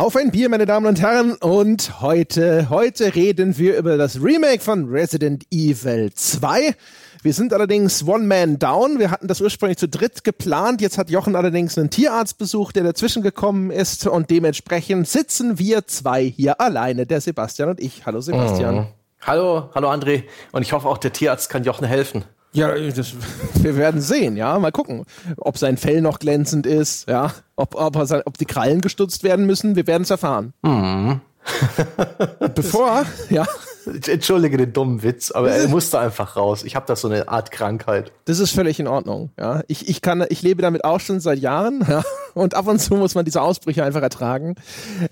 Auf ein Bier, meine Damen und Herren. Und heute, heute reden wir über das Remake von Resident Evil 2. Wir sind allerdings One Man Down. Wir hatten das ursprünglich zu dritt geplant. Jetzt hat Jochen allerdings einen Tierarztbesuch, der dazwischen gekommen ist. Und dementsprechend sitzen wir zwei hier alleine, der Sebastian und ich. Hallo Sebastian. Mhm. Hallo, hallo André. Und ich hoffe auch, der Tierarzt kann Jochen helfen. Ja, das, wir werden sehen, ja. Mal gucken, ob sein Fell noch glänzend ist, ja. Ob, ob, er, ob die Krallen gestutzt werden müssen, wir werden es erfahren. Mhm. Bevor, ja. Entschuldige den dummen Witz, aber er musste einfach raus. Ich habe da so eine Art Krankheit. Das ist völlig in Ordnung. Ja, ich, ich kann, ich lebe damit auch schon seit Jahren. Ja, und ab und zu muss man diese Ausbrüche einfach ertragen.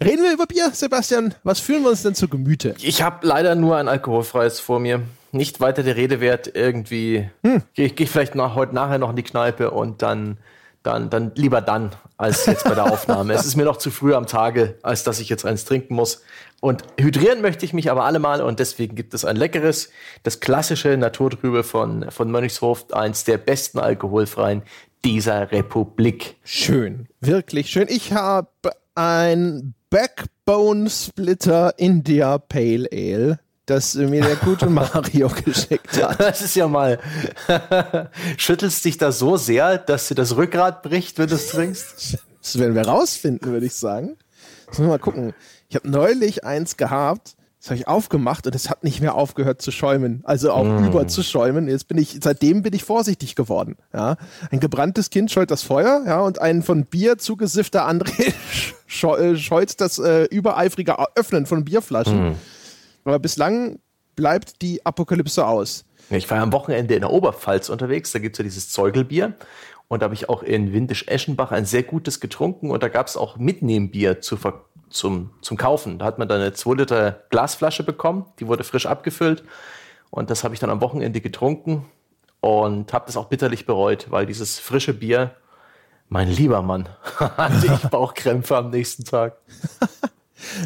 Reden wir über Bier, Sebastian. Was fühlen wir uns denn zu Gemüte? Ich habe leider nur ein alkoholfreies vor mir. Nicht weiter der Rede wert. Irgendwie hm. gehe ich geh vielleicht nach, heute nachher noch in die Kneipe und dann dann, dann lieber dann als jetzt bei der Aufnahme. es ist mir noch zu früh am Tage, als dass ich jetzt eins trinken muss. Und hydrieren möchte ich mich aber allemal und deswegen gibt es ein leckeres, das klassische Naturtrübe von, von Mönchshof, eins der besten alkoholfreien dieser Republik. Schön, wirklich schön. Ich habe ein Backbone Splitter India Pale Ale das mir der gute Mario geschickt hat. Das ist ja mal. Schüttelst dich da so sehr, dass dir das Rückgrat bricht, wenn du es trinkst? Das werden wir rausfinden, würde ich sagen. Müssen wir mal gucken. Ich habe neulich eins gehabt, das habe ich aufgemacht und es hat nicht mehr aufgehört zu schäumen. Also auch mm. über zu schäumen. Jetzt bin ich, seitdem bin ich vorsichtig geworden. Ja. Ein gebranntes Kind scheut das Feuer, ja, und ein von Bier zugesiffter André äh, scheut das äh, übereifrige Öffnen von Bierflaschen. Mm. Aber bislang bleibt die Apokalypse aus. Ich war am Wochenende in der Oberpfalz unterwegs, da gibt es ja dieses Zeugelbier. Und da habe ich auch in Windisch-Eschenbach ein sehr gutes getrunken und da gab es auch Mitnehmbier zu, zum, zum Kaufen. Da hat man dann eine 2 Liter Glasflasche bekommen, die wurde frisch abgefüllt. Und das habe ich dann am Wochenende getrunken und habe das auch bitterlich bereut, weil dieses frische Bier, mein lieber Mann, hatte ich Bauchkrämpfe am nächsten Tag.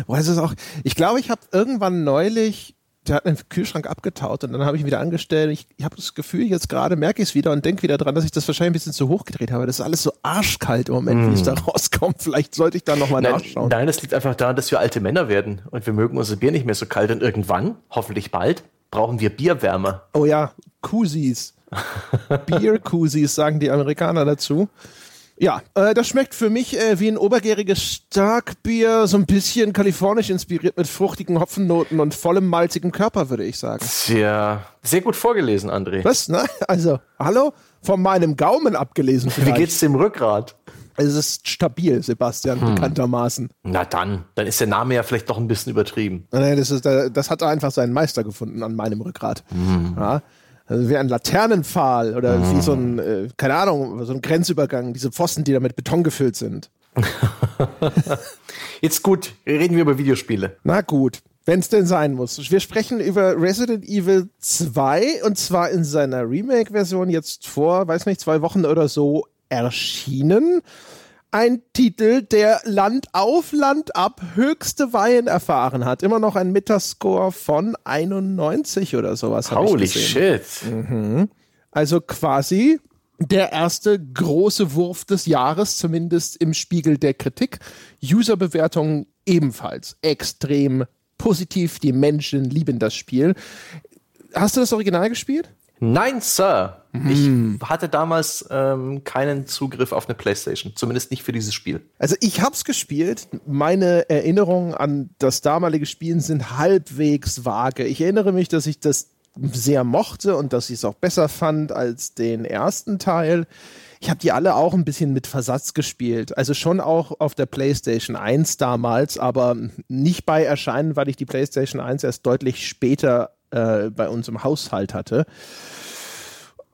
Boah, es ist auch, ich glaube, ich habe irgendwann neulich, der hat einen Kühlschrank abgetaut und dann habe ich ihn wieder angestellt. Ich, ich habe das Gefühl, jetzt gerade merke ich es wieder und denke wieder dran, dass ich das wahrscheinlich ein bisschen zu hoch gedreht habe. Das ist alles so arschkalt im Moment, mm. wie es da rauskommt. Vielleicht sollte ich da nochmal nachschauen. Nein, das liegt einfach daran, dass wir alte Männer werden und wir mögen unser Bier nicht mehr so kalt. Und irgendwann, hoffentlich bald, brauchen wir Bierwärme. Oh ja, Kusis. Bier-Kusis sagen die Amerikaner dazu. Ja, äh, das schmeckt für mich äh, wie ein obergäriges Starkbier, so ein bisschen kalifornisch inspiriert mit fruchtigen Hopfennoten und vollem malzigen Körper, würde ich sagen. Tja, sehr gut vorgelesen, André. Was? Ne? Also, hallo? Von meinem Gaumen abgelesen vielleicht. Wie geht's dem Rückgrat? Es ist stabil, Sebastian, hm. bekanntermaßen. Na dann, dann ist der Name ja vielleicht doch ein bisschen übertrieben. Nein, das, ist, das hat einfach seinen Meister gefunden an meinem Rückgrat. Hm. Ja. Also wie ein Laternenpfahl oder mhm. wie so ein, äh, keine Ahnung, so ein Grenzübergang, diese Pfosten, die da mit Beton gefüllt sind. Jetzt gut, reden wir über Videospiele. Na gut, wenn es denn sein muss. Wir sprechen über Resident Evil 2 und zwar in seiner Remake-Version jetzt vor, weiß nicht, zwei Wochen oder so erschienen ein Titel, der Land auf Land ab höchste Weihen erfahren hat. Immer noch ein Metascore von 91 oder sowas. Holy shit. Mhm. Also quasi der erste große Wurf des Jahres, zumindest im Spiegel der Kritik. Userbewertungen ebenfalls extrem positiv. Die Menschen lieben das Spiel. Hast du das Original gespielt? Nein, Sir. Mhm. Ich hatte damals ähm, keinen Zugriff auf eine Playstation, zumindest nicht für dieses Spiel. Also ich hab's gespielt. Meine Erinnerungen an das damalige Spielen sind halbwegs vage. Ich erinnere mich, dass ich das sehr mochte und dass ich es auch besser fand als den ersten Teil. Ich habe die alle auch ein bisschen mit Versatz gespielt. Also schon auch auf der PlayStation 1 damals, aber nicht bei Erscheinen, weil ich die PlayStation 1 erst deutlich später äh, bei uns im Haushalt hatte.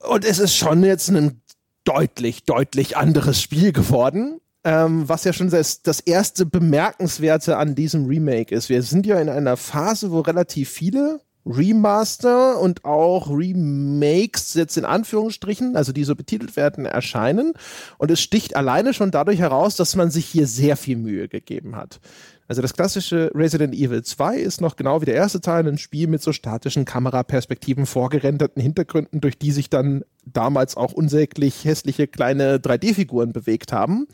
Und es ist schon jetzt ein deutlich, deutlich anderes Spiel geworden. Ähm, was ja schon das, das erste Bemerkenswerte an diesem Remake ist. Wir sind ja in einer Phase, wo relativ viele Remaster und auch Remakes jetzt in Anführungsstrichen, also die so betitelt werden, erscheinen. Und es sticht alleine schon dadurch heraus, dass man sich hier sehr viel Mühe gegeben hat. Also das klassische Resident Evil 2 ist noch genau wie der erste Teil ein Spiel mit so statischen Kameraperspektiven, vorgerenderten Hintergründen, durch die sich dann damals auch unsäglich hässliche kleine 3D-Figuren bewegt haben.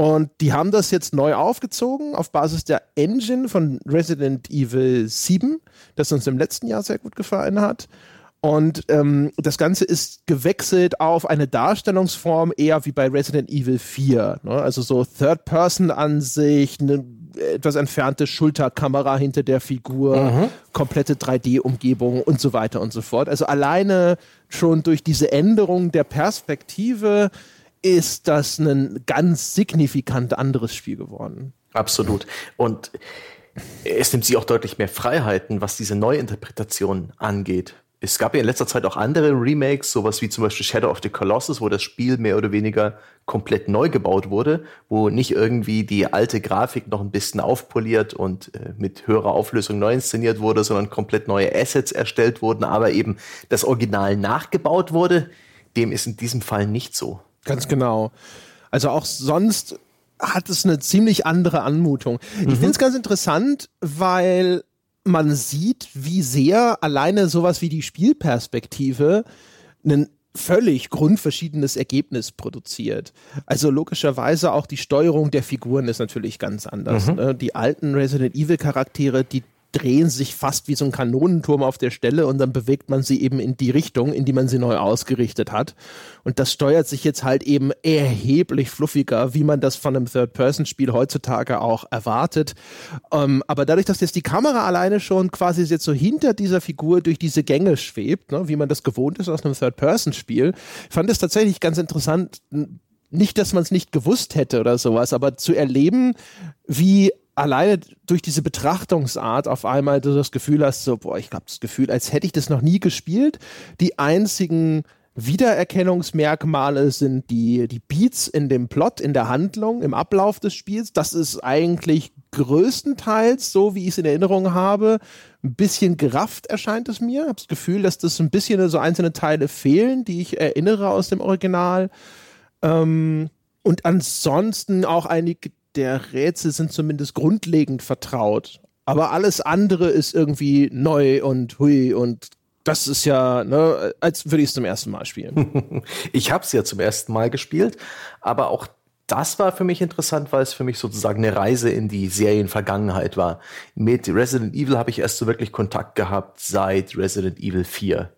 Und die haben das jetzt neu aufgezogen auf Basis der Engine von Resident Evil 7, das uns im letzten Jahr sehr gut gefallen hat. Und ähm, das Ganze ist gewechselt auf eine Darstellungsform eher wie bei Resident Evil 4. Ne? Also so Third-Person-Ansicht, eine etwas entfernte Schulterkamera hinter der Figur, mhm. komplette 3D-Umgebung und so weiter und so fort. Also alleine schon durch diese Änderung der Perspektive ist das ein ganz signifikant anderes Spiel geworden. Absolut. Und es nimmt sich auch deutlich mehr Freiheiten, was diese Neuinterpretation angeht es gab ja in letzter Zeit auch andere Remakes, sowas wie zum Beispiel Shadow of the Colossus, wo das Spiel mehr oder weniger komplett neu gebaut wurde, wo nicht irgendwie die alte Grafik noch ein bisschen aufpoliert und äh, mit höherer Auflösung neu inszeniert wurde, sondern komplett neue Assets erstellt wurden, aber eben das Original nachgebaut wurde. Dem ist in diesem Fall nicht so. Ganz genau. Also auch sonst hat es eine ziemlich andere Anmutung. Ich mhm. finde es ganz interessant, weil man sieht, wie sehr alleine sowas wie die Spielperspektive ein völlig grundverschiedenes Ergebnis produziert. Also logischerweise auch die Steuerung der Figuren ist natürlich ganz anders. Mhm. Ne? Die alten Resident Evil Charaktere, die drehen sich fast wie so ein Kanonenturm auf der Stelle und dann bewegt man sie eben in die Richtung, in die man sie neu ausgerichtet hat. Und das steuert sich jetzt halt eben erheblich fluffiger, wie man das von einem Third-Person-Spiel heutzutage auch erwartet. Ähm, aber dadurch, dass jetzt die Kamera alleine schon quasi jetzt so hinter dieser Figur durch diese Gänge schwebt, ne, wie man das gewohnt ist aus einem Third-Person-Spiel, fand es tatsächlich ganz interessant, nicht, dass man es nicht gewusst hätte oder sowas, aber zu erleben, wie alleine durch diese Betrachtungsart auf einmal du das Gefühl hast, so, boah, ich habe das Gefühl, als hätte ich das noch nie gespielt. Die einzigen Wiedererkennungsmerkmale sind die, die Beats in dem Plot, in der Handlung, im Ablauf des Spiels. Das ist eigentlich größtenteils so, wie ich es in Erinnerung habe. Ein bisschen gerafft erscheint es mir. Ich habe das Gefühl, dass das ein bisschen so einzelne Teile fehlen, die ich erinnere aus dem Original. Ähm, und ansonsten auch einige der Rätsel sind zumindest grundlegend vertraut. Aber alles andere ist irgendwie neu und hui und das ist ja, ne, als würde ich es zum ersten Mal spielen. ich habe es ja zum ersten Mal gespielt, aber auch das war für mich interessant, weil es für mich sozusagen eine Reise in die Serienvergangenheit war. Mit Resident Evil habe ich erst so wirklich Kontakt gehabt seit Resident Evil 4.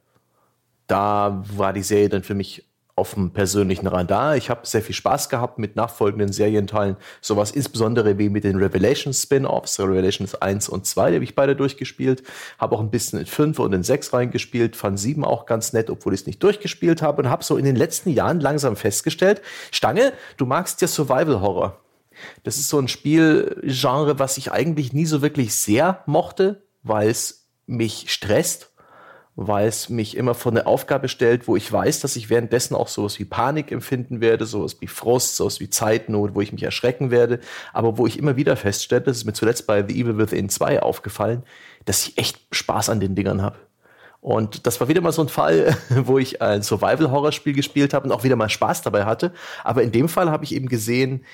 Da war die Serie dann für mich auf dem persönlichen Radar. Ich habe sehr viel Spaß gehabt mit nachfolgenden Serienteilen. Sowas insbesondere wie mit den Revelations Spin-Offs, Revelations 1 und 2, die habe ich beide durchgespielt. Habe auch ein bisschen in 5 und in 6 reingespielt, fand 7 auch ganz nett, obwohl ich es nicht durchgespielt habe und habe so in den letzten Jahren langsam festgestellt, Stange, du magst ja Survival Horror. Das ist so ein Spielgenre, was ich eigentlich nie so wirklich sehr mochte, weil es mich stresst weil es mich immer vor eine Aufgabe stellt, wo ich weiß, dass ich währenddessen auch sowas wie Panik empfinden werde, sowas wie Frust, sowas wie Zeitnot, wo ich mich erschrecken werde, aber wo ich immer wieder feststelle, das ist mir zuletzt bei The Evil Within 2 aufgefallen, dass ich echt Spaß an den Dingern habe. Und das war wieder mal so ein Fall, wo ich ein Survival-Horror-Spiel gespielt habe und auch wieder mal Spaß dabei hatte. Aber in dem Fall habe ich eben gesehen,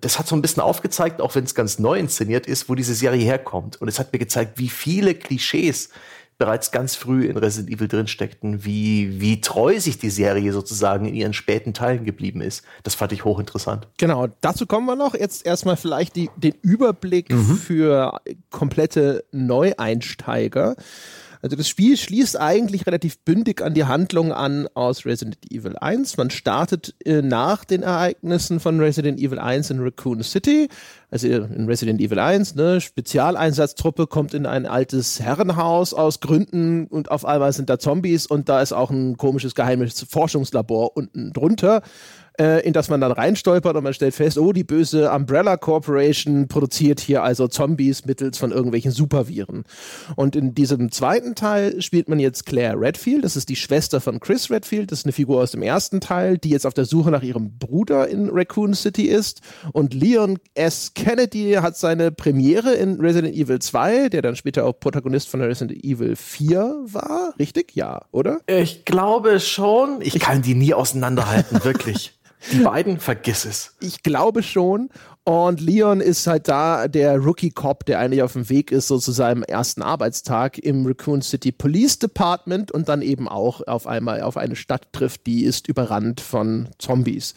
das hat so ein bisschen aufgezeigt, auch wenn es ganz neu inszeniert ist, wo diese Serie herkommt. Und es hat mir gezeigt, wie viele Klischees bereits ganz früh in Resident Evil drin steckten, wie, wie treu sich die Serie sozusagen in ihren späten Teilen geblieben ist. Das fand ich hochinteressant. Genau, dazu kommen wir noch. Jetzt erstmal vielleicht die, den Überblick mhm. für komplette Neueinsteiger. Also das Spiel schließt eigentlich relativ bündig an die Handlung an aus Resident Evil 1. Man startet äh, nach den Ereignissen von Resident Evil 1 in Raccoon City. Also in Resident Evil 1, ne, Spezialeinsatztruppe kommt in ein altes Herrenhaus aus Gründen und auf einmal sind da Zombies und da ist auch ein komisches geheimes Forschungslabor unten drunter äh, in das man dann reinstolpert und man stellt fest, oh, die böse Umbrella Corporation produziert hier also Zombies mittels von irgendwelchen Superviren. Und in diesem zweiten Teil spielt man jetzt Claire Redfield, das ist die Schwester von Chris Redfield, das ist eine Figur aus dem ersten Teil, die jetzt auf der Suche nach ihrem Bruder in Raccoon City ist. Und Leon S. Kennedy hat seine Premiere in Resident Evil 2, der dann später auch Protagonist von Resident Evil 4 war. Richtig? Ja, oder? Ich glaube schon. Ich kann die nie auseinanderhalten, wirklich. Die beiden, vergiss es. Ich glaube schon. Und Leon ist halt da der Rookie Cop, der eigentlich auf dem Weg ist, so zu seinem ersten Arbeitstag im Raccoon City Police Department und dann eben auch auf einmal auf eine Stadt trifft, die ist überrannt von Zombies.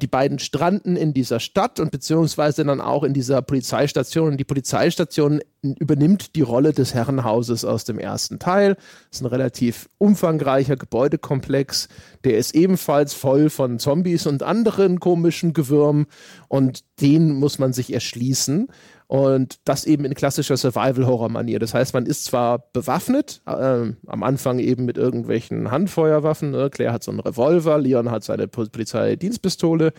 Die beiden stranden in dieser Stadt und beziehungsweise dann auch in dieser Polizeistation. Und die Polizeistation übernimmt die Rolle des Herrenhauses aus dem ersten Teil. Das ist ein relativ umfangreicher Gebäudekomplex. Der ist ebenfalls voll von Zombies und anderen komischen Gewürmen und den muss man sich erschließen. Und das eben in klassischer Survival-Horror-Manier. Das heißt, man ist zwar bewaffnet, äh, am Anfang eben mit irgendwelchen Handfeuerwaffen. Ne? Claire hat so einen Revolver, Leon hat seine Polizeidienstpistole.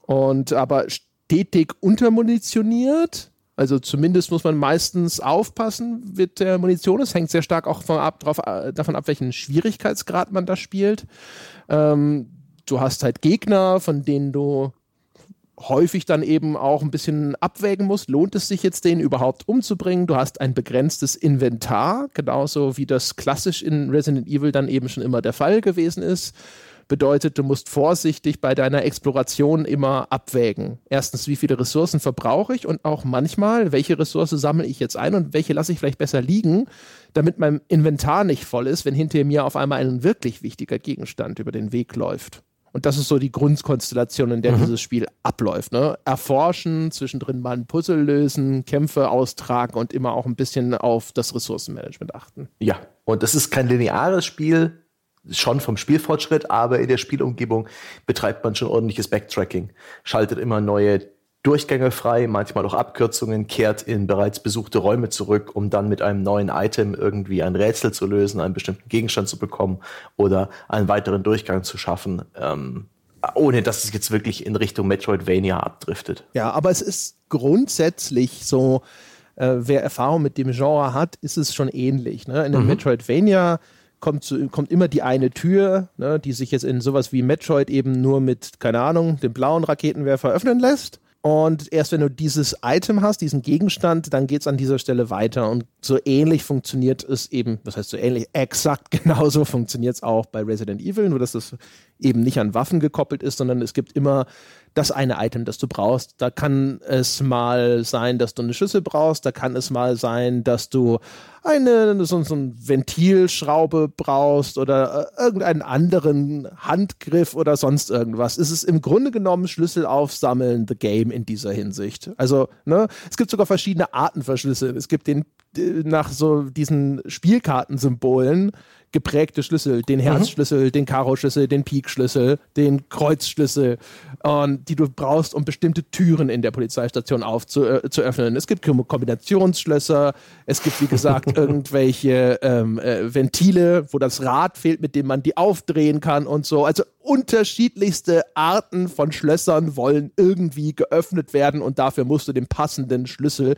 Und aber stetig untermunitioniert. Also zumindest muss man meistens aufpassen mit der Munition. Es hängt sehr stark auch von ab, drauf, äh, davon ab, welchen Schwierigkeitsgrad man da spielt. Ähm, du hast halt Gegner, von denen du häufig dann eben auch ein bisschen abwägen musst, lohnt es sich jetzt, den überhaupt umzubringen? Du hast ein begrenztes Inventar, genauso wie das klassisch in Resident Evil dann eben schon immer der Fall gewesen ist. Bedeutet, du musst vorsichtig bei deiner Exploration immer abwägen. Erstens, wie viele Ressourcen verbrauche ich und auch manchmal, welche Ressource sammle ich jetzt ein und welche lasse ich vielleicht besser liegen, damit mein Inventar nicht voll ist, wenn hinter mir auf einmal ein wirklich wichtiger Gegenstand über den Weg läuft. Und das ist so die Grundkonstellation, in der mhm. dieses Spiel abläuft. Ne? Erforschen, zwischendrin mal ein Puzzle lösen, Kämpfe austragen und immer auch ein bisschen auf das Ressourcenmanagement achten. Ja, und das ist kein lineares Spiel, schon vom Spielfortschritt, aber in der Spielumgebung betreibt man schon ordentliches Backtracking, schaltet immer neue Durchgänge frei, manchmal auch Abkürzungen, kehrt in bereits besuchte Räume zurück, um dann mit einem neuen Item irgendwie ein Rätsel zu lösen, einen bestimmten Gegenstand zu bekommen oder einen weiteren Durchgang zu schaffen, ähm, ohne dass es jetzt wirklich in Richtung Metroidvania abdriftet. Ja, aber es ist grundsätzlich so, äh, wer Erfahrung mit dem Genre hat, ist es schon ähnlich. Ne? In einem mhm. Metroidvania kommt, zu, kommt immer die eine Tür, ne, die sich jetzt in sowas wie Metroid eben nur mit, keine Ahnung, dem blauen Raketenwerfer öffnen lässt. Und erst wenn du dieses Item hast, diesen Gegenstand, dann geht es an dieser Stelle weiter. Und so ähnlich funktioniert es eben, das heißt so ähnlich, exakt genauso funktioniert es auch bei Resident Evil, nur dass das eben nicht an Waffen gekoppelt ist, sondern es gibt immer das eine Item, das du brauchst. Da kann es mal sein, dass du eine Schüssel brauchst, da kann es mal sein, dass du eine so, so eine Ventilschraube brauchst oder äh, irgendeinen anderen Handgriff oder sonst irgendwas. Es ist im Grunde genommen Schlüssel aufsammeln, the game in dieser Hinsicht. Also, ne, es gibt sogar verschiedene Arten Schlüssel. Es gibt den nach so diesen Spielkartensymbolen geprägte Schlüssel, den mhm. Herzschlüssel, mhm. den Karo-Schlüssel, den Pik-Schlüssel, den Kreuzschlüssel, und die du brauchst, um bestimmte Türen in der Polizeistation aufzuöffnen. Äh, es gibt Kombinationsschlösser, es gibt, wie gesagt, irgendwelche ähm, äh, Ventile, wo das Rad fehlt, mit dem man die aufdrehen kann und so. Also unterschiedlichste Arten von Schlössern wollen irgendwie geöffnet werden und dafür musst du den passenden Schlüssel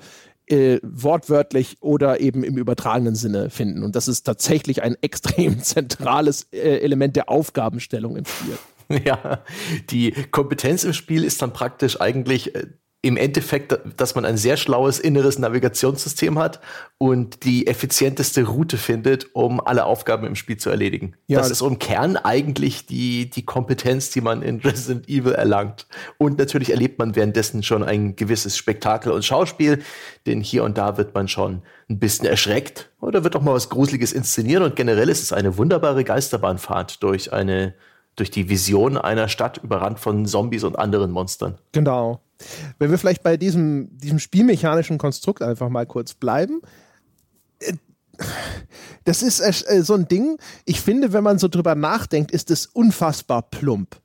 äh, wortwörtlich oder eben im übertragenen Sinne finden. Und das ist tatsächlich ein extrem zentrales äh, Element der Aufgabenstellung im Spiel. Ja, die Kompetenz im Spiel ist dann praktisch eigentlich äh, im Endeffekt, dass man ein sehr schlaues inneres Navigationssystem hat und die effizienteste Route findet, um alle Aufgaben im Spiel zu erledigen. Ja. Das ist im Kern eigentlich die, die Kompetenz, die man in Resident Evil erlangt. Und natürlich erlebt man währenddessen schon ein gewisses Spektakel und Schauspiel, denn hier und da wird man schon ein bisschen erschreckt oder wird auch mal was Gruseliges inszenieren und generell ist es eine wunderbare Geisterbahnfahrt durch eine durch die Vision einer Stadt überrannt von Zombies und anderen Monstern. Genau. Wenn wir vielleicht bei diesem, diesem spielmechanischen Konstrukt einfach mal kurz bleiben. Äh, das ist äh, so ein Ding, ich finde, wenn man so drüber nachdenkt, ist es unfassbar plump.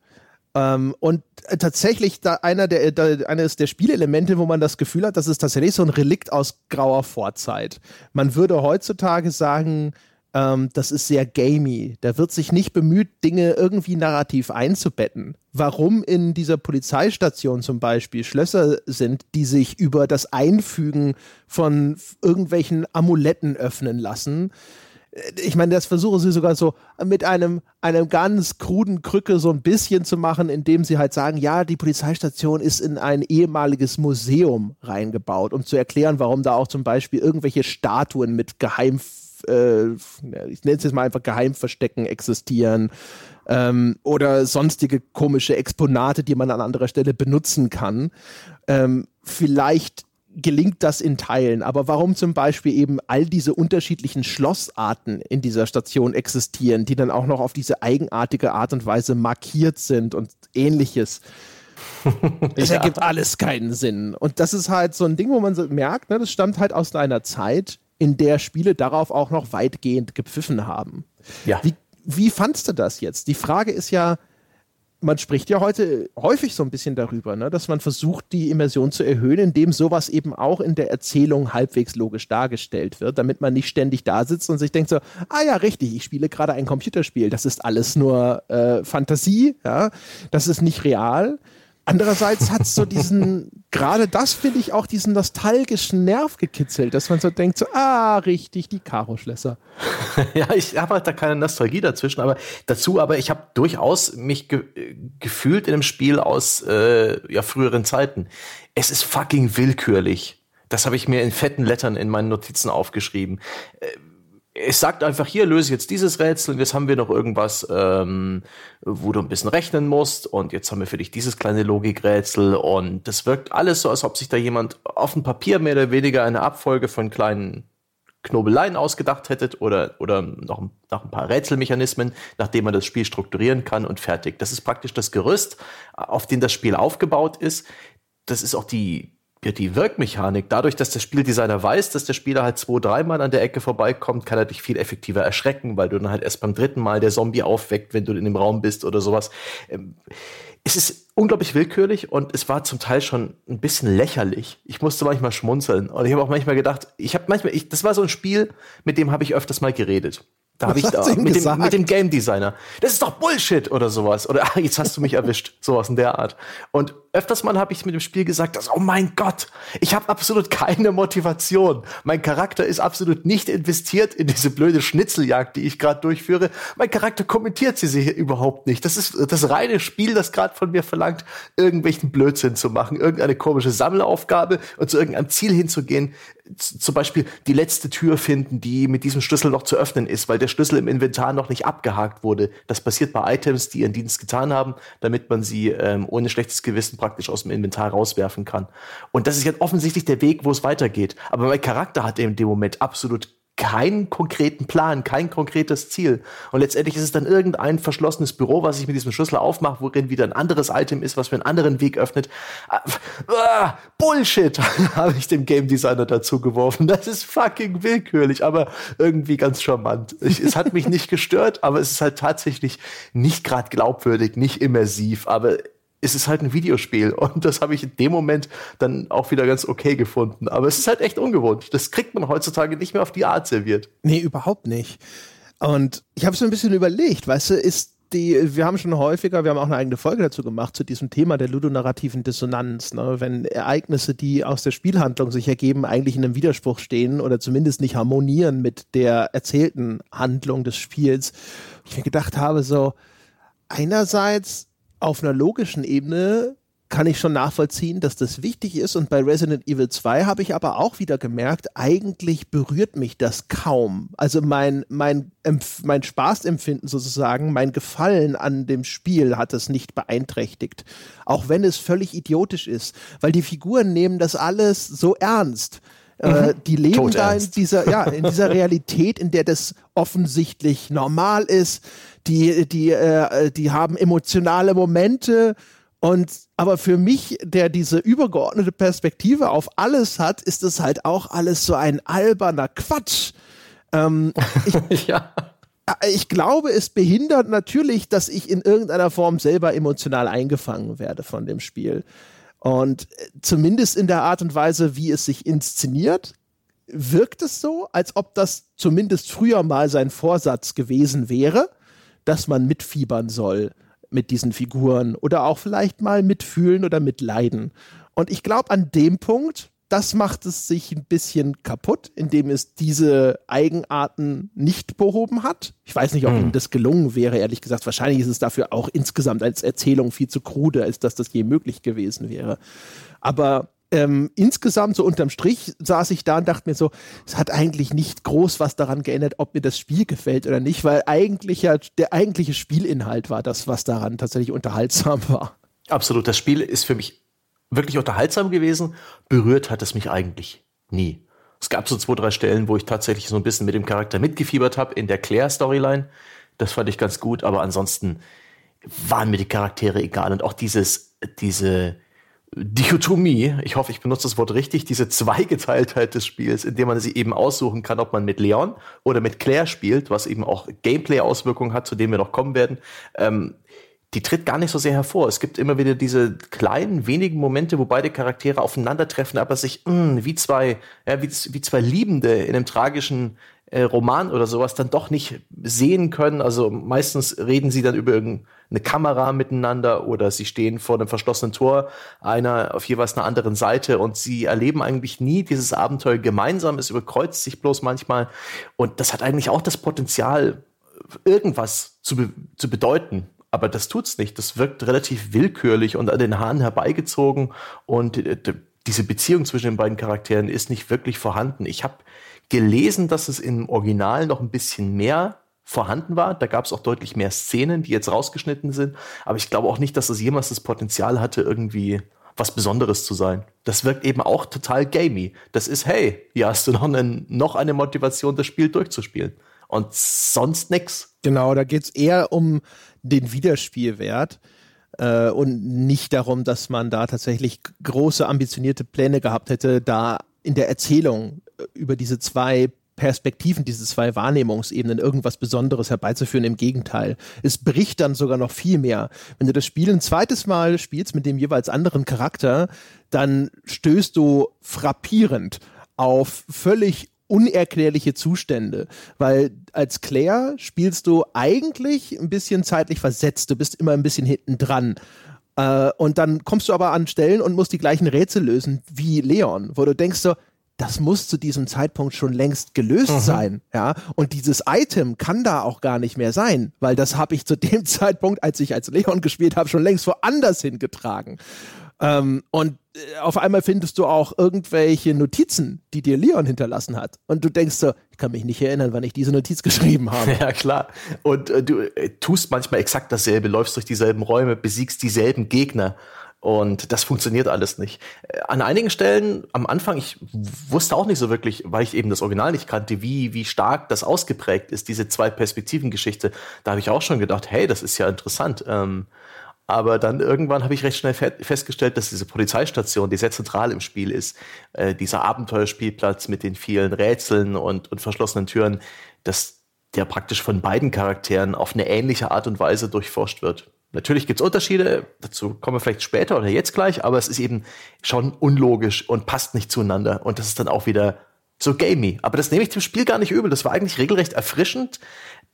Ähm, und äh, tatsächlich da einer der, da, eines der Spielelemente, wo man das Gefühl hat, das ist tatsächlich so ein Relikt aus grauer Vorzeit. Man würde heutzutage sagen, ähm, das ist sehr gamey. Da wird sich nicht bemüht, Dinge irgendwie narrativ einzubetten. Warum in dieser Polizeistation zum Beispiel Schlösser sind, die sich über das Einfügen von irgendwelchen Amuletten öffnen lassen, äh, ich meine, das versuchen sie sogar so mit einem, einem ganz kruden Krücke so ein bisschen zu machen, indem sie halt sagen, ja, die Polizeistation ist in ein ehemaliges Museum reingebaut, um zu erklären, warum da auch zum Beispiel irgendwelche Statuen mit geheim äh, ich nenne es jetzt mal einfach Geheimverstecken existieren ähm, oder sonstige komische Exponate, die man an anderer Stelle benutzen kann. Ähm, vielleicht gelingt das in Teilen, aber warum zum Beispiel eben all diese unterschiedlichen Schlossarten in dieser Station existieren, die dann auch noch auf diese eigenartige Art und Weise markiert sind und ähnliches Es ja. ergibt alles keinen Sinn. Und das ist halt so ein Ding, wo man so merkt, ne, das stammt halt aus einer Zeit, in der Spiele darauf auch noch weitgehend gepfiffen haben. Ja. Wie, wie fandst du das jetzt? Die Frage ist ja, man spricht ja heute häufig so ein bisschen darüber, ne, dass man versucht, die Immersion zu erhöhen, indem sowas eben auch in der Erzählung halbwegs logisch dargestellt wird, damit man nicht ständig da sitzt und sich denkt so, ah ja, richtig, ich spiele gerade ein Computerspiel, das ist alles nur äh, Fantasie, ja, das ist nicht real. Andererseits hat es so diesen, gerade das finde ich auch diesen nostalgischen Nerv gekitzelt, dass man so denkt, so, ah, richtig, die Karo-Schlösser. ja, ich habe halt da keine Nostalgie dazwischen, aber dazu, aber ich habe durchaus mich ge gefühlt in einem Spiel aus äh, ja, früheren Zeiten. Es ist fucking willkürlich. Das habe ich mir in fetten Lettern in meinen Notizen aufgeschrieben. Es sagt einfach, hier löse jetzt dieses Rätsel und jetzt haben wir noch irgendwas, ähm, wo du ein bisschen rechnen musst und jetzt haben wir für dich dieses kleine Logikrätsel und das wirkt alles so, als ob sich da jemand auf dem Papier mehr oder weniger eine Abfolge von kleinen Knobeleien ausgedacht hättet oder, oder noch, noch ein paar Rätselmechanismen, nachdem man das Spiel strukturieren kann und fertig. Das ist praktisch das Gerüst, auf dem das Spiel aufgebaut ist. Das ist auch die, ja, die Wirkmechanik, dadurch, dass der Spieldesigner weiß, dass der Spieler halt zwei, dreimal an der Ecke vorbeikommt, kann er dich viel effektiver erschrecken, weil du dann halt erst beim dritten Mal der Zombie aufweckt, wenn du in dem Raum bist oder sowas. Ähm, es ist unglaublich willkürlich und es war zum Teil schon ein bisschen lächerlich. Ich musste manchmal schmunzeln und ich habe auch manchmal gedacht, ich habe manchmal, ich, das war so ein Spiel, mit dem habe ich öfters mal geredet. Da habe ich da mit dem, mit dem, Game Designer. Das ist doch Bullshit oder sowas. Oder ah, jetzt hast du mich erwischt. Sowas in der Art. Und öfters mal habe ich mit dem Spiel gesagt, dass, oh mein Gott, ich habe absolut keine Motivation. Mein Charakter ist absolut nicht investiert in diese blöde Schnitzeljagd, die ich gerade durchführe. Mein Charakter kommentiert sie sich überhaupt nicht. Das ist das reine Spiel, das gerade von mir verlangt, irgendwelchen Blödsinn zu machen, irgendeine komische Sammelaufgabe und zu irgendeinem Ziel hinzugehen. Zum Beispiel die letzte Tür finden, die mit diesem Schlüssel noch zu öffnen ist, weil der Schlüssel im Inventar noch nicht abgehakt wurde. Das passiert bei Items, die ihren Dienst getan haben, damit man sie ähm, ohne schlechtes Gewissen praktisch aus dem Inventar rauswerfen kann. Und das ist jetzt offensichtlich der Weg, wo es weitergeht. Aber mein Charakter hat in dem Moment absolut keinen konkreten Plan, kein konkretes Ziel. Und letztendlich ist es dann irgendein verschlossenes Büro, was ich mit diesem Schlüssel aufmache, worin wieder ein anderes Item ist, was mir einen anderen Weg öffnet. Ah, ah Bullshit, habe ich dem Game Designer dazu geworfen. Das ist fucking willkürlich, aber irgendwie ganz charmant. Ich, es hat mich nicht gestört, aber es ist halt tatsächlich nicht gerade glaubwürdig, nicht immersiv, aber es ist halt ein Videospiel und das habe ich in dem Moment dann auch wieder ganz okay gefunden. Aber es ist halt echt ungewohnt. Das kriegt man heutzutage nicht mehr auf die Art serviert. Nee, überhaupt nicht. Und ich habe so ein bisschen überlegt, weißt du, ist die, wir haben schon häufiger, wir haben auch eine eigene Folge dazu gemacht, zu diesem Thema der ludonarrativen Dissonanz. Ne? Wenn Ereignisse, die aus der Spielhandlung sich ergeben, eigentlich in einem Widerspruch stehen oder zumindest nicht harmonieren mit der erzählten Handlung des Spiels. Ich mir gedacht habe, so, einerseits auf einer logischen Ebene kann ich schon nachvollziehen, dass das wichtig ist. Und bei Resident Evil 2 habe ich aber auch wieder gemerkt, eigentlich berührt mich das kaum. Also mein, mein, mein Spaßempfinden sozusagen, mein Gefallen an dem Spiel hat es nicht beeinträchtigt. Auch wenn es völlig idiotisch ist, weil die Figuren nehmen das alles so ernst. Äh, mhm. die leben da in dieser, ja, in dieser Realität, in der das offensichtlich normal ist. Die, die, äh, die haben emotionale Momente. Und aber für mich, der diese übergeordnete Perspektive auf alles hat, ist es halt auch alles so ein alberner Quatsch. Ähm, ich, ja. Äh, ich glaube, es behindert natürlich, dass ich in irgendeiner Form selber emotional eingefangen werde von dem Spiel. Und äh, zumindest in der Art und Weise, wie es sich inszeniert, wirkt es so, als ob das zumindest früher mal sein Vorsatz gewesen wäre, dass man mitfiebern soll mit diesen Figuren oder auch vielleicht mal mitfühlen oder mitleiden. Und ich glaube, an dem Punkt das macht es sich ein bisschen kaputt, indem es diese Eigenarten nicht behoben hat. Ich weiß nicht, ob mhm. ihm das gelungen wäre, ehrlich gesagt. Wahrscheinlich ist es dafür auch insgesamt als Erzählung viel zu krude, als dass das je möglich gewesen wäre. Aber ähm, insgesamt, so unterm Strich, saß ich da und dachte mir so, es hat eigentlich nicht groß was daran geändert, ob mir das Spiel gefällt oder nicht, weil eigentlich ja der eigentliche Spielinhalt war das, was daran tatsächlich unterhaltsam war. Absolut. Das Spiel ist für mich wirklich unterhaltsam gewesen. Berührt hat es mich eigentlich nie. Es gab so zwei, drei Stellen, wo ich tatsächlich so ein bisschen mit dem Charakter mitgefiebert habe in der Claire-Storyline. Das fand ich ganz gut, aber ansonsten waren mir die Charaktere egal. Und auch dieses diese Dichotomie, ich hoffe, ich benutze das Wort richtig, diese Zweigeteiltheit des Spiels, indem man sie eben aussuchen kann, ob man mit Leon oder mit Claire spielt, was eben auch Gameplay-Auswirkungen hat, zu denen wir noch kommen werden. Ähm, die tritt gar nicht so sehr hervor. Es gibt immer wieder diese kleinen, wenigen Momente, wo beide Charaktere aufeinandertreffen, aber sich mh, hm, wie zwei, ja, wie, wie zwei Liebende in einem tragischen äh, Roman oder sowas dann doch nicht sehen können. Also meistens reden sie dann über irgendeine Kamera miteinander oder sie stehen vor einem verschlossenen Tor, einer auf jeweils einer anderen Seite und sie erleben eigentlich nie dieses Abenteuer gemeinsam. Es überkreuzt sich bloß manchmal und das hat eigentlich auch das Potenzial, irgendwas zu, be zu bedeuten. Aber das tut's nicht. Das wirkt relativ willkürlich und an den Haaren herbeigezogen und äh, diese Beziehung zwischen den beiden Charakteren ist nicht wirklich vorhanden. Ich habe gelesen, dass es im Original noch ein bisschen mehr vorhanden war. Da gab es auch deutlich mehr Szenen, die jetzt rausgeschnitten sind. Aber ich glaube auch nicht, dass es jemals das Potenzial hatte, irgendwie was Besonderes zu sein. Das wirkt eben auch total gamey. Das ist, hey, hier hast du noch, einen, noch eine Motivation, das Spiel durchzuspielen. Und sonst nix. Genau, da geht's eher um den Wiederspielwert äh, und nicht darum, dass man da tatsächlich große ambitionierte Pläne gehabt hätte, da in der Erzählung über diese zwei Perspektiven, diese zwei Wahrnehmungsebenen irgendwas Besonderes herbeizuführen. Im Gegenteil. Es bricht dann sogar noch viel mehr. Wenn du das Spiel ein zweites Mal spielst mit dem jeweils anderen Charakter, dann stößt du frappierend auf völlig unerklärliche Zustände, weil als Claire spielst du eigentlich ein bisschen zeitlich versetzt, du bist immer ein bisschen hinten dran. Äh, und dann kommst du aber an Stellen und musst die gleichen Rätsel lösen wie Leon, wo du denkst so, das muss zu diesem Zeitpunkt schon längst gelöst mhm. sein, ja. Und dieses Item kann da auch gar nicht mehr sein, weil das habe ich zu dem Zeitpunkt, als ich als Leon gespielt habe, schon längst woanders hingetragen. Ähm, und äh, auf einmal findest du auch irgendwelche Notizen, die dir Leon hinterlassen hat. Und du denkst so, ich kann mich nicht erinnern, wann ich diese Notiz geschrieben habe. Ja, klar. Und äh, du äh, tust manchmal exakt dasselbe, läufst durch dieselben Räume, besiegst dieselben Gegner. Und das funktioniert alles nicht. Äh, an einigen Stellen am Anfang, ich wusste auch nicht so wirklich, weil ich eben das Original nicht kannte, wie, wie stark das ausgeprägt ist, diese zwei Perspektiven-Geschichte. Da habe ich auch schon gedacht, hey, das ist ja interessant. Ähm, aber dann irgendwann habe ich recht schnell festgestellt, dass diese Polizeistation, die sehr zentral im Spiel ist, äh, dieser Abenteuerspielplatz mit den vielen Rätseln und, und verschlossenen Türen, dass der praktisch von beiden Charakteren auf eine ähnliche Art und Weise durchforscht wird. Natürlich gibt es Unterschiede, dazu kommen wir vielleicht später oder jetzt gleich, aber es ist eben schon unlogisch und passt nicht zueinander. Und das ist dann auch wieder so gamey. Aber das nehme ich dem Spiel gar nicht übel. Das war eigentlich regelrecht erfrischend,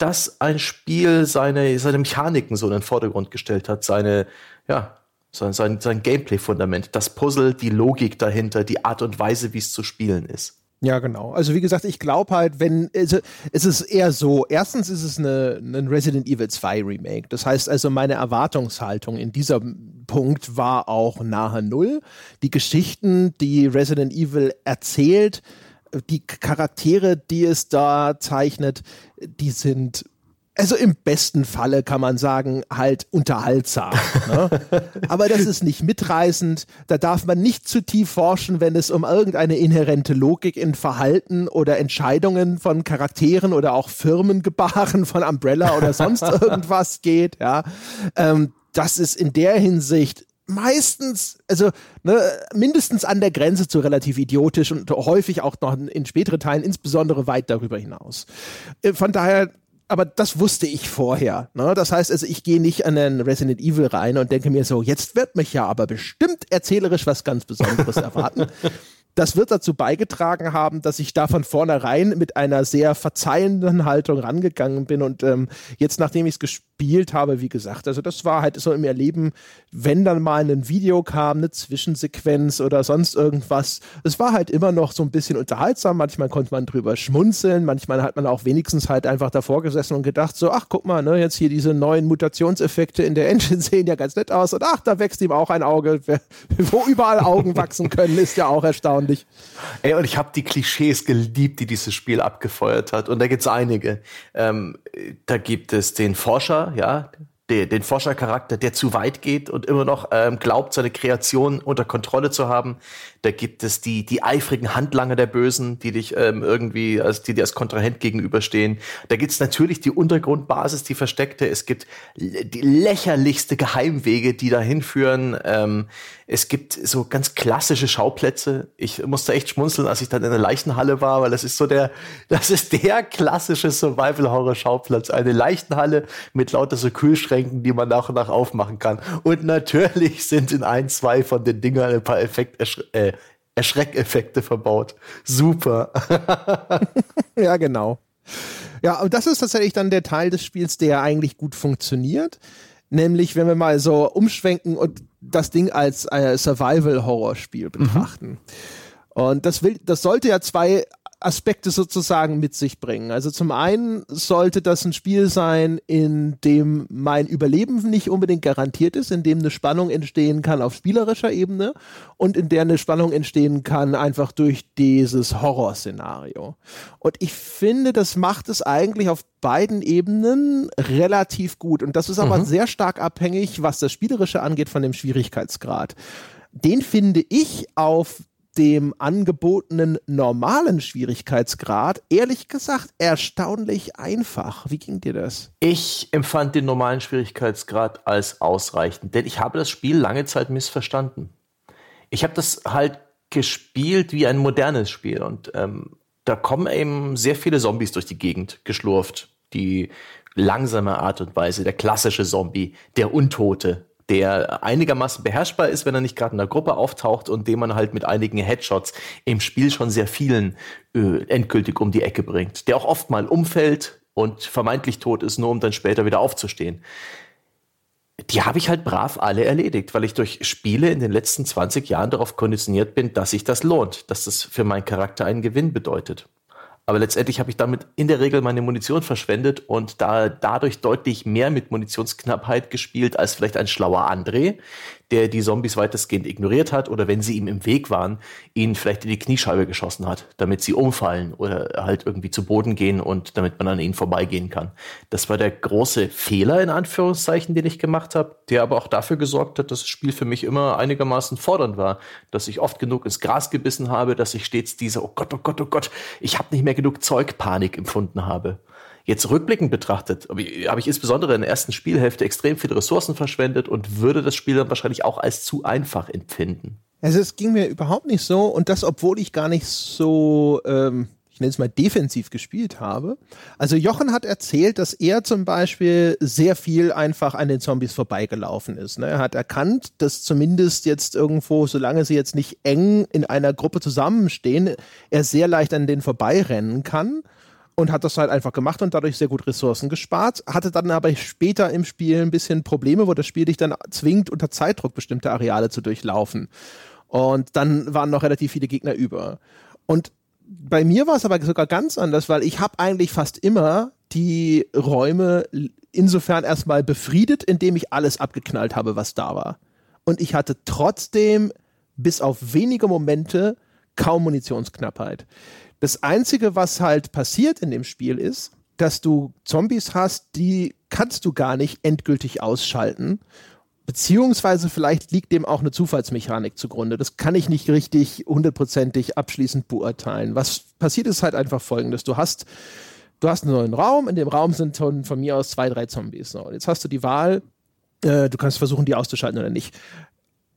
dass ein Spiel seine, seine Mechaniken so in den Vordergrund gestellt hat, seine, ja, sein, sein, sein Gameplay-Fundament, das Puzzle, die Logik dahinter, die Art und Weise, wie es zu spielen ist. Ja, genau. Also wie gesagt, ich glaube halt, wenn also, es ist eher so, erstens ist es eine, ein Resident Evil 2 Remake. Das heißt also, meine Erwartungshaltung in diesem Punkt war auch nahe Null. Die Geschichten, die Resident Evil erzählt, die Charaktere, die es da zeichnet, die sind also im besten Falle kann man sagen, halt unterhaltsam. Ne? Aber das ist nicht mitreißend. Da darf man nicht zu tief forschen, wenn es um irgendeine inhärente Logik in Verhalten oder Entscheidungen von Charakteren oder auch Firmengebaren von Umbrella oder sonst irgendwas geht. Ja, ähm, das ist in der Hinsicht meistens, also ne, mindestens an der Grenze zu relativ idiotisch und häufig auch noch in späteren Teilen, insbesondere weit darüber hinaus. Äh, von daher aber das wusste ich vorher. Ne? Das heißt also, ich gehe nicht an den Resident Evil rein und denke mir so, jetzt wird mich ja aber bestimmt erzählerisch was ganz Besonderes erwarten. Das wird dazu beigetragen haben, dass ich da von vornherein mit einer sehr verzeihenden Haltung rangegangen bin. Und ähm, jetzt, nachdem ich es gespielt habe, wie gesagt, also das war halt so im Erleben, wenn dann mal ein Video kam, eine Zwischensequenz oder sonst irgendwas, es war halt immer noch so ein bisschen unterhaltsam, manchmal konnte man drüber schmunzeln, manchmal hat man auch wenigstens halt einfach davor gesessen und gedacht so, ach guck mal, ne, jetzt hier diese neuen Mutationseffekte in der Engine sehen ja ganz nett aus. Und ach, da wächst ihm auch ein Auge, wo überall Augen wachsen können, ist ja auch erstaunlich erstaunlich. Ey, und ich habe die Klischees geliebt, die dieses Spiel abgefeuert hat. Und da gibt's einige. Ähm, da gibt es den Forscher, ja, den, den Forschercharakter, der zu weit geht und immer noch ähm, glaubt, seine Kreation unter Kontrolle zu haben. Da gibt es die, die eifrigen Handlanger der Bösen, die dich ähm, irgendwie, als, die dir als Kontrahent gegenüberstehen. Da gibt es natürlich die Untergrundbasis, die versteckte. Es gibt die lächerlichste Geheimwege, die dahin führen. Ähm, es gibt so ganz klassische Schauplätze. Ich musste echt schmunzeln, als ich dann in der Leichenhalle war, weil das ist so der, das ist der klassische Survival-Horror-Schauplatz. Eine Leichenhalle mit lauter so Kühlschränken, die man nach und nach aufmachen kann. Und natürlich sind in ein, zwei von den Dingern ein paar Effekt, äh, Erschreckeffekte verbaut. Super. ja, genau. Ja, und das ist tatsächlich dann der Teil des Spiels, der eigentlich gut funktioniert. Nämlich, wenn wir mal so umschwenken und das Ding als äh, Survival-Horror-Spiel mhm. betrachten. Mhm. Und das will, das sollte ja zwei Aspekte sozusagen mit sich bringen. Also zum einen sollte das ein Spiel sein, in dem mein Überleben nicht unbedingt garantiert ist, in dem eine Spannung entstehen kann auf spielerischer Ebene und in der eine Spannung entstehen kann einfach durch dieses Horrorszenario. Und ich finde, das macht es eigentlich auf beiden Ebenen relativ gut. Und das ist aber mhm. sehr stark abhängig, was das Spielerische angeht, von dem Schwierigkeitsgrad. Den finde ich auf dem angebotenen normalen Schwierigkeitsgrad ehrlich gesagt erstaunlich einfach. Wie ging dir das? Ich empfand den normalen Schwierigkeitsgrad als ausreichend, denn ich habe das Spiel lange Zeit missverstanden. Ich habe das halt gespielt wie ein modernes Spiel und ähm, da kommen eben sehr viele Zombies durch die Gegend geschlurft. Die langsame Art und Weise, der klassische Zombie, der Untote, der einigermaßen beherrschbar ist, wenn er nicht gerade in der Gruppe auftaucht und den man halt mit einigen Headshots im Spiel schon sehr vielen äh, endgültig um die Ecke bringt. Der auch oft mal umfällt und vermeintlich tot ist, nur um dann später wieder aufzustehen. Die habe ich halt brav alle erledigt, weil ich durch Spiele in den letzten 20 Jahren darauf konditioniert bin, dass sich das lohnt, dass das für meinen Charakter einen Gewinn bedeutet. Aber letztendlich habe ich damit in der Regel meine Munition verschwendet und da dadurch deutlich mehr mit Munitionsknappheit gespielt als vielleicht ein schlauer André, der die Zombies weitestgehend ignoriert hat oder wenn sie ihm im Weg waren, ihn vielleicht in die Kniescheibe geschossen hat, damit sie umfallen oder halt irgendwie zu Boden gehen und damit man an ihnen vorbeigehen kann. Das war der große Fehler in Anführungszeichen, den ich gemacht habe, der aber auch dafür gesorgt hat, dass das Spiel für mich immer einigermaßen fordernd war, dass ich oft genug ins Gras gebissen habe, dass ich stets diese oh Gott, oh Gott, oh Gott, ich habe nicht mehr genug Zeug Panik empfunden habe. Jetzt rückblickend betrachtet, habe ich insbesondere in der ersten Spielhälfte extrem viele Ressourcen verschwendet und würde das Spiel dann wahrscheinlich auch als zu einfach empfinden. Also es ging mir überhaupt nicht so und das, obwohl ich gar nicht so, ähm, ich nenne es mal defensiv gespielt habe. Also Jochen hat erzählt, dass er zum Beispiel sehr viel einfach an den Zombies vorbeigelaufen ist. Ne? Er hat erkannt, dass zumindest jetzt irgendwo, solange sie jetzt nicht eng in einer Gruppe zusammenstehen, er sehr leicht an denen vorbeirennen kann und hat das halt einfach gemacht und dadurch sehr gut Ressourcen gespart. Hatte dann aber später im Spiel ein bisschen Probleme, wo das Spiel dich dann zwingt, unter Zeitdruck bestimmte Areale zu durchlaufen. Und dann waren noch relativ viele Gegner über. Und bei mir war es aber sogar ganz anders, weil ich habe eigentlich fast immer die Räume insofern erstmal befriedet, indem ich alles abgeknallt habe, was da war. Und ich hatte trotzdem bis auf wenige Momente kaum Munitionsknappheit. Das Einzige, was halt passiert in dem Spiel ist, dass du Zombies hast, die kannst du gar nicht endgültig ausschalten. Beziehungsweise vielleicht liegt dem auch eine Zufallsmechanik zugrunde. Das kann ich nicht richtig hundertprozentig abschließend beurteilen. Was passiert ist halt einfach folgendes. Du hast, du hast einen neuen Raum, in dem Raum sind von, von mir aus zwei, drei Zombies. So, jetzt hast du die Wahl, äh, du kannst versuchen, die auszuschalten oder nicht.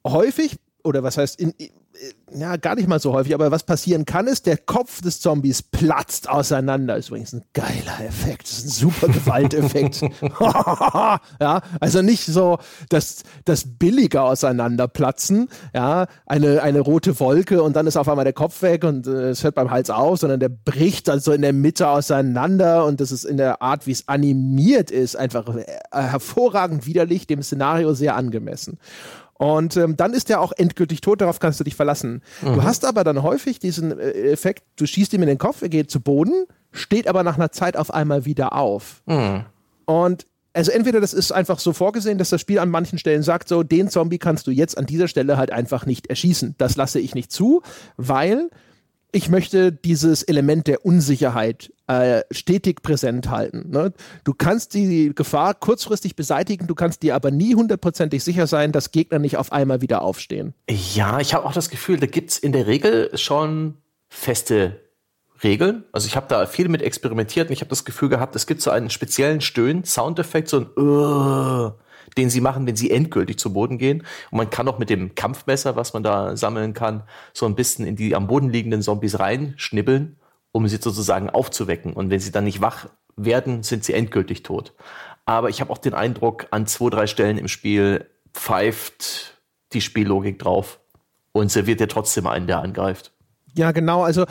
Häufig, oder was heißt, in, ja, gar nicht mal so häufig, aber was passieren kann, ist, der Kopf des Zombies platzt auseinander. Ist übrigens ein geiler Effekt. Das ist ein super Gewalteffekt. ja, also nicht so das, das billige Auseinanderplatzen, ja, eine, eine rote Wolke und dann ist auf einmal der Kopf weg und äh, es hört beim Hals auf, sondern der bricht also in der Mitte auseinander und das ist in der Art, wie es animiert ist, einfach äh, hervorragend widerlich, dem Szenario sehr angemessen. Und ähm, dann ist er auch endgültig tot, darauf kannst du dich verlassen. Mhm. Du hast aber dann häufig diesen äh, Effekt, du schießt ihm in den Kopf, er geht zu Boden, steht aber nach einer Zeit auf einmal wieder auf. Mhm. Und also entweder das ist einfach so vorgesehen, dass das Spiel an manchen Stellen sagt, so den Zombie kannst du jetzt an dieser Stelle halt einfach nicht erschießen. Das lasse ich nicht zu, weil ich möchte dieses Element der Unsicherheit äh, stetig präsent halten. Ne? Du kannst die Gefahr kurzfristig beseitigen, du kannst dir aber nie hundertprozentig sicher sein, dass Gegner nicht auf einmal wieder aufstehen. Ja, ich habe auch das Gefühl, da gibt's in der Regel schon feste Regeln. Also ich habe da viel mit experimentiert und ich habe das Gefühl gehabt, es gibt so einen speziellen Stöhn, Soundeffekt, so ein uh, den sie machen, wenn sie endgültig zu Boden gehen. Und man kann auch mit dem Kampfmesser, was man da sammeln kann, so ein bisschen in die am Boden liegenden Zombies reinschnibbeln, um sie sozusagen aufzuwecken. Und wenn sie dann nicht wach werden, sind sie endgültig tot. Aber ich habe auch den Eindruck, an zwei, drei Stellen im Spiel pfeift die Spiellogik drauf und serviert ja trotzdem einen, der angreift. Ja, genau. Also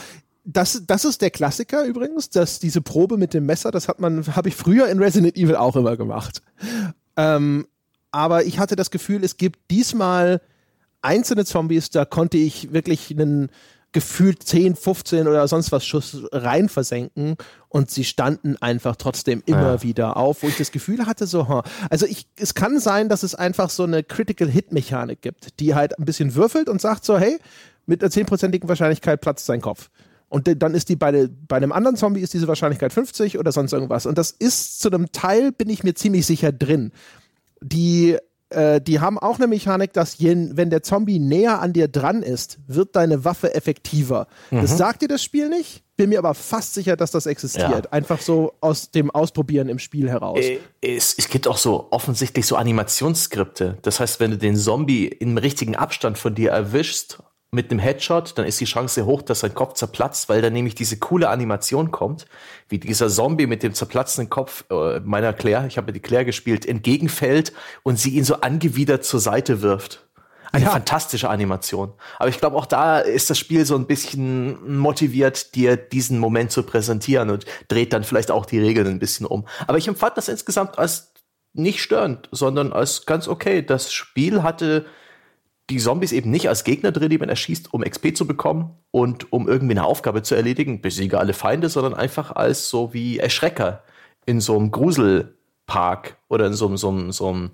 das, das ist der Klassiker übrigens, dass diese Probe mit dem Messer, das hat man, habe ich früher in Resident Evil auch immer gemacht. Ähm, aber ich hatte das Gefühl, es gibt diesmal einzelne Zombies, da konnte ich wirklich einen gefühlt 10, 15 oder sonst was Schuss rein versenken und sie standen einfach trotzdem immer ja. wieder auf, wo ich das Gefühl hatte, so, huh. also ich, es kann sein, dass es einfach so eine Critical Hit Mechanik gibt, die halt ein bisschen würfelt und sagt so, hey, mit einer 10%igen Wahrscheinlichkeit platzt sein Kopf. Und dann ist die bei, bei einem anderen Zombie ist diese Wahrscheinlichkeit 50 oder sonst irgendwas. Und das ist zu einem Teil, bin ich mir ziemlich sicher drin die, äh, die haben auch eine Mechanik, dass je, wenn der Zombie näher an dir dran ist, wird deine Waffe effektiver. Mhm. Das sagt dir das Spiel nicht. Bin mir aber fast sicher, dass das existiert. Ja. Einfach so aus dem Ausprobieren im Spiel heraus. Äh, es, es gibt auch so offensichtlich so Animationsskripte. Das heißt, wenn du den Zombie im richtigen Abstand von dir erwischst mit einem Headshot, dann ist die Chance hoch, dass sein Kopf zerplatzt, weil dann nämlich diese coole Animation kommt, wie dieser Zombie mit dem zerplatzenden Kopf äh, meiner Claire, ich habe die Claire gespielt, entgegenfällt und sie ihn so angewidert zur Seite wirft. Eine ja. fantastische Animation. Aber ich glaube, auch da ist das Spiel so ein bisschen motiviert, dir diesen Moment zu präsentieren und dreht dann vielleicht auch die Regeln ein bisschen um. Aber ich empfand das insgesamt als nicht störend, sondern als ganz okay. Das Spiel hatte die Zombies eben nicht als Gegner drin, die man erschießt, um XP zu bekommen und um irgendwie eine Aufgabe zu erledigen, besiege alle Feinde, sondern einfach als so wie Erschrecker in so einem Gruselpark oder in so einem, so einem, so einem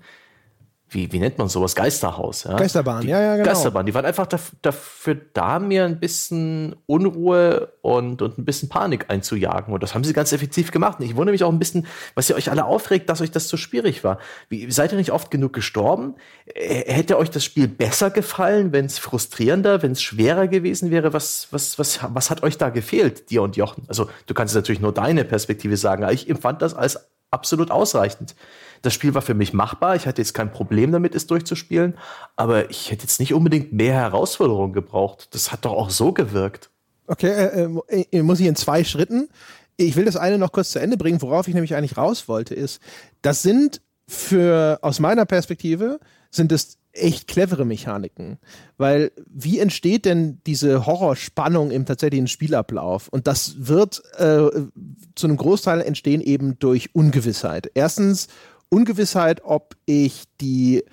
wie, wie nennt man sowas? Geisterhaus. Ja? Geisterbahn, die, ja, ja, genau. Geisterbahn, die waren einfach dafür da, mir ein bisschen Unruhe und, und ein bisschen Panik einzujagen. Und das haben sie ganz effektiv gemacht. Und ich wundere mich auch ein bisschen, was ihr euch alle aufregt, dass euch das so schwierig war. Wie, seid ihr nicht oft genug gestorben? Hätte euch das Spiel besser gefallen, wenn es frustrierender, wenn es schwerer gewesen wäre? Was, was, was, was hat euch da gefehlt, dir und Jochen? Also, du kannst natürlich nur deine Perspektive sagen, aber ich empfand das als absolut ausreichend. Das Spiel war für mich machbar. Ich hatte jetzt kein Problem damit, es durchzuspielen. Aber ich hätte jetzt nicht unbedingt mehr Herausforderungen gebraucht. Das hat doch auch so gewirkt. Okay, äh, äh, äh, muss ich in zwei Schritten. Ich will das eine noch kurz zu Ende bringen. Worauf ich nämlich eigentlich raus wollte, ist, das sind für, aus meiner Perspektive, sind es echt clevere Mechaniken. Weil wie entsteht denn diese Horrorspannung im tatsächlichen Spielablauf? Und das wird äh, zu einem Großteil entstehen eben durch Ungewissheit. Erstens Ungewissheit, ob ich die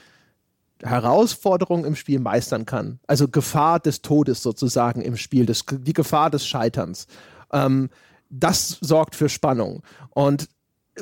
Herausforderung im Spiel meistern kann. Also Gefahr des Todes sozusagen im Spiel, des, die Gefahr des Scheiterns. Ähm, das sorgt für Spannung. Und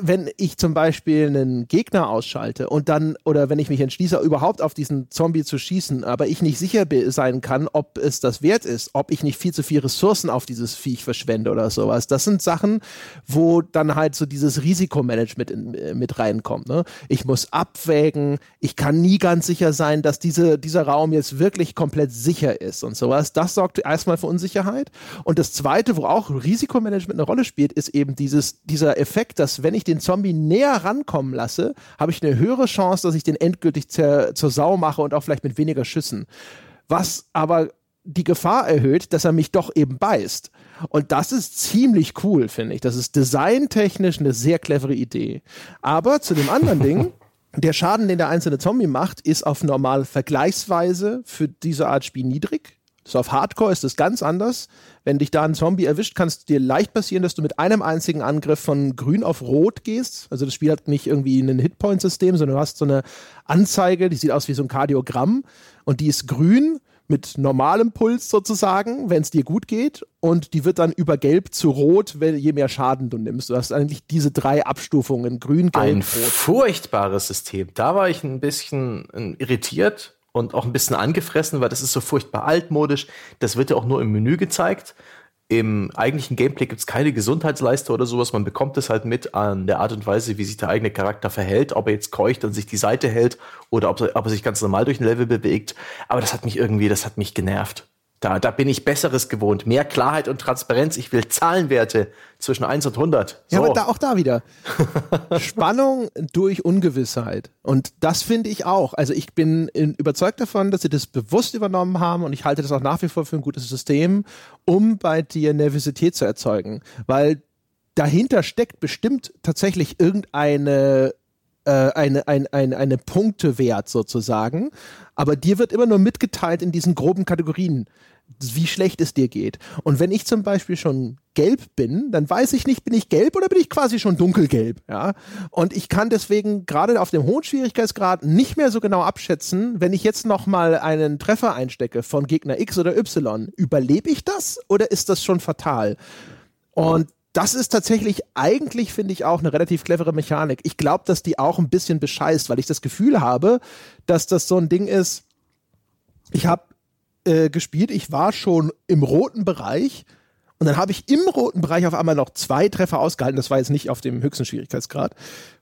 wenn ich zum Beispiel einen Gegner ausschalte und dann, oder wenn ich mich entschließe, überhaupt auf diesen Zombie zu schießen, aber ich nicht sicher sein kann, ob es das wert ist, ob ich nicht viel zu viel Ressourcen auf dieses Viech verschwende oder sowas. Das sind Sachen, wo dann halt so dieses Risikomanagement in, äh, mit reinkommt. Ne? Ich muss abwägen, ich kann nie ganz sicher sein, dass diese, dieser Raum jetzt wirklich komplett sicher ist und sowas. Das sorgt erstmal für Unsicherheit. Und das zweite, wo auch Risikomanagement eine Rolle spielt, ist eben dieses, dieser Effekt, dass wenn ich den Zombie näher rankommen lasse, habe ich eine höhere Chance, dass ich den endgültig zur, zur Sau mache und auch vielleicht mit weniger Schüssen. Was aber die Gefahr erhöht, dass er mich doch eben beißt. Und das ist ziemlich cool, finde ich. Das ist designtechnisch eine sehr clevere Idee. Aber zu dem anderen Ding, der Schaden, den der einzelne Zombie macht, ist auf normal vergleichsweise für diese Art Spiel niedrig. Das auf Hardcore ist es ganz anders. Wenn dich da ein Zombie erwischt, kann es dir leicht passieren, dass du mit einem einzigen Angriff von grün auf rot gehst. Also das Spiel hat nicht irgendwie ein Hitpoint-System, sondern du hast so eine Anzeige, die sieht aus wie so ein Kardiogramm und die ist grün mit normalem Puls sozusagen, wenn es dir gut geht. Und die wird dann über gelb zu rot, wenn, je mehr Schaden du nimmst. Du hast eigentlich diese drei Abstufungen, grün, gelb, ein rot. Ein furchtbares System. Da war ich ein bisschen irritiert und auch ein bisschen angefressen, weil das ist so furchtbar altmodisch. Das wird ja auch nur im Menü gezeigt. Im eigentlichen Gameplay gibt es keine Gesundheitsleiste oder sowas. Man bekommt es halt mit an der Art und Weise, wie sich der eigene Charakter verhält, ob er jetzt keucht und sich die Seite hält oder ob, ob er sich ganz normal durch ein Level bewegt. Aber das hat mich irgendwie, das hat mich genervt. Da, da bin ich Besseres gewohnt. Mehr Klarheit und Transparenz. Ich will Zahlenwerte zwischen 1 und 100. So. Ja, aber da, auch da wieder. Spannung durch Ungewissheit. Und das finde ich auch. Also ich bin überzeugt davon, dass sie das bewusst übernommen haben und ich halte das auch nach wie vor für ein gutes System, um bei dir Nervosität zu erzeugen. Weil dahinter steckt bestimmt tatsächlich irgendeine äh, eine, ein, ein, eine Punktewert sozusagen. Aber dir wird immer nur mitgeteilt in diesen groben Kategorien, wie schlecht es dir geht. Und wenn ich zum Beispiel schon gelb bin, dann weiß ich nicht, bin ich gelb oder bin ich quasi schon dunkelgelb, ja. Und ich kann deswegen gerade auf dem hohen Schwierigkeitsgrad nicht mehr so genau abschätzen, wenn ich jetzt noch mal einen Treffer einstecke von Gegner X oder Y, überlebe ich das oder ist das schon fatal? Und das ist tatsächlich eigentlich, finde ich, auch eine relativ clevere Mechanik. Ich glaube, dass die auch ein bisschen bescheißt, weil ich das Gefühl habe, dass das so ein Ding ist. Ich habe äh, gespielt, ich war schon im roten Bereich und dann habe ich im roten Bereich auf einmal noch zwei Treffer ausgehalten. Das war jetzt nicht auf dem höchsten Schwierigkeitsgrad,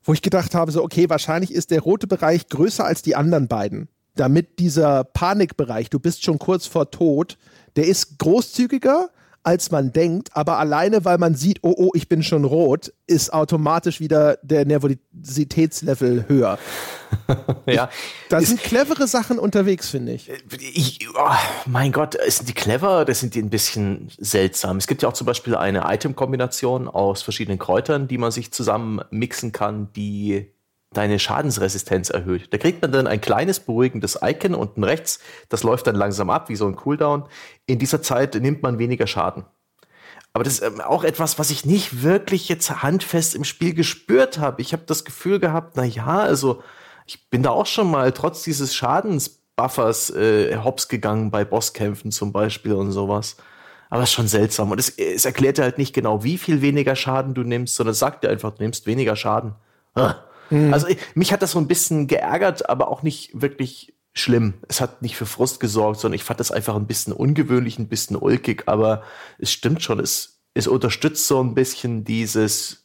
wo ich gedacht habe, so, okay, wahrscheinlich ist der rote Bereich größer als die anderen beiden. Damit dieser Panikbereich, du bist schon kurz vor Tod, der ist großzügiger als man denkt, aber alleine, weil man sieht, oh, oh, ich bin schon rot, ist automatisch wieder der Nervositätslevel höher. ja. Da sind clevere Sachen unterwegs, finde ich. ich oh, mein Gott, sind die clever oder sind die ein bisschen seltsam? Es gibt ja auch zum Beispiel eine Item-Kombination aus verschiedenen Kräutern, die man sich zusammen mixen kann, die deine Schadensresistenz erhöht. Da kriegt man dann ein kleines beruhigendes Icon unten rechts, das läuft dann langsam ab, wie so ein Cooldown. In dieser Zeit nimmt man weniger Schaden. Aber das ist ähm, auch etwas, was ich nicht wirklich jetzt handfest im Spiel gespürt habe. Ich habe das Gefühl gehabt, na ja, also ich bin da auch schon mal trotz dieses Schadensbuffers äh, hops gegangen bei Bosskämpfen zum Beispiel und sowas. Aber es ist schon seltsam. Und es, es erklärt halt nicht genau, wie viel weniger Schaden du nimmst, sondern sagt dir einfach, du nimmst weniger Schaden. Ah. Mhm. Also ich, mich hat das so ein bisschen geärgert, aber auch nicht wirklich schlimm. Es hat nicht für Frust gesorgt, sondern ich fand das einfach ein bisschen ungewöhnlich, ein bisschen ulkig, aber es stimmt schon, es, es unterstützt so ein bisschen dieses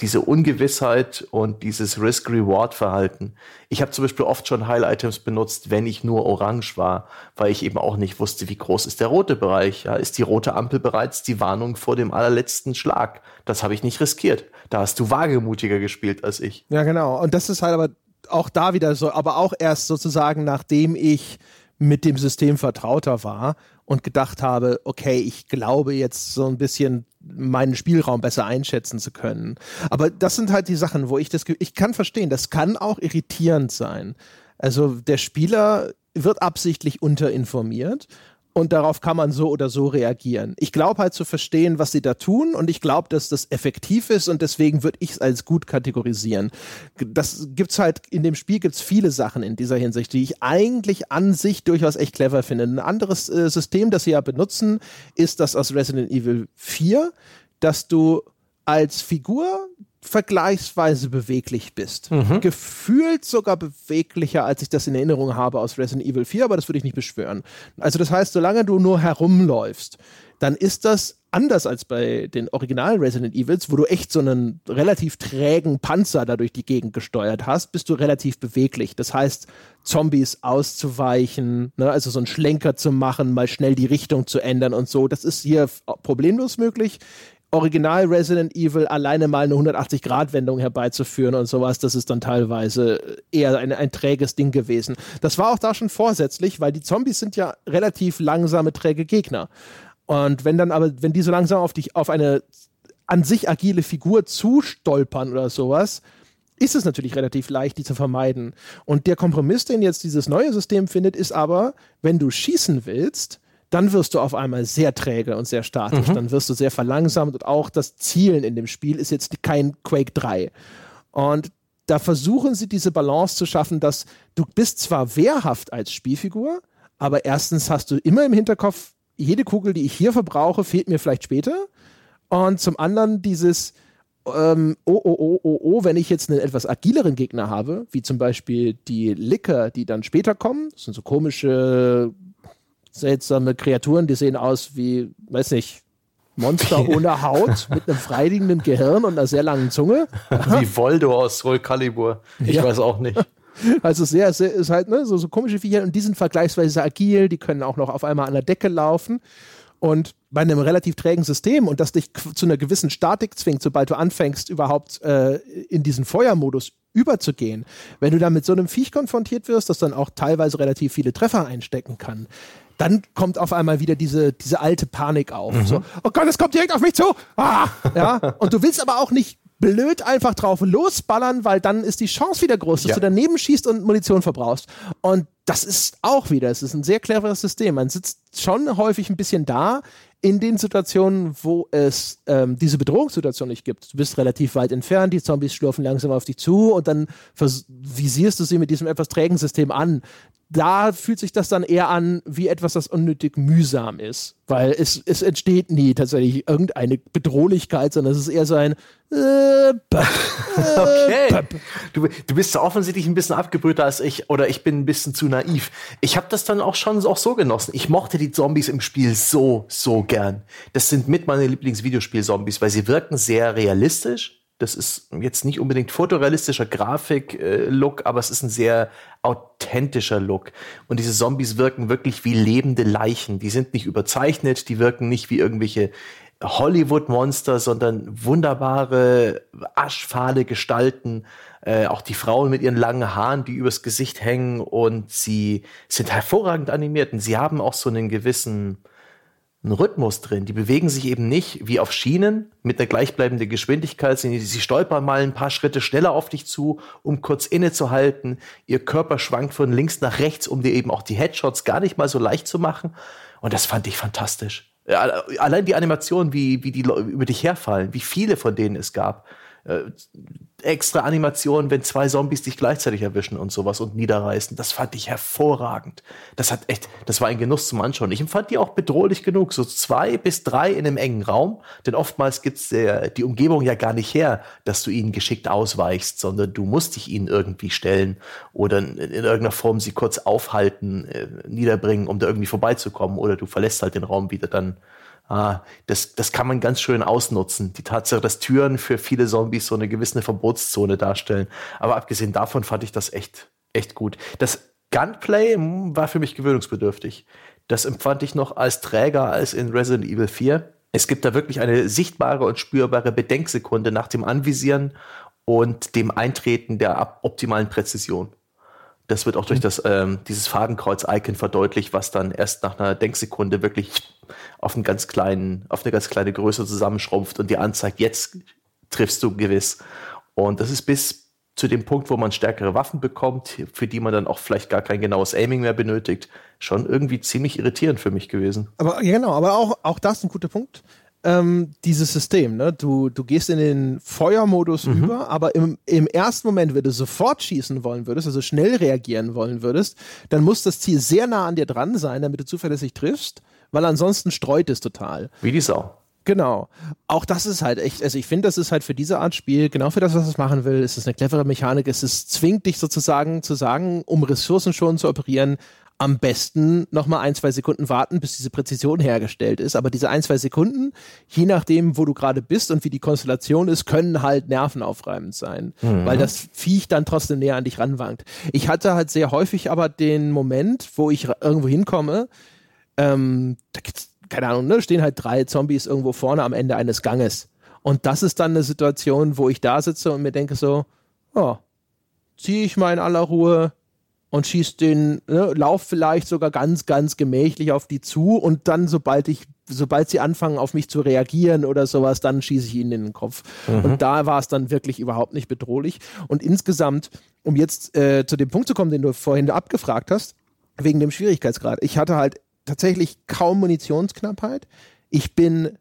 diese Ungewissheit und dieses Risk-Reward-Verhalten. Ich habe zum Beispiel oft schon Heil-Items benutzt, wenn ich nur orange war, weil ich eben auch nicht wusste, wie groß ist der rote Bereich. Ja, ist die rote Ampel bereits die Warnung vor dem allerletzten Schlag? Das habe ich nicht riskiert. Da hast du wagemutiger gespielt als ich. Ja, genau. Und das ist halt aber auch da wieder so, aber auch erst sozusagen, nachdem ich mit dem System vertrauter war und gedacht habe, okay, ich glaube jetzt so ein bisschen meinen Spielraum besser einschätzen zu können. Aber das sind halt die Sachen, wo ich das, ich kann verstehen, das kann auch irritierend sein. Also der Spieler wird absichtlich unterinformiert und darauf kann man so oder so reagieren. Ich glaube halt zu verstehen, was sie da tun und ich glaube, dass das effektiv ist und deswegen würde ich es als gut kategorisieren. Das gibt's halt in dem Spiel gibt's viele Sachen in dieser Hinsicht, die ich eigentlich an sich durchaus echt clever finde. Ein anderes äh, System, das sie ja benutzen, ist das aus Resident Evil 4, dass du als Figur vergleichsweise beweglich bist. Mhm. Gefühlt sogar beweglicher, als ich das in Erinnerung habe aus Resident Evil 4, aber das würde ich nicht beschwören. Also das heißt, solange du nur herumläufst, dann ist das anders als bei den originalen Resident Evils, wo du echt so einen relativ trägen Panzer da durch die Gegend gesteuert hast, bist du relativ beweglich. Das heißt, Zombies auszuweichen, ne, also so einen Schlenker zu machen, mal schnell die Richtung zu ändern und so, das ist hier problemlos möglich. Original Resident Evil alleine mal eine 180-Grad-Wendung herbeizuführen und sowas, das ist dann teilweise eher ein, ein träges Ding gewesen. Das war auch da schon vorsätzlich, weil die Zombies sind ja relativ langsame, träge Gegner. Und wenn dann aber, wenn die so langsam auf dich, auf eine an sich agile Figur zustolpern oder sowas, ist es natürlich relativ leicht, die zu vermeiden. Und der Kompromiss, den jetzt dieses neue System findet, ist aber, wenn du schießen willst, dann wirst du auf einmal sehr träge und sehr statisch. Mhm. Dann wirst du sehr verlangsamt und auch das Zielen in dem Spiel ist jetzt kein Quake 3. Und da versuchen sie diese Balance zu schaffen, dass du bist zwar wehrhaft als Spielfigur, aber erstens hast du immer im Hinterkopf, jede Kugel, die ich hier verbrauche, fehlt mir vielleicht später. Und zum anderen dieses, ähm, oh, oh, oh, oh, oh, wenn ich jetzt einen etwas agileren Gegner habe, wie zum Beispiel die Licker, die dann später kommen, das sind so komische seltsame Kreaturen, die sehen aus wie, weiß nicht, Monster ohne Haut, mit einem freiliegenden Gehirn und einer sehr langen Zunge. Wie Voldo aus Soul Calibur. Ich ja. weiß auch nicht. Also sehr, sehr ist halt, ne, so, so komische Viecher und die sind vergleichsweise agil, die können auch noch auf einmal an der Decke laufen. Und bei einem relativ trägen System und das dich zu einer gewissen Statik zwingt, sobald du anfängst, überhaupt äh, in diesen Feuermodus überzugehen, wenn du da mit so einem Viech konfrontiert wirst, das dann auch teilweise relativ viele Treffer einstecken kann, dann kommt auf einmal wieder diese, diese alte Panik auf. Mhm. So, oh Gott, es kommt direkt auf mich zu. Ah! Ja? Und du willst aber auch nicht blöd einfach drauf losballern, weil dann ist die Chance wieder groß, dass ja. du daneben schießt und Munition verbrauchst. Und das ist auch wieder, es ist ein sehr cleveres System. Man sitzt schon häufig ein bisschen da in den Situationen, wo es ähm, diese Bedrohungssituation nicht gibt. Du bist relativ weit entfernt, die Zombies schlurfen langsam auf dich zu und dann visierst du sie mit diesem etwas trägen System an da fühlt sich das dann eher an wie etwas, das unnötig mühsam ist, weil es, es entsteht nie tatsächlich irgendeine Bedrohlichkeit, sondern es ist eher so ein äh, Okay. Du, du bist offensichtlich ein bisschen abgebrühter als ich oder ich bin ein bisschen zu naiv. Ich habe das dann auch schon auch so genossen. Ich mochte die Zombies im Spiel so, so gern. Das sind mit meine Lieblingsvideospiel-Zombies, weil sie wirken sehr realistisch das ist jetzt nicht unbedingt fotorealistischer Grafik-Look, aber es ist ein sehr authentischer Look. Und diese Zombies wirken wirklich wie lebende Leichen. Die sind nicht überzeichnet, die wirken nicht wie irgendwelche Hollywood-Monster, sondern wunderbare, aschfahle Gestalten. Äh, auch die Frauen mit ihren langen Haaren, die übers Gesicht hängen und sie sind hervorragend animiert und sie haben auch so einen gewissen, einen Rhythmus drin. Die bewegen sich eben nicht wie auf Schienen mit einer gleichbleibenden Geschwindigkeit. Sie, sie stolpern mal ein paar Schritte schneller auf dich zu, um kurz innezuhalten. Ihr Körper schwankt von links nach rechts, um dir eben auch die Headshots gar nicht mal so leicht zu machen. Und das fand ich fantastisch. Allein die Animation, wie, wie die über dich herfallen, wie viele von denen es gab äh, extra Animationen, wenn zwei Zombies dich gleichzeitig erwischen und sowas und niederreißen. Das fand ich hervorragend. Das hat echt, das war ein Genuss zum Anschauen. Ich empfand die auch bedrohlich genug. So zwei bis drei in einem engen Raum. Denn oftmals gibt's äh, die Umgebung ja gar nicht her, dass du ihnen geschickt ausweichst, sondern du musst dich ihnen irgendwie stellen oder in, in irgendeiner Form sie kurz aufhalten, äh, niederbringen, um da irgendwie vorbeizukommen. Oder du verlässt halt den Raum wieder dann das, das kann man ganz schön ausnutzen. Die Tatsache, dass Türen für viele Zombies so eine gewisse Verbotszone darstellen. Aber abgesehen davon fand ich das echt, echt gut. Das Gunplay hm, war für mich gewöhnungsbedürftig. Das empfand ich noch als träger als in Resident Evil 4. Es gibt da wirklich eine sichtbare und spürbare Bedenksekunde nach dem Anvisieren und dem Eintreten der optimalen Präzision. Das wird auch durch mhm. das, ähm, dieses Fadenkreuz-Icon verdeutlicht, was dann erst nach einer Denksekunde wirklich auf, einen ganz kleinen, auf eine ganz kleine Größe zusammenschrumpft und dir anzeigt, jetzt triffst du gewiss. Und das ist bis zu dem Punkt, wo man stärkere Waffen bekommt, für die man dann auch vielleicht gar kein genaues Aiming mehr benötigt, schon irgendwie ziemlich irritierend für mich gewesen. Aber genau, aber auch, auch das ein guter Punkt ähm, dieses System. Ne? Du, du gehst in den Feuermodus mhm. über, aber im, im ersten Moment, wenn du sofort schießen wollen würdest, also schnell reagieren wollen würdest, dann muss das Ziel sehr nah an dir dran sein, damit du zuverlässig triffst, weil ansonsten streut es total. Wie die Sau. Genau. Auch das ist halt echt, also ich finde, das ist halt für diese Art Spiel, genau für das, was es machen will, ist es eine clevere Mechanik. Es ist, zwingt dich sozusagen zu sagen, um Ressourcen schon zu operieren, am besten nochmal ein, zwei Sekunden warten, bis diese Präzision hergestellt ist. Aber diese ein, zwei Sekunden, je nachdem, wo du gerade bist und wie die Konstellation ist, können halt nervenaufreibend sein, mhm. weil das Viech dann trotzdem näher an dich ranwankt. Ich hatte halt sehr häufig aber den Moment, wo ich irgendwo hinkomme, ähm, da gibt's, keine Ahnung, ne, stehen halt drei Zombies irgendwo vorne am Ende eines Ganges. Und das ist dann eine Situation, wo ich da sitze und mir denke so, oh, ziehe ich mal in aller Ruhe und schießt den ne, Lauf vielleicht sogar ganz, ganz gemächlich auf die zu und dann, sobald ich, sobald sie anfangen, auf mich zu reagieren oder sowas, dann schieße ich ihnen in den Kopf. Mhm. Und da war es dann wirklich überhaupt nicht bedrohlich. Und insgesamt, um jetzt äh, zu dem Punkt zu kommen, den du vorhin abgefragt hast, wegen dem Schwierigkeitsgrad. Ich hatte halt tatsächlich kaum Munitionsknappheit. Ich bin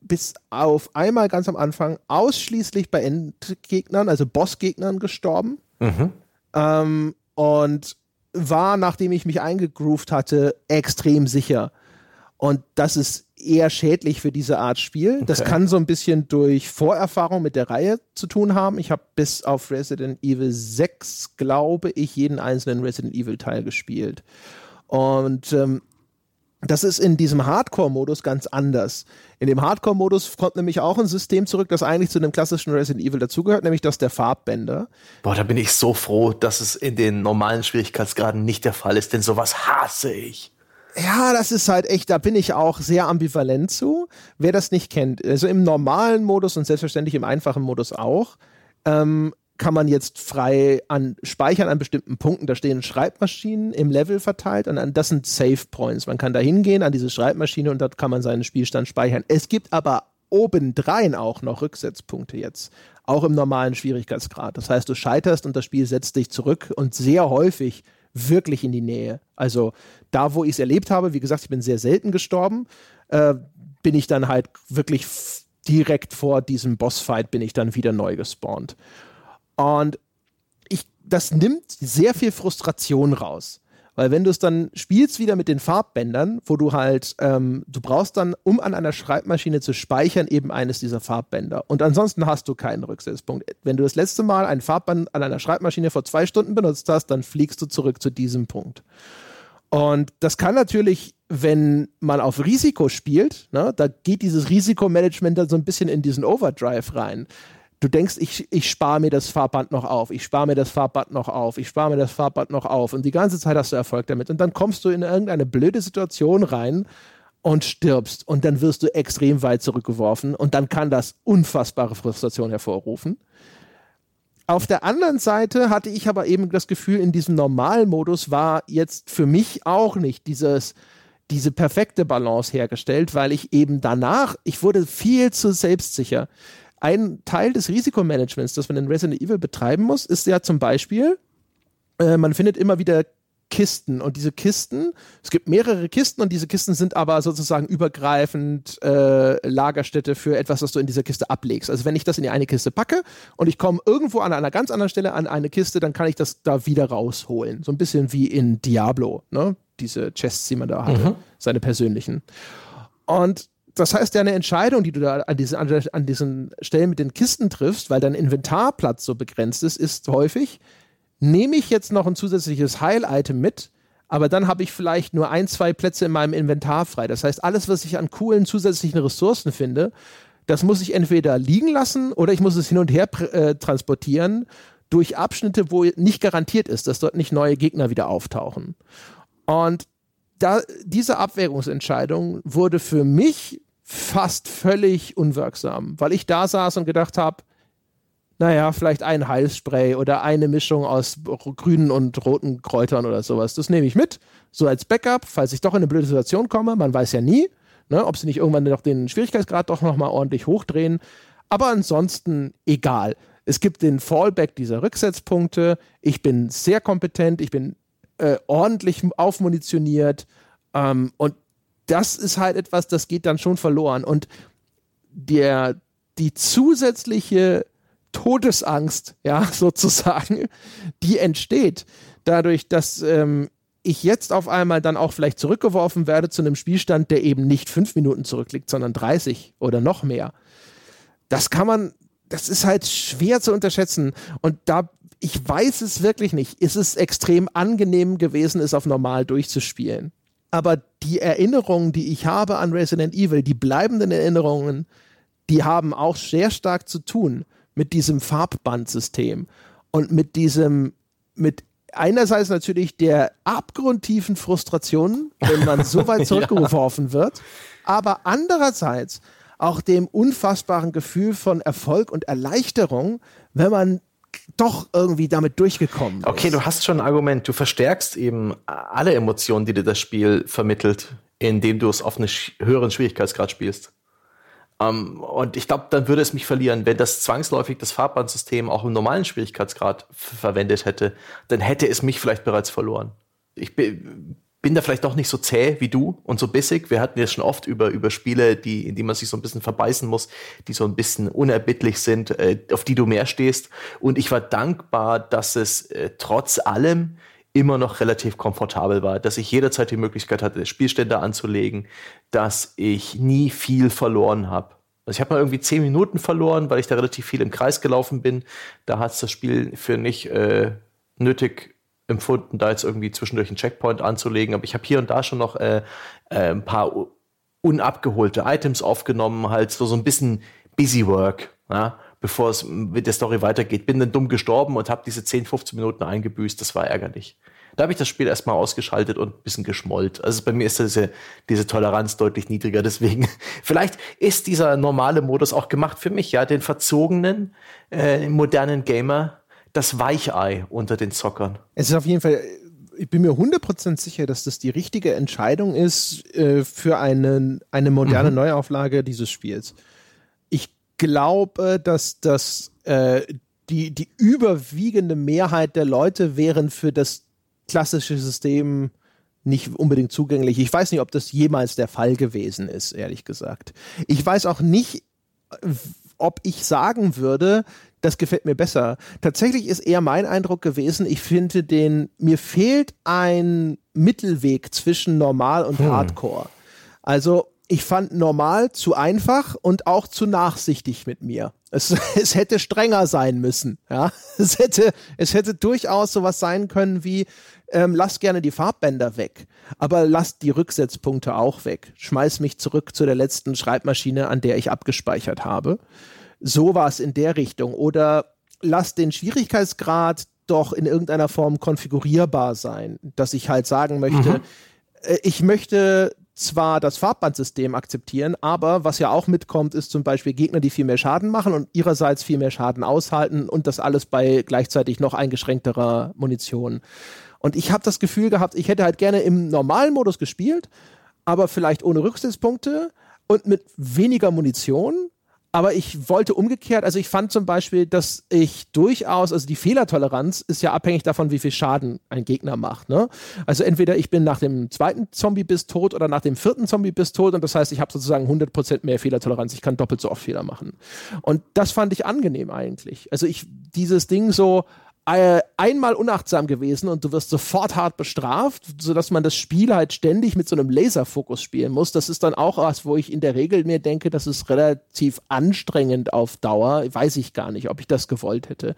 bis auf einmal ganz am Anfang ausschließlich bei Endgegnern, also Bossgegnern gestorben. Mhm. Ähm, und war, nachdem ich mich eingegroovt hatte, extrem sicher. Und das ist eher schädlich für diese Art Spiel. Okay. Das kann so ein bisschen durch Vorerfahrung mit der Reihe zu tun haben. Ich habe bis auf Resident Evil 6, glaube ich, jeden einzelnen Resident Evil Teil gespielt. Und ähm, Das ist in diesem Hardcore-Modus ganz anders. In dem Hardcore-Modus kommt nämlich auch ein System zurück, das eigentlich zu dem klassischen Resident Evil dazugehört, nämlich das der Farbbänder. Boah, da bin ich so froh, dass es in den normalen Schwierigkeitsgraden nicht der Fall ist, denn sowas hasse ich. Ja, das ist halt echt, da bin ich auch sehr ambivalent zu. Wer das nicht kennt, also im normalen Modus und selbstverständlich im einfachen Modus auch, ähm, kann man jetzt frei an speichern an bestimmten Punkten. Da stehen Schreibmaschinen im Level verteilt und das sind Save Points. Man kann da hingehen an diese Schreibmaschine und dort kann man seinen Spielstand speichern. Es gibt aber obendrein auch noch Rücksetzpunkte jetzt, auch im normalen Schwierigkeitsgrad. Das heißt, du scheiterst und das Spiel setzt dich zurück und sehr häufig wirklich in die Nähe. Also da, wo ich es erlebt habe, wie gesagt, ich bin sehr selten gestorben, äh, bin ich dann halt wirklich direkt vor diesem Bossfight bin ich dann wieder neu gespawnt. Und ich, das nimmt sehr viel Frustration raus. Weil wenn du es dann spielst wieder mit den Farbbändern, wo du halt, ähm, du brauchst dann, um an einer Schreibmaschine zu speichern, eben eines dieser Farbbänder. Und ansonsten hast du keinen Rücksetzpunkt. Wenn du das letzte Mal ein Farbband an einer Schreibmaschine vor zwei Stunden benutzt hast, dann fliegst du zurück zu diesem Punkt. Und das kann natürlich, wenn man auf Risiko spielt, ne, da geht dieses Risikomanagement dann so ein bisschen in diesen Overdrive rein du denkst, ich, ich spare mir das Farbband noch auf, ich spare mir das Farbband noch auf, ich spare mir das Farbband noch auf und die ganze Zeit hast du Erfolg damit und dann kommst du in irgendeine blöde Situation rein und stirbst und dann wirst du extrem weit zurückgeworfen und dann kann das unfassbare Frustration hervorrufen. Auf der anderen Seite hatte ich aber eben das Gefühl, in diesem normalen Modus war jetzt für mich auch nicht dieses, diese perfekte Balance hergestellt, weil ich eben danach, ich wurde viel zu selbstsicher ein Teil des Risikomanagements, das man in Resident Evil betreiben muss, ist ja zum Beispiel, äh, man findet immer wieder Kisten und diese Kisten, es gibt mehrere Kisten und diese Kisten sind aber sozusagen übergreifend äh, Lagerstätte für etwas, was du in dieser Kiste ablegst. Also wenn ich das in die eine Kiste packe und ich komme irgendwo an einer ganz anderen Stelle an eine Kiste, dann kann ich das da wieder rausholen. So ein bisschen wie in Diablo, ne? Diese Chests, die man da hatte, mhm. seine persönlichen. Und das heißt, ja eine Entscheidung, die du da an, diese, an diesen Stellen mit den Kisten triffst, weil dein Inventarplatz so begrenzt ist, ist häufig, nehme ich jetzt noch ein zusätzliches Heil-Item mit, aber dann habe ich vielleicht nur ein, zwei Plätze in meinem Inventar frei. Das heißt, alles, was ich an coolen zusätzlichen Ressourcen finde, das muss ich entweder liegen lassen oder ich muss es hin und her äh, transportieren durch Abschnitte, wo nicht garantiert ist, dass dort nicht neue Gegner wieder auftauchen. Und da, diese Abwägungsentscheidung wurde für mich fast völlig unwirksam, weil ich da saß und gedacht habe, naja, vielleicht ein Heilspray oder eine Mischung aus grünen und roten Kräutern oder sowas. Das nehme ich mit, so als Backup, falls ich doch in eine blöde Situation komme. Man weiß ja nie, ne, ob sie nicht irgendwann noch den Schwierigkeitsgrad doch nochmal ordentlich hochdrehen. Aber ansonsten egal. Es gibt den Fallback dieser Rücksetzpunkte. Ich bin sehr kompetent, ich bin äh, ordentlich aufmunitioniert. Ähm, und das ist halt etwas, das geht dann schon verloren. Und der, die zusätzliche Todesangst, ja, sozusagen, die entsteht dadurch, dass ähm, ich jetzt auf einmal dann auch vielleicht zurückgeworfen werde zu einem Spielstand, der eben nicht fünf Minuten zurückliegt, sondern 30 oder noch mehr. Das kann man, das ist halt schwer zu unterschätzen. Und da ich weiß es wirklich nicht. Ist es extrem angenehm gewesen, es auf normal durchzuspielen. Aber die Erinnerungen, die ich habe an Resident Evil, die bleibenden Erinnerungen, die haben auch sehr stark zu tun mit diesem Farbbandsystem und mit diesem, mit einerseits natürlich der abgrundtiefen Frustration, wenn man so weit zurückgeworfen ja. wird, aber andererseits auch dem unfassbaren Gefühl von Erfolg und Erleichterung, wenn man doch irgendwie damit durchgekommen Okay, du hast schon ein Argument. Du verstärkst eben alle Emotionen, die dir das Spiel vermittelt, indem du es auf einen höheren Schwierigkeitsgrad spielst. Um, ähm, und ich glaube, dann würde es mich verlieren, wenn das zwangsläufig das Fahrbansystem auch im normalen Schwierigkeitsgrad verwendet hätte, dann hätte es mich vielleicht bereits verloren. Ich bin bin da vielleicht doch nicht so zäh wie du und so bissig. Wir hatten ja schon oft über, über Spiele, die, in die man sich so ein bisschen verbeißen muss, die so ein bisschen unerbittlich sind, äh, auf die du mehr stehst. Und ich war dankbar, dass es äh, trotz allem immer noch relativ komfortabel war, dass ich jederzeit die Möglichkeit hatte, Spielstände anzulegen, dass ich nie viel verloren habe. Also ich habe mal irgendwie zehn Minuten verloren, weil ich da relativ viel im Kreis gelaufen bin. Da hat es das Spiel für nicht äh, nötig empfunden, da jetzt irgendwie zwischendurch einen Checkpoint anzulegen, aber ich habe hier und da schon noch äh, äh, ein paar unabgeholte Items aufgenommen, halt so, so ein bisschen Busy Work, ja, bevor es mit der Story weitergeht. Bin dann dumm gestorben und habe diese 10, 15 Minuten eingebüßt. Das war ärgerlich. Da habe ich das Spiel erstmal ausgeschaltet und ein bisschen geschmollt. Also bei mir ist diese, diese Toleranz deutlich niedriger. Deswegen, vielleicht ist dieser normale Modus auch gemacht für mich, ja, den verzogenen, äh, modernen Gamer, das Weichei unter den Zockern. Es ist auf jeden Fall ich bin mir 100% sicher, dass das die richtige Entscheidung ist äh, für eine, eine moderne mhm. Neuauflage dieses Spiels. Ich glaube, dass das äh, die, die überwiegende Mehrheit der Leute wären für das klassische System nicht unbedingt zugänglich. Ich weiß nicht, ob das jemals der Fall gewesen ist, ehrlich gesagt. Ich weiß auch nicht, ob ich sagen würde, das gefällt mir besser. Tatsächlich ist eher mein Eindruck gewesen, ich finde den, mir fehlt ein Mittelweg zwischen normal und hm. Hardcore. Also ich fand normal zu einfach und auch zu nachsichtig mit mir. Es, es hätte strenger sein müssen. Ja, es hätte, es hätte durchaus sowas sein können wie, ähm, lass gerne die Farbbänder weg, aber lass die Rücksetzpunkte auch weg. Schmeiß mich zurück zu der letzten Schreibmaschine, an der ich abgespeichert habe. Sowas in der Richtung. Oder lass den Schwierigkeitsgrad doch in irgendeiner Form konfigurierbar sein, dass ich halt sagen möchte, mhm. äh, ich möchte zwar das Farbbandsystem akzeptieren, aber was ja auch mitkommt, ist zum Beispiel Gegner, die viel mehr Schaden machen und ihrerseits viel mehr Schaden aushalten und das alles bei gleichzeitig noch eingeschränkterer Munition. Und ich habe das Gefühl gehabt, ich hätte halt gerne im normalen Modus gespielt, aber vielleicht ohne Rücksichtspunkte und mit weniger Munition. Aber ich wollte umgekehrt, also ich fand zum Beispiel, dass ich durchaus, also die Fehlertoleranz ist ja abhängig davon, wie viel Schaden ein Gegner macht. Ne? Also entweder ich bin nach dem zweiten Zombie bis tot oder nach dem vierten Zombie bis tot und das heißt, ich habe sozusagen 100% mehr Fehlertoleranz. Ich kann doppelt so oft Fehler machen. Und das fand ich angenehm eigentlich. Also ich, dieses Ding so, einmal unachtsam gewesen und du wirst sofort hart bestraft, sodass man das Spiel halt ständig mit so einem Laserfokus spielen muss. Das ist dann auch was, wo ich in der Regel mir denke, das ist relativ anstrengend auf Dauer. Weiß ich gar nicht, ob ich das gewollt hätte.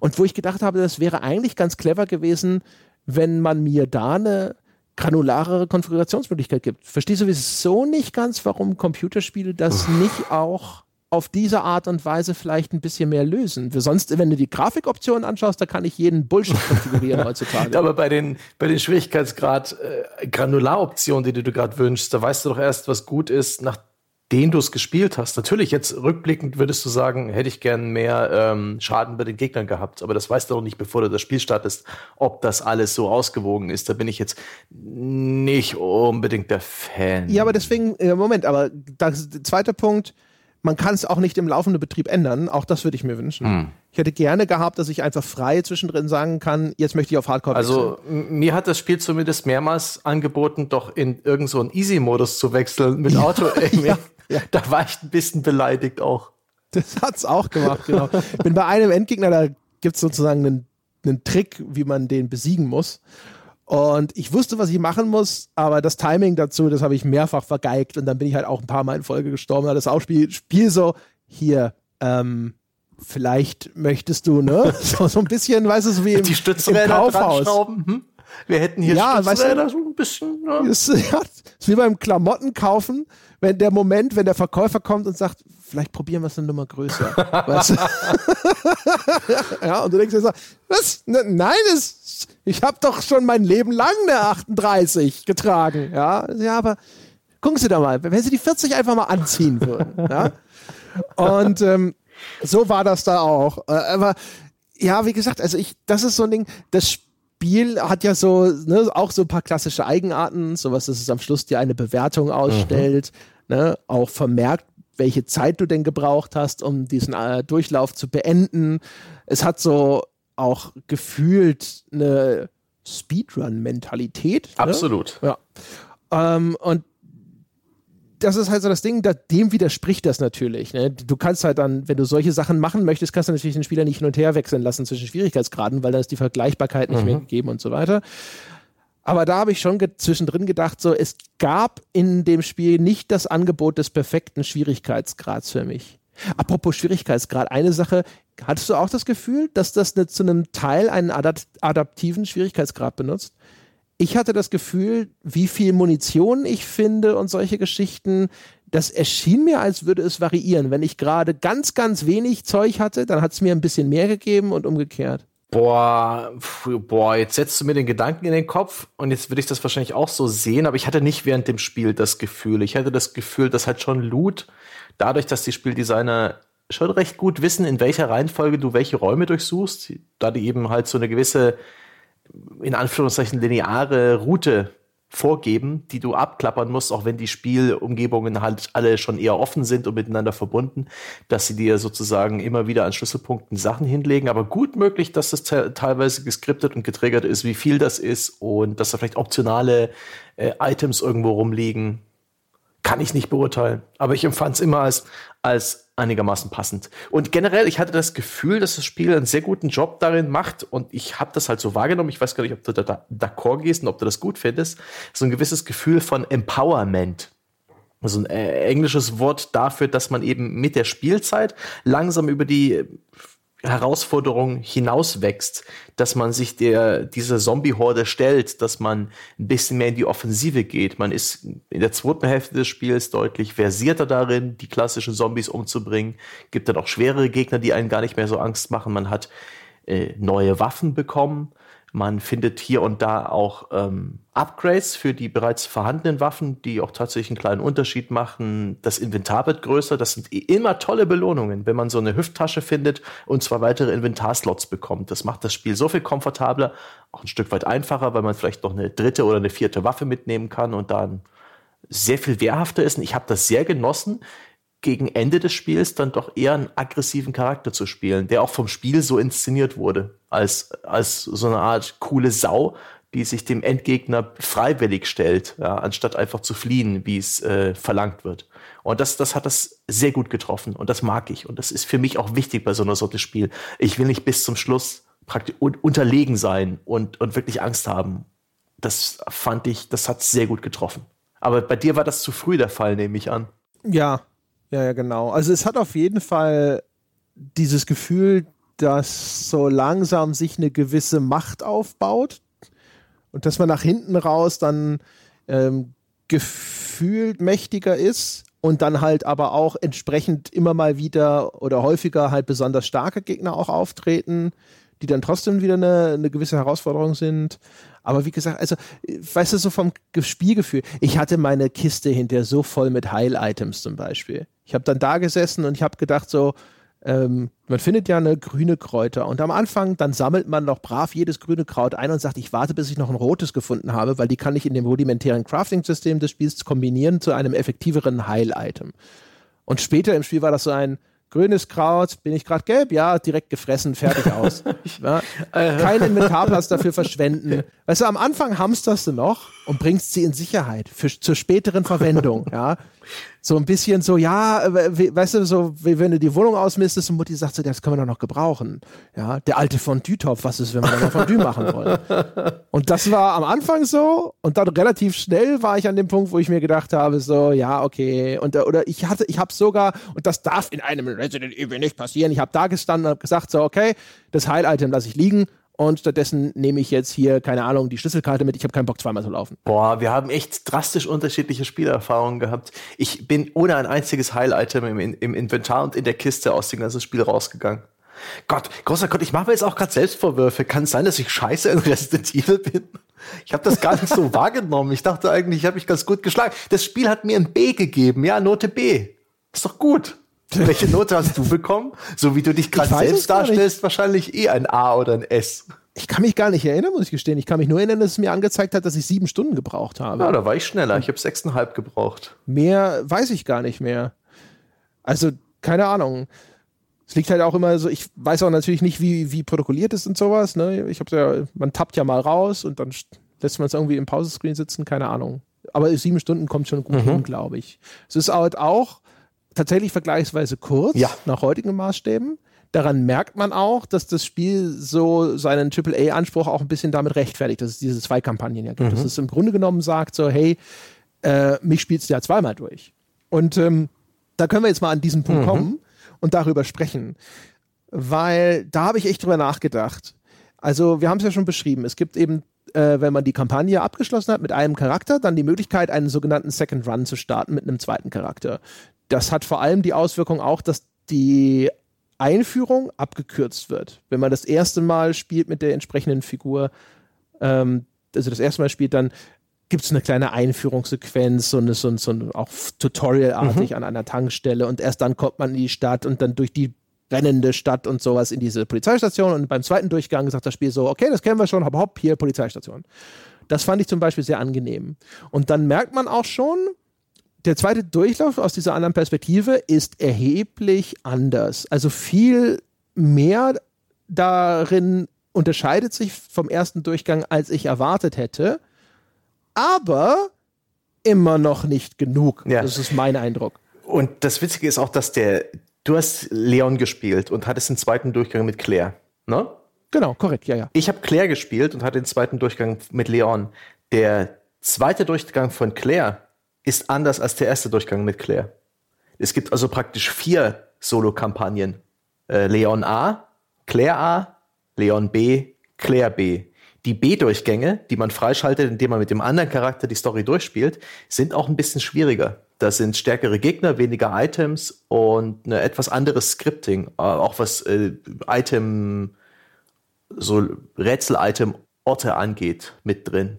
Und wo ich gedacht habe, das wäre eigentlich ganz clever gewesen, wenn man mir da eine granularere Konfigurationsmöglichkeit gibt. Verstehst du wieso nicht ganz, warum Computerspiele das nicht auch auf diese Art und Weise vielleicht ein bisschen mehr lösen. Sonst, wenn du die Grafikoptionen anschaust, da kann ich jeden Bullshit konfigurieren heutzutage. Aber bei den, bei den Schwierigkeitsgrad äh, Granularoptionen, die du dir gerade wünschst, da weißt du doch erst, was gut ist, nachdem du es gespielt hast. Natürlich, jetzt rückblickend würdest du sagen, hätte ich gern mehr ähm, Schaden bei den Gegnern gehabt, aber das weißt du doch nicht, bevor du das Spiel startest, ob das alles so ausgewogen ist. Da bin ich jetzt nicht unbedingt der Fan. Ja, aber deswegen, Moment, aber das, zweiter Punkt, man kann es auch nicht im laufenden Betrieb ändern. Auch das würde ich mir wünschen. Hm. Ich hätte gerne gehabt, dass ich einfach frei zwischendrin sagen kann, jetzt möchte ich auf Hardcore Also mir hat das Spiel zumindest mehrmals angeboten, doch in irgendeinen so Easy-Modus zu wechseln mit Auto. ja, ja. Da war ich ein bisschen beleidigt auch. Das hat es auch gemacht, genau. Bin bei einem Endgegner, da gibt es sozusagen einen, einen Trick, wie man den besiegen muss. Und ich wusste, was ich machen muss, aber das Timing dazu, das habe ich mehrfach vergeigt und dann bin ich halt auch ein paar Mal in Folge gestorben. Das auch Spiel, Spiel so, hier, ähm, vielleicht möchtest du, ne? So, so ein bisschen, weißt du, so wie im, Die Stützräder im Kaufhaus. Hm? Wir hätten hier ja, Stützräder weißt du, so ein bisschen. Ja. Ist, ja, ist wie beim Klamotten kaufen, wenn der Moment, wenn der Verkäufer kommt und sagt, vielleicht probieren wir es eine Nummer größer. weißt du? ja, und du denkst dir so, was? Ne, nein, es ich habe doch schon mein Leben lang eine 38 getragen. Ja, ja aber gucken Sie da mal, wenn Sie die 40 einfach mal anziehen würden. ja? Und ähm, so war das da auch. Äh, aber ja, wie gesagt, also ich, das ist so ein Ding, das Spiel hat ja so, ne, auch so ein paar klassische Eigenarten, sowas, dass es am Schluss dir eine Bewertung ausstellt, mhm. ne, auch vermerkt, welche Zeit du denn gebraucht hast, um diesen äh, Durchlauf zu beenden. Es hat so auch gefühlt eine Speedrun-Mentalität. Ne? Absolut. Ja. Ähm, und das ist halt so das Ding, da, dem widerspricht das natürlich. Ne? Du kannst halt dann, wenn du solche Sachen machen möchtest, kannst du natürlich den Spieler nicht hin und her wechseln lassen zwischen Schwierigkeitsgraden, weil da ist die Vergleichbarkeit nicht mhm. mehr gegeben und so weiter. Aber da habe ich schon ge zwischendrin gedacht, so, es gab in dem Spiel nicht das Angebot des perfekten Schwierigkeitsgrads für mich. Apropos Schwierigkeitsgrad, eine Sache, Hattest du auch das Gefühl, dass das ne, zu einem Teil einen adapt adaptiven Schwierigkeitsgrad benutzt? Ich hatte das Gefühl, wie viel Munition ich finde und solche Geschichten, das erschien mir, als würde es variieren. Wenn ich gerade ganz, ganz wenig Zeug hatte, dann hat es mir ein bisschen mehr gegeben und umgekehrt. Boah, boah, jetzt setzt du mir den Gedanken in den Kopf und jetzt würde ich das wahrscheinlich auch so sehen, aber ich hatte nicht während dem Spiel das Gefühl. Ich hatte das Gefühl, dass halt schon Loot, dadurch, dass die Spieldesigner schon recht gut wissen, in welcher Reihenfolge du welche Räume durchsuchst, da die eben halt so eine gewisse, in Anführungszeichen, lineare Route vorgeben, die du abklappern musst, auch wenn die Spielumgebungen halt alle schon eher offen sind und miteinander verbunden, dass sie dir sozusagen immer wieder an Schlüsselpunkten Sachen hinlegen. Aber gut möglich, dass das te teilweise geskriptet und getriggert ist, wie viel das ist und dass da vielleicht optionale äh, Items irgendwo rumliegen. Kann ich nicht beurteilen. Aber ich empfand es immer als, als einigermaßen passend. Und generell, ich hatte das Gefühl, dass das Spiel einen sehr guten Job darin macht und ich habe das halt so wahrgenommen. Ich weiß gar nicht, ob du da d'accord gehst und ob du das gut findest. So ein gewisses Gefühl von Empowerment. Also ein äh, englisches Wort dafür, dass man eben mit der Spielzeit langsam über die Herausforderung hinauswächst, dass man sich der, dieser Zombie-Horde stellt, dass man ein bisschen mehr in die Offensive geht. Man ist in der zweiten Hälfte des Spiels deutlich versierter darin, die klassischen Zombies umzubringen. Gibt dann auch schwerere Gegner, die einen gar nicht mehr so Angst machen. Man hat äh, neue Waffen bekommen. Man findet hier und da auch ähm, Upgrades für die bereits vorhandenen Waffen, die auch tatsächlich einen kleinen Unterschied machen. Das Inventar wird größer. Das sind immer tolle Belohnungen, wenn man so eine Hüfttasche findet und zwei weitere Inventarslots bekommt. Das macht das Spiel so viel komfortabler, auch ein Stück weit einfacher, weil man vielleicht noch eine dritte oder eine vierte Waffe mitnehmen kann und dann sehr viel wehrhafter ist. Und ich habe das sehr genossen, gegen Ende des Spiels dann doch eher einen aggressiven Charakter zu spielen, der auch vom Spiel so inszeniert wurde, als, als so eine Art coole Sau, die sich dem Endgegner freiwillig stellt, ja, anstatt einfach zu fliehen, wie es äh, verlangt wird. Und das, das hat das sehr gut getroffen und das mag ich. Und das ist für mich auch wichtig bei so einer Sorte Spiel. Ich will nicht bis zum Schluss praktisch unterlegen sein und, und wirklich Angst haben. Das fand ich, das hat sehr gut getroffen. Aber bei dir war das zu früh der Fall, nehme ich an. Ja, ja, ja, genau. Also es hat auf jeden Fall dieses Gefühl, dass so langsam sich eine gewisse Macht aufbaut und dass man nach hinten raus dann ähm, gefühlt mächtiger ist und dann halt aber auch entsprechend immer mal wieder oder häufiger halt besonders starke Gegner auch auftreten, die dann trotzdem wieder eine, eine gewisse Herausforderung sind. Aber wie gesagt, also, weißt du, so vom Spielgefühl, ich hatte meine Kiste hinterher so voll mit Heil-Items zum Beispiel. Ich habe dann da gesessen und ich habe gedacht so, ähm, man findet ja eine grüne Kräuter und am Anfang dann sammelt man noch brav jedes grüne Kraut ein und sagt, ich warte, bis ich noch ein rotes gefunden habe, weil die kann ich in dem rudimentären Crafting-System des Spiels kombinieren zu einem effektiveren Heil-Item. Und später im Spiel war das so ein, grünes Kraut, bin ich gerade gelb? Ja, direkt gefressen, fertig aus. ja, kein Inventarplatz dafür verschwenden. Weißt du, am Anfang hamsterst du noch und bringst sie in Sicherheit für, zur späteren Verwendung. ja, so ein bisschen so, ja, weißt du, so, wie wenn du die Wohnung ausmistest und Mutti sagt so, das können wir doch noch gebrauchen. Ja, der alte Fondue-Topf, was ist, wenn wir da noch Fondue machen wollen? Und das war am Anfang so und dann relativ schnell war ich an dem Punkt, wo ich mir gedacht habe, so, ja, okay. Und, oder ich hatte, ich habe sogar, und das darf in einem Resident Evil nicht passieren, ich habe da gestanden und habe gesagt, so, okay, das Heil-Item lasse ich liegen und stattdessen nehme ich jetzt hier, keine Ahnung, die Schlüsselkarte mit. Ich habe keinen Bock, zweimal zu laufen. Boah, wir haben echt drastisch unterschiedliche Spielerfahrungen gehabt. Ich bin ohne ein einziges Heil-Item im, im, Inventar und in der Kiste aus dem ganzen Spiel rausgegangen. Gott, großer Gott, ich mache mir jetzt auch gerade Selbstvorwürfe. Kann es sein, dass ich scheiße in Resident Evil bin? Ich habe das gar nicht so wahrgenommen. Ich dachte eigentlich, ich habe mich ganz gut geschlagen. Das Spiel hat mir ein B gegeben. Ja, Note B. Ist doch gut. Welche Note hast du bekommen? So wie du dich gerade selbst darstellst, wahrscheinlich eh ein A oder ein S. Ich kann mich gar nicht erinnern, muss ich gestehen. Ich kann mich nur erinnern, dass es mir angezeigt hat, dass ich sieben Stunden gebraucht habe. Ja, da war ich schneller. Ich habe sechseinhalb gebraucht. Mehr weiß ich gar nicht mehr. Also, keine Ahnung. Es liegt halt auch immer so, ich weiß auch natürlich nicht, wie, wie protokolliert ist und sowas. Ne? Ich hab's ja, man tappt ja mal raus und dann lässt man es irgendwie im Pausescreen sitzen, keine Ahnung. Aber sieben Stunden kommt schon gut mhm. hin, glaube ich. Es ist halt auch tatsächlich vergleichsweise kurz ja. nach heutigen Maßstäben. Daran merkt man auch, dass das Spiel so seinen AAA-Anspruch auch ein bisschen damit rechtfertigt, dass es diese zwei Kampagnen ja gibt. Mhm. Dass es im Grunde genommen sagt, so, hey, äh, mich spielst du ja zweimal durch. Und ähm, da können wir jetzt mal an diesen Punkt mhm. kommen und darüber sprechen. weil da habe ich echt drüber nachgedacht. Also wir haben es ja schon beschrieben. Es gibt eben, äh, wenn man die Kampagne abgeschlossen hat mit einem Charakter, dann die Möglichkeit, einen sogenannten Second Run zu starten mit einem zweiten Charakter. Das hat vor allem die Auswirkung auch, dass die Einführung abgekürzt wird. Wenn man das erste Mal spielt mit der entsprechenden Figur, ähm, also das erste Mal spielt, dann gibt es eine kleine Einführungssequenz, so, eine, so, so auch Tutorial-artig mhm. an einer Tankstelle und erst dann kommt man in die Stadt und dann durch die brennende Stadt und sowas in diese Polizeistation und beim zweiten Durchgang sagt das Spiel so, okay, das kennen wir schon, hopp, hopp, hier Polizeistation. Das fand ich zum Beispiel sehr angenehm. Und dann merkt man auch schon, der zweite Durchlauf aus dieser anderen Perspektive ist erheblich anders. Also viel mehr darin unterscheidet sich vom ersten Durchgang, als ich erwartet hätte. Aber immer noch nicht genug. Ja. Das ist mein Eindruck. Und das Witzige ist auch, dass der, du hast Leon gespielt und hattest den zweiten Durchgang mit Claire, ne? Genau, korrekt, ja, ja. Ich habe Claire gespielt und hatte den zweiten Durchgang mit Leon. Der zweite Durchgang von Claire ist anders als der erste Durchgang mit Claire. Es gibt also praktisch vier Solo-Kampagnen. Äh, Leon A, Claire A, Leon B, Claire B. Die B-Durchgänge, die man freischaltet, indem man mit dem anderen Charakter die Story durchspielt, sind auch ein bisschen schwieriger. Da sind stärkere Gegner, weniger Items und ein etwas anderes Scripting. Äh, auch was äh, Item, so Rätsel-Item-Orte angeht, mit drin.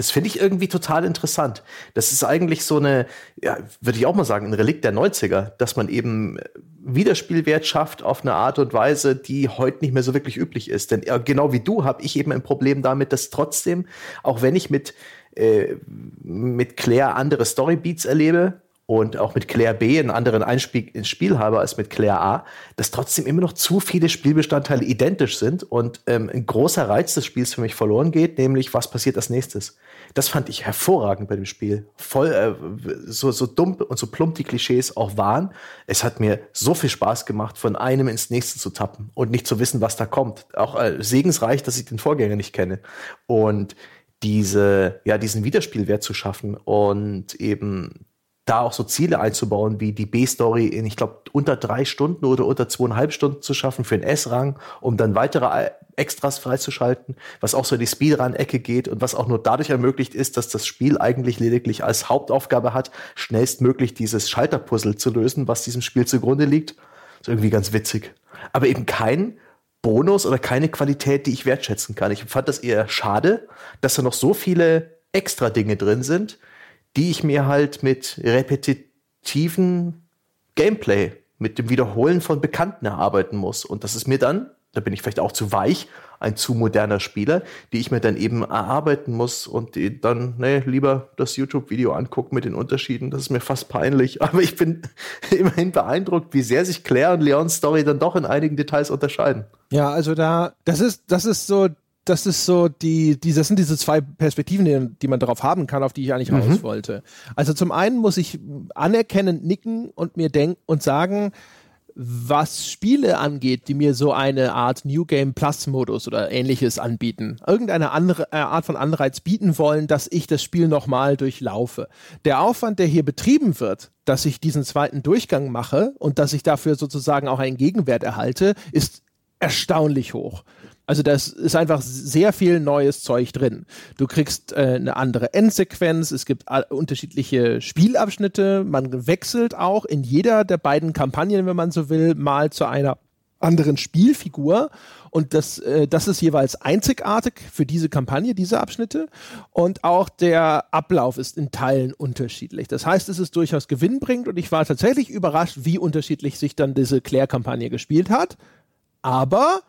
Das finde ich irgendwie total interessant. Das ist eigentlich so eine, ja, würde ich auch mal sagen, ein Relikt der 90er, dass man eben Wiederspielwert schafft auf eine Art und Weise, die heute nicht mehr so wirklich üblich ist. Denn genau wie du habe ich eben ein Problem damit, dass trotzdem, auch wenn ich mit, äh, mit Claire andere Storybeats erlebe, und auch mit Claire B einen anderen Einspiel ins Spiel habe als mit Claire A, dass trotzdem immer noch zu viele Spielbestandteile identisch sind und ähm, ein großer Reiz des Spiels für mich verloren geht, nämlich was passiert als nächstes. Das fand ich hervorragend bei dem Spiel. Voll, äh, so, so dumm und so plump die Klischees auch waren. Es hat mir so viel Spaß gemacht, von einem ins nächste zu tappen und nicht zu wissen, was da kommt. Auch äh, segensreich, dass ich den Vorgänger nicht kenne. Und diese, ja, diesen Wiederspielwert zu schaffen und eben da auch so Ziele einzubauen, wie die B-Story in, ich glaube, unter drei Stunden oder unter zweieinhalb Stunden zu schaffen für einen S-Rang, um dann weitere Extras freizuschalten, was auch so in die Speedrun-Ecke geht und was auch nur dadurch ermöglicht ist, dass das Spiel eigentlich lediglich als Hauptaufgabe hat, schnellstmöglich dieses Schalterpuzzle zu lösen, was diesem Spiel zugrunde liegt. ist irgendwie ganz witzig. Aber eben kein Bonus oder keine Qualität, die ich wertschätzen kann. Ich fand das eher schade, dass da noch so viele extra Dinge drin sind, die ich mir halt mit repetitiven Gameplay, mit dem Wiederholen von Bekannten erarbeiten muss. Und das ist mir dann, da bin ich vielleicht auch zu weich, ein zu moderner Spieler, die ich mir dann eben erarbeiten muss und dann, nee, lieber das YouTube-Video angucken mit den Unterschieden. Das ist mir fast peinlich. Aber ich bin immerhin beeindruckt, wie sehr sich Claire und Leons Story dann doch in einigen Details unterscheiden. Ja, also da, das ist, das ist so das ist so die, die, das sind diese zwei Perspektiven, die, die man darauf haben kann, auf die ich eigentlich mhm. raus wollte. Also zum einen muss ich anerkennend nicken und mir denken und sagen, was Spiele angeht, die mir so eine Art New Game Plus Modus oder ähnliches anbieten, irgendeine andere äh, Art von Anreiz bieten wollen, dass ich das Spiel nochmal durchlaufe. Der Aufwand, der hier betrieben wird, dass ich diesen zweiten Durchgang mache und dass ich dafür sozusagen auch einen Gegenwert erhalte, ist erstaunlich hoch. Also das ist einfach sehr viel neues Zeug drin. Du kriegst äh, eine andere Endsequenz, es gibt unterschiedliche Spielabschnitte, man wechselt auch in jeder der beiden Kampagnen, wenn man so will, mal zu einer anderen Spielfigur und das, äh, das ist jeweils einzigartig für diese Kampagne, diese Abschnitte und auch der Ablauf ist in Teilen unterschiedlich. Das heißt, es ist durchaus gewinnbringend und ich war tatsächlich überrascht, wie unterschiedlich sich dann diese Claire-Kampagne gespielt hat. Aber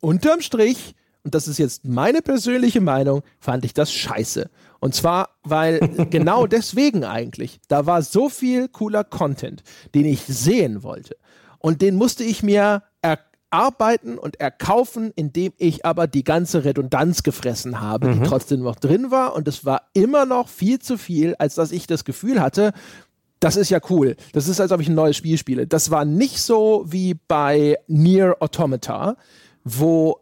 unterm Strich, und das ist jetzt meine persönliche Meinung, fand ich das scheiße. Und zwar, weil genau deswegen eigentlich, da war so viel cooler Content, den ich sehen wollte. Und den musste ich mir erarbeiten und erkaufen, indem ich aber die ganze Redundanz gefressen habe, mhm. die trotzdem noch drin war. Und es war immer noch viel zu viel, als dass ich das Gefühl hatte, das ist ja cool. Das ist, als ob ich ein neues Spiel spiele. Das war nicht so wie bei Near Automata, wo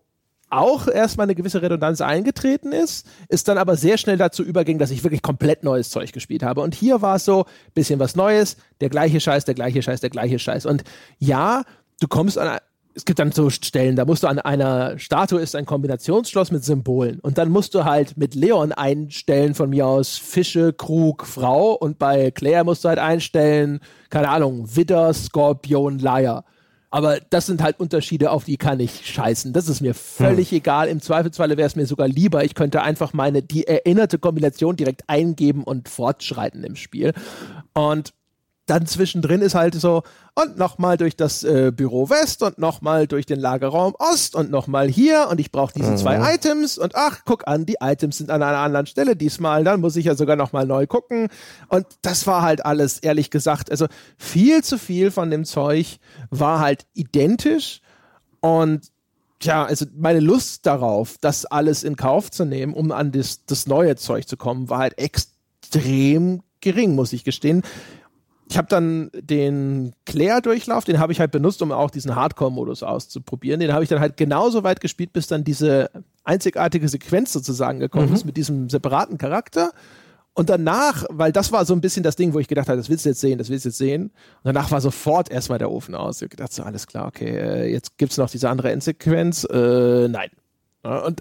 auch erstmal eine gewisse Redundanz eingetreten ist, ist dann aber sehr schnell dazu überging, dass ich wirklich komplett neues Zeug gespielt habe. Und hier war es so, bisschen was Neues, der gleiche Scheiß, der gleiche Scheiß, der gleiche Scheiß. Und ja, du kommst an es gibt dann so Stellen, da musst du an einer Statue ist ein Kombinationsschloss mit Symbolen und dann musst du halt mit Leon einstellen von mir aus Fische, Krug, Frau und bei Claire musst du halt einstellen, keine Ahnung, Widder, Skorpion, Leier. Aber das sind halt Unterschiede, auf die kann ich scheißen. Das ist mir völlig hm. egal. Im Zweifelsfalle wäre es mir sogar lieber, ich könnte einfach meine, die erinnerte Kombination direkt eingeben und fortschreiten im Spiel. Und dann zwischendrin ist halt so, und nochmal durch das äh, Büro West und nochmal durch den Lagerraum Ost und nochmal hier und ich brauche diese mhm. zwei Items und ach, guck an, die Items sind an einer anderen Stelle diesmal, dann muss ich ja sogar nochmal neu gucken. Und das war halt alles, ehrlich gesagt, also viel zu viel von dem Zeug war halt identisch. Und ja, also meine Lust darauf, das alles in Kauf zu nehmen, um an das, das neue Zeug zu kommen, war halt extrem gering, muss ich gestehen ich habe dann den Claire-Durchlauf, den habe ich halt benutzt, um auch diesen Hardcore-Modus auszuprobieren. Den habe ich dann halt genauso weit gespielt, bis dann diese einzigartige Sequenz sozusagen gekommen mhm. ist mit diesem separaten Charakter. Und danach, weil das war so ein bisschen das Ding, wo ich gedacht habe, das willst du jetzt sehen, das willst du jetzt sehen. Und danach war sofort erstmal der Ofen aus. Ich gedacht, so alles klar, okay, äh, jetzt gibt's noch diese andere Endsequenz. Äh, nein. Und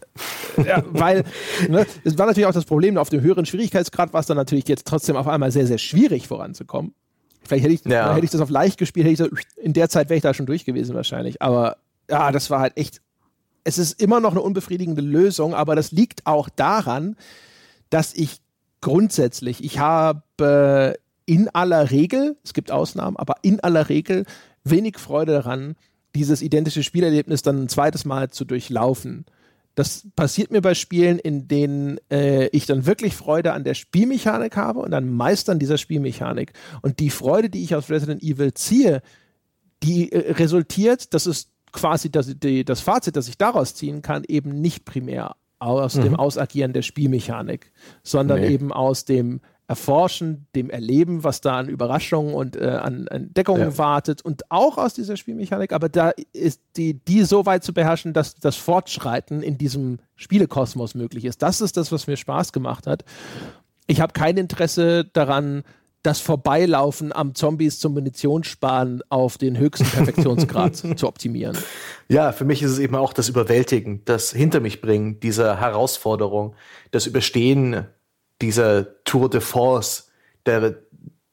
ja, weil ne, es war natürlich auch das Problem, auf dem höheren Schwierigkeitsgrad war es dann natürlich jetzt trotzdem auf einmal sehr, sehr schwierig voranzukommen. Vielleicht hätte ich, ja. hätte ich das auf leicht gespielt, hätte ich so, in der Zeit wäre ich da schon durch gewesen wahrscheinlich. Aber ja, das war halt echt. Es ist immer noch eine unbefriedigende Lösung, aber das liegt auch daran, dass ich grundsätzlich, ich habe in aller Regel, es gibt Ausnahmen, aber in aller Regel wenig Freude daran, dieses identische Spielerlebnis dann ein zweites Mal zu durchlaufen. Das passiert mir bei Spielen, in denen äh, ich dann wirklich Freude an der Spielmechanik habe und an Meistern dieser Spielmechanik. Und die Freude, die ich aus Resident Evil ziehe, die äh, resultiert, das ist quasi das, die, das Fazit, das ich daraus ziehen kann, eben nicht primär aus mhm. dem Ausagieren der Spielmechanik, sondern nee. eben aus dem Erforschen, dem Erleben, was da an Überraschungen und äh, an Entdeckungen ja. wartet und auch aus dieser Spielmechanik, aber da ist die, die so weit zu beherrschen, dass das Fortschreiten in diesem Spielekosmos möglich ist. Das ist das, was mir Spaß gemacht hat. Ich habe kein Interesse daran, das Vorbeilaufen am Zombies zum Munitionssparen auf den höchsten Perfektionsgrad zu optimieren. Ja, für mich ist es eben auch das Überwältigen, das Hinter mich bringen, diese Herausforderung, das Überstehen dieser Tour de Force, der,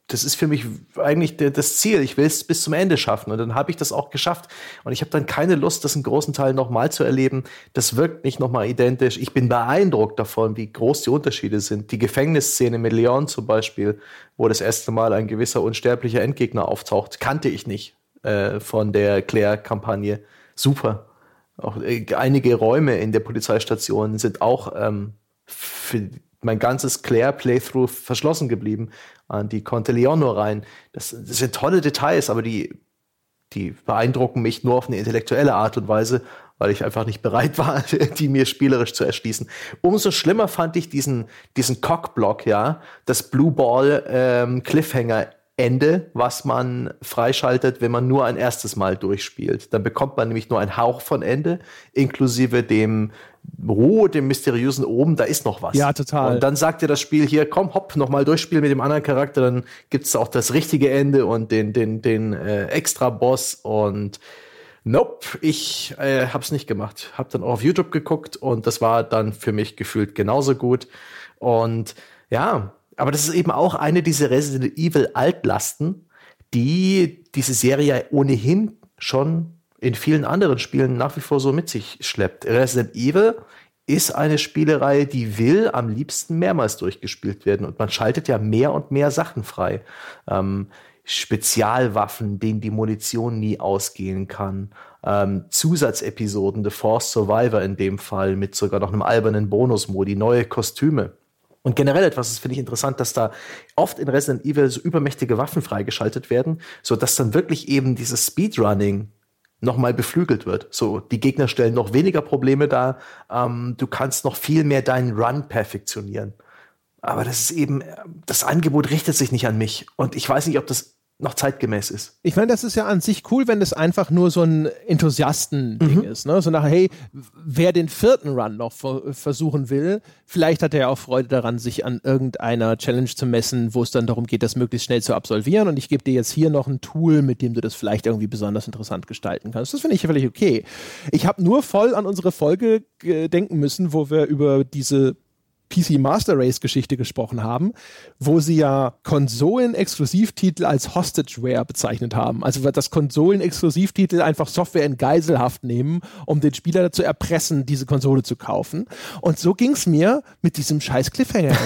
das ist für mich eigentlich der, das Ziel. Ich will es bis zum Ende schaffen. Und dann habe ich das auch geschafft. Und ich habe dann keine Lust, das in großen Teilen nochmal zu erleben. Das wirkt nicht nochmal identisch. Ich bin beeindruckt davon, wie groß die Unterschiede sind. Die Gefängnisszene mit Leon zum Beispiel, wo das erste Mal ein gewisser unsterblicher Endgegner auftaucht, kannte ich nicht äh, von der Claire-Kampagne. Super. Auch äh, einige Räume in der Polizeistation sind auch ähm, für mein ganzes Claire-Playthrough verschlossen geblieben. Äh, die konnte Leon nur rein. Das, das, sind tolle Details, aber die, die beeindrucken mich nur auf eine intellektuelle Art und Weise, weil ich einfach nicht bereit war, die mir spielerisch zu erschließen. Umso schlimmer fand ich diesen, diesen Cockblock, ja, das Blue Ball ähm, Cliffhanger Ende, was man freischaltet, wenn man nur ein erstes Mal durchspielt. Dann bekommt man nämlich nur einen Hauch von Ende, inklusive dem oh, dem mysteriösen oben, da ist noch was. Ja, total. Und dann sagt dir das Spiel hier, komm, hopp, nochmal durchspielen mit dem anderen Charakter, dann gibt's auch das richtige Ende und den, den, den äh, Extra-Boss und Nope, ich äh, hab's nicht gemacht. Hab dann auch auf YouTube geguckt und das war dann für mich gefühlt genauso gut. Und ja, aber das ist eben auch eine dieser Resident Evil Altlasten, die diese Serie ohnehin schon in vielen anderen Spielen nach wie vor so mit sich schleppt. Resident Evil ist eine Spielerei, die will am liebsten mehrmals durchgespielt werden und man schaltet ja mehr und mehr Sachen frei. Ähm, Spezialwaffen, denen die Munition nie ausgehen kann. Ähm, Zusatzepisoden, The Force Survivor in dem Fall, mit sogar noch einem albernen Bonusmodi, neue Kostüme. Und generell etwas, das finde ich interessant, dass da oft in Resident Evil so übermächtige Waffen freigeschaltet werden, so dass dann wirklich eben dieses Speedrunning nochmal beflügelt wird. So, die Gegner stellen noch weniger Probleme dar. Ähm, du kannst noch viel mehr deinen Run perfektionieren. Aber das ist eben, das Angebot richtet sich nicht an mich. Und ich weiß nicht, ob das noch zeitgemäß ist. Ich meine, das ist ja an sich cool, wenn das einfach nur so ein Enthusiasten-Ding mhm. ist. Ne? So nach, hey, wer den vierten Run noch versuchen will, vielleicht hat er ja auch Freude daran, sich an irgendeiner Challenge zu messen, wo es dann darum geht, das möglichst schnell zu absolvieren. Und ich gebe dir jetzt hier noch ein Tool, mit dem du das vielleicht irgendwie besonders interessant gestalten kannst. Das finde ich völlig okay. Ich habe nur voll an unsere Folge denken müssen, wo wir über diese PC Master Race Geschichte gesprochen haben, wo sie ja Konsolen-Exklusivtitel als Hostageware bezeichnet haben. Also dass Konsolen-Exklusivtitel einfach Software in Geiselhaft nehmen, um den Spieler dazu erpressen, diese Konsole zu kaufen. Und so ging es mir mit diesem scheiß Cliffhanger,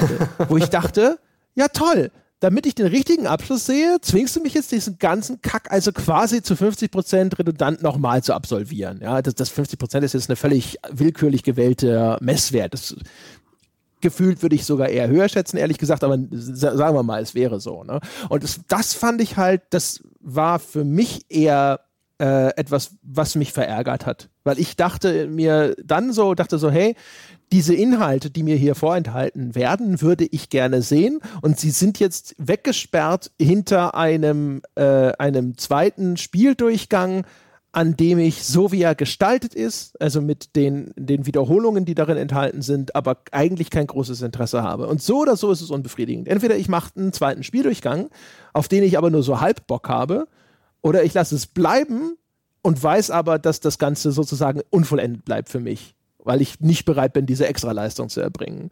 wo ich dachte, ja toll, damit ich den richtigen Abschluss sehe, zwingst du mich jetzt diesen ganzen Kack also quasi zu 50% redundant nochmal zu absolvieren. Ja, das, das 50% ist jetzt eine völlig willkürlich gewählte Messwert. Das gefühlt würde ich sogar eher höher schätzen, ehrlich gesagt, aber sagen wir mal, es wäre so. Ne? Und das, das fand ich halt, das war für mich eher äh, etwas, was mich verärgert hat. Weil ich dachte mir dann so, dachte so, hey, diese Inhalte, die mir hier vorenthalten werden, würde ich gerne sehen. Und sie sind jetzt weggesperrt hinter einem, äh, einem zweiten Spieldurchgang, an dem ich, so wie er gestaltet ist, also mit den, den Wiederholungen, die darin enthalten sind, aber eigentlich kein großes Interesse habe. Und so oder so ist es unbefriedigend. Entweder ich mache einen zweiten Spieldurchgang, auf den ich aber nur so halb Bock habe, oder ich lasse es bleiben und weiß aber, dass das Ganze sozusagen unvollendet bleibt für mich, weil ich nicht bereit bin, diese Extraleistung zu erbringen.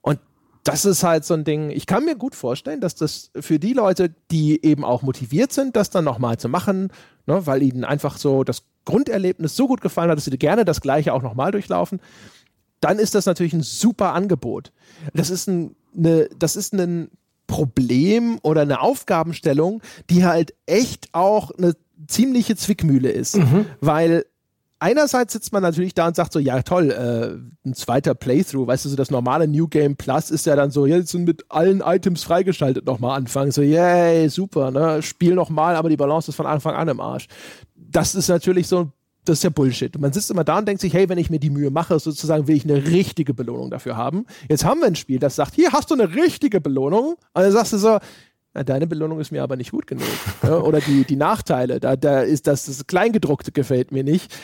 Und das ist halt so ein Ding. Ich kann mir gut vorstellen, dass das für die Leute, die eben auch motiviert sind, das dann nochmal zu machen, ne, weil ihnen einfach so das Grunderlebnis so gut gefallen hat, dass sie gerne das Gleiche auch nochmal durchlaufen, dann ist das natürlich ein super Angebot. Das ist ein, eine, das ist ein Problem oder eine Aufgabenstellung, die halt echt auch eine ziemliche Zwickmühle ist, mhm. weil einerseits sitzt man natürlich da und sagt so, ja toll, äh, ein zweiter Playthrough, weißt du, so das normale New Game Plus ist ja dann so, jetzt sind mit allen Items freigeschaltet nochmal anfangen, so, yay, super, ne, spiel nochmal, aber die Balance ist von Anfang an im Arsch. Das ist natürlich so, das ist ja Bullshit. man sitzt immer da und denkt sich, hey, wenn ich mir die Mühe mache, sozusagen will ich eine richtige Belohnung dafür haben. Jetzt haben wir ein Spiel, das sagt, hier hast du eine richtige Belohnung. Und dann sagst du so, na, deine Belohnung ist mir aber nicht gut genug. ja, oder die, die Nachteile, da, da ist das, das Kleingedruckte gefällt mir nicht.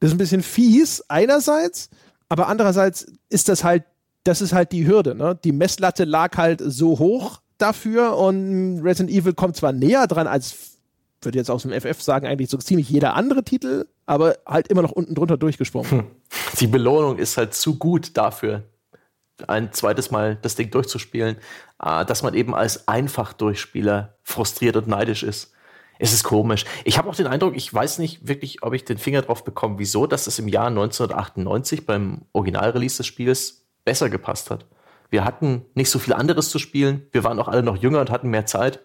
Das ist ein bisschen fies einerseits, aber andererseits ist das halt, das ist halt die Hürde. Ne? Die Messlatte lag halt so hoch dafür und Resident Evil kommt zwar näher dran als, würde jetzt aus dem FF sagen, eigentlich so ziemlich jeder andere Titel, aber halt immer noch unten drunter durchgesprungen. Hm. Die Belohnung ist halt zu gut dafür, ein zweites Mal das Ding durchzuspielen, äh, dass man eben als Einfach-Durchspieler frustriert und neidisch ist. Es ist komisch. Ich habe auch den Eindruck, ich weiß nicht wirklich, ob ich den Finger drauf bekomme, wieso, dass es im Jahr 1998 beim Originalrelease des Spiels besser gepasst hat. Wir hatten nicht so viel anderes zu spielen. Wir waren auch alle noch jünger und hatten mehr Zeit.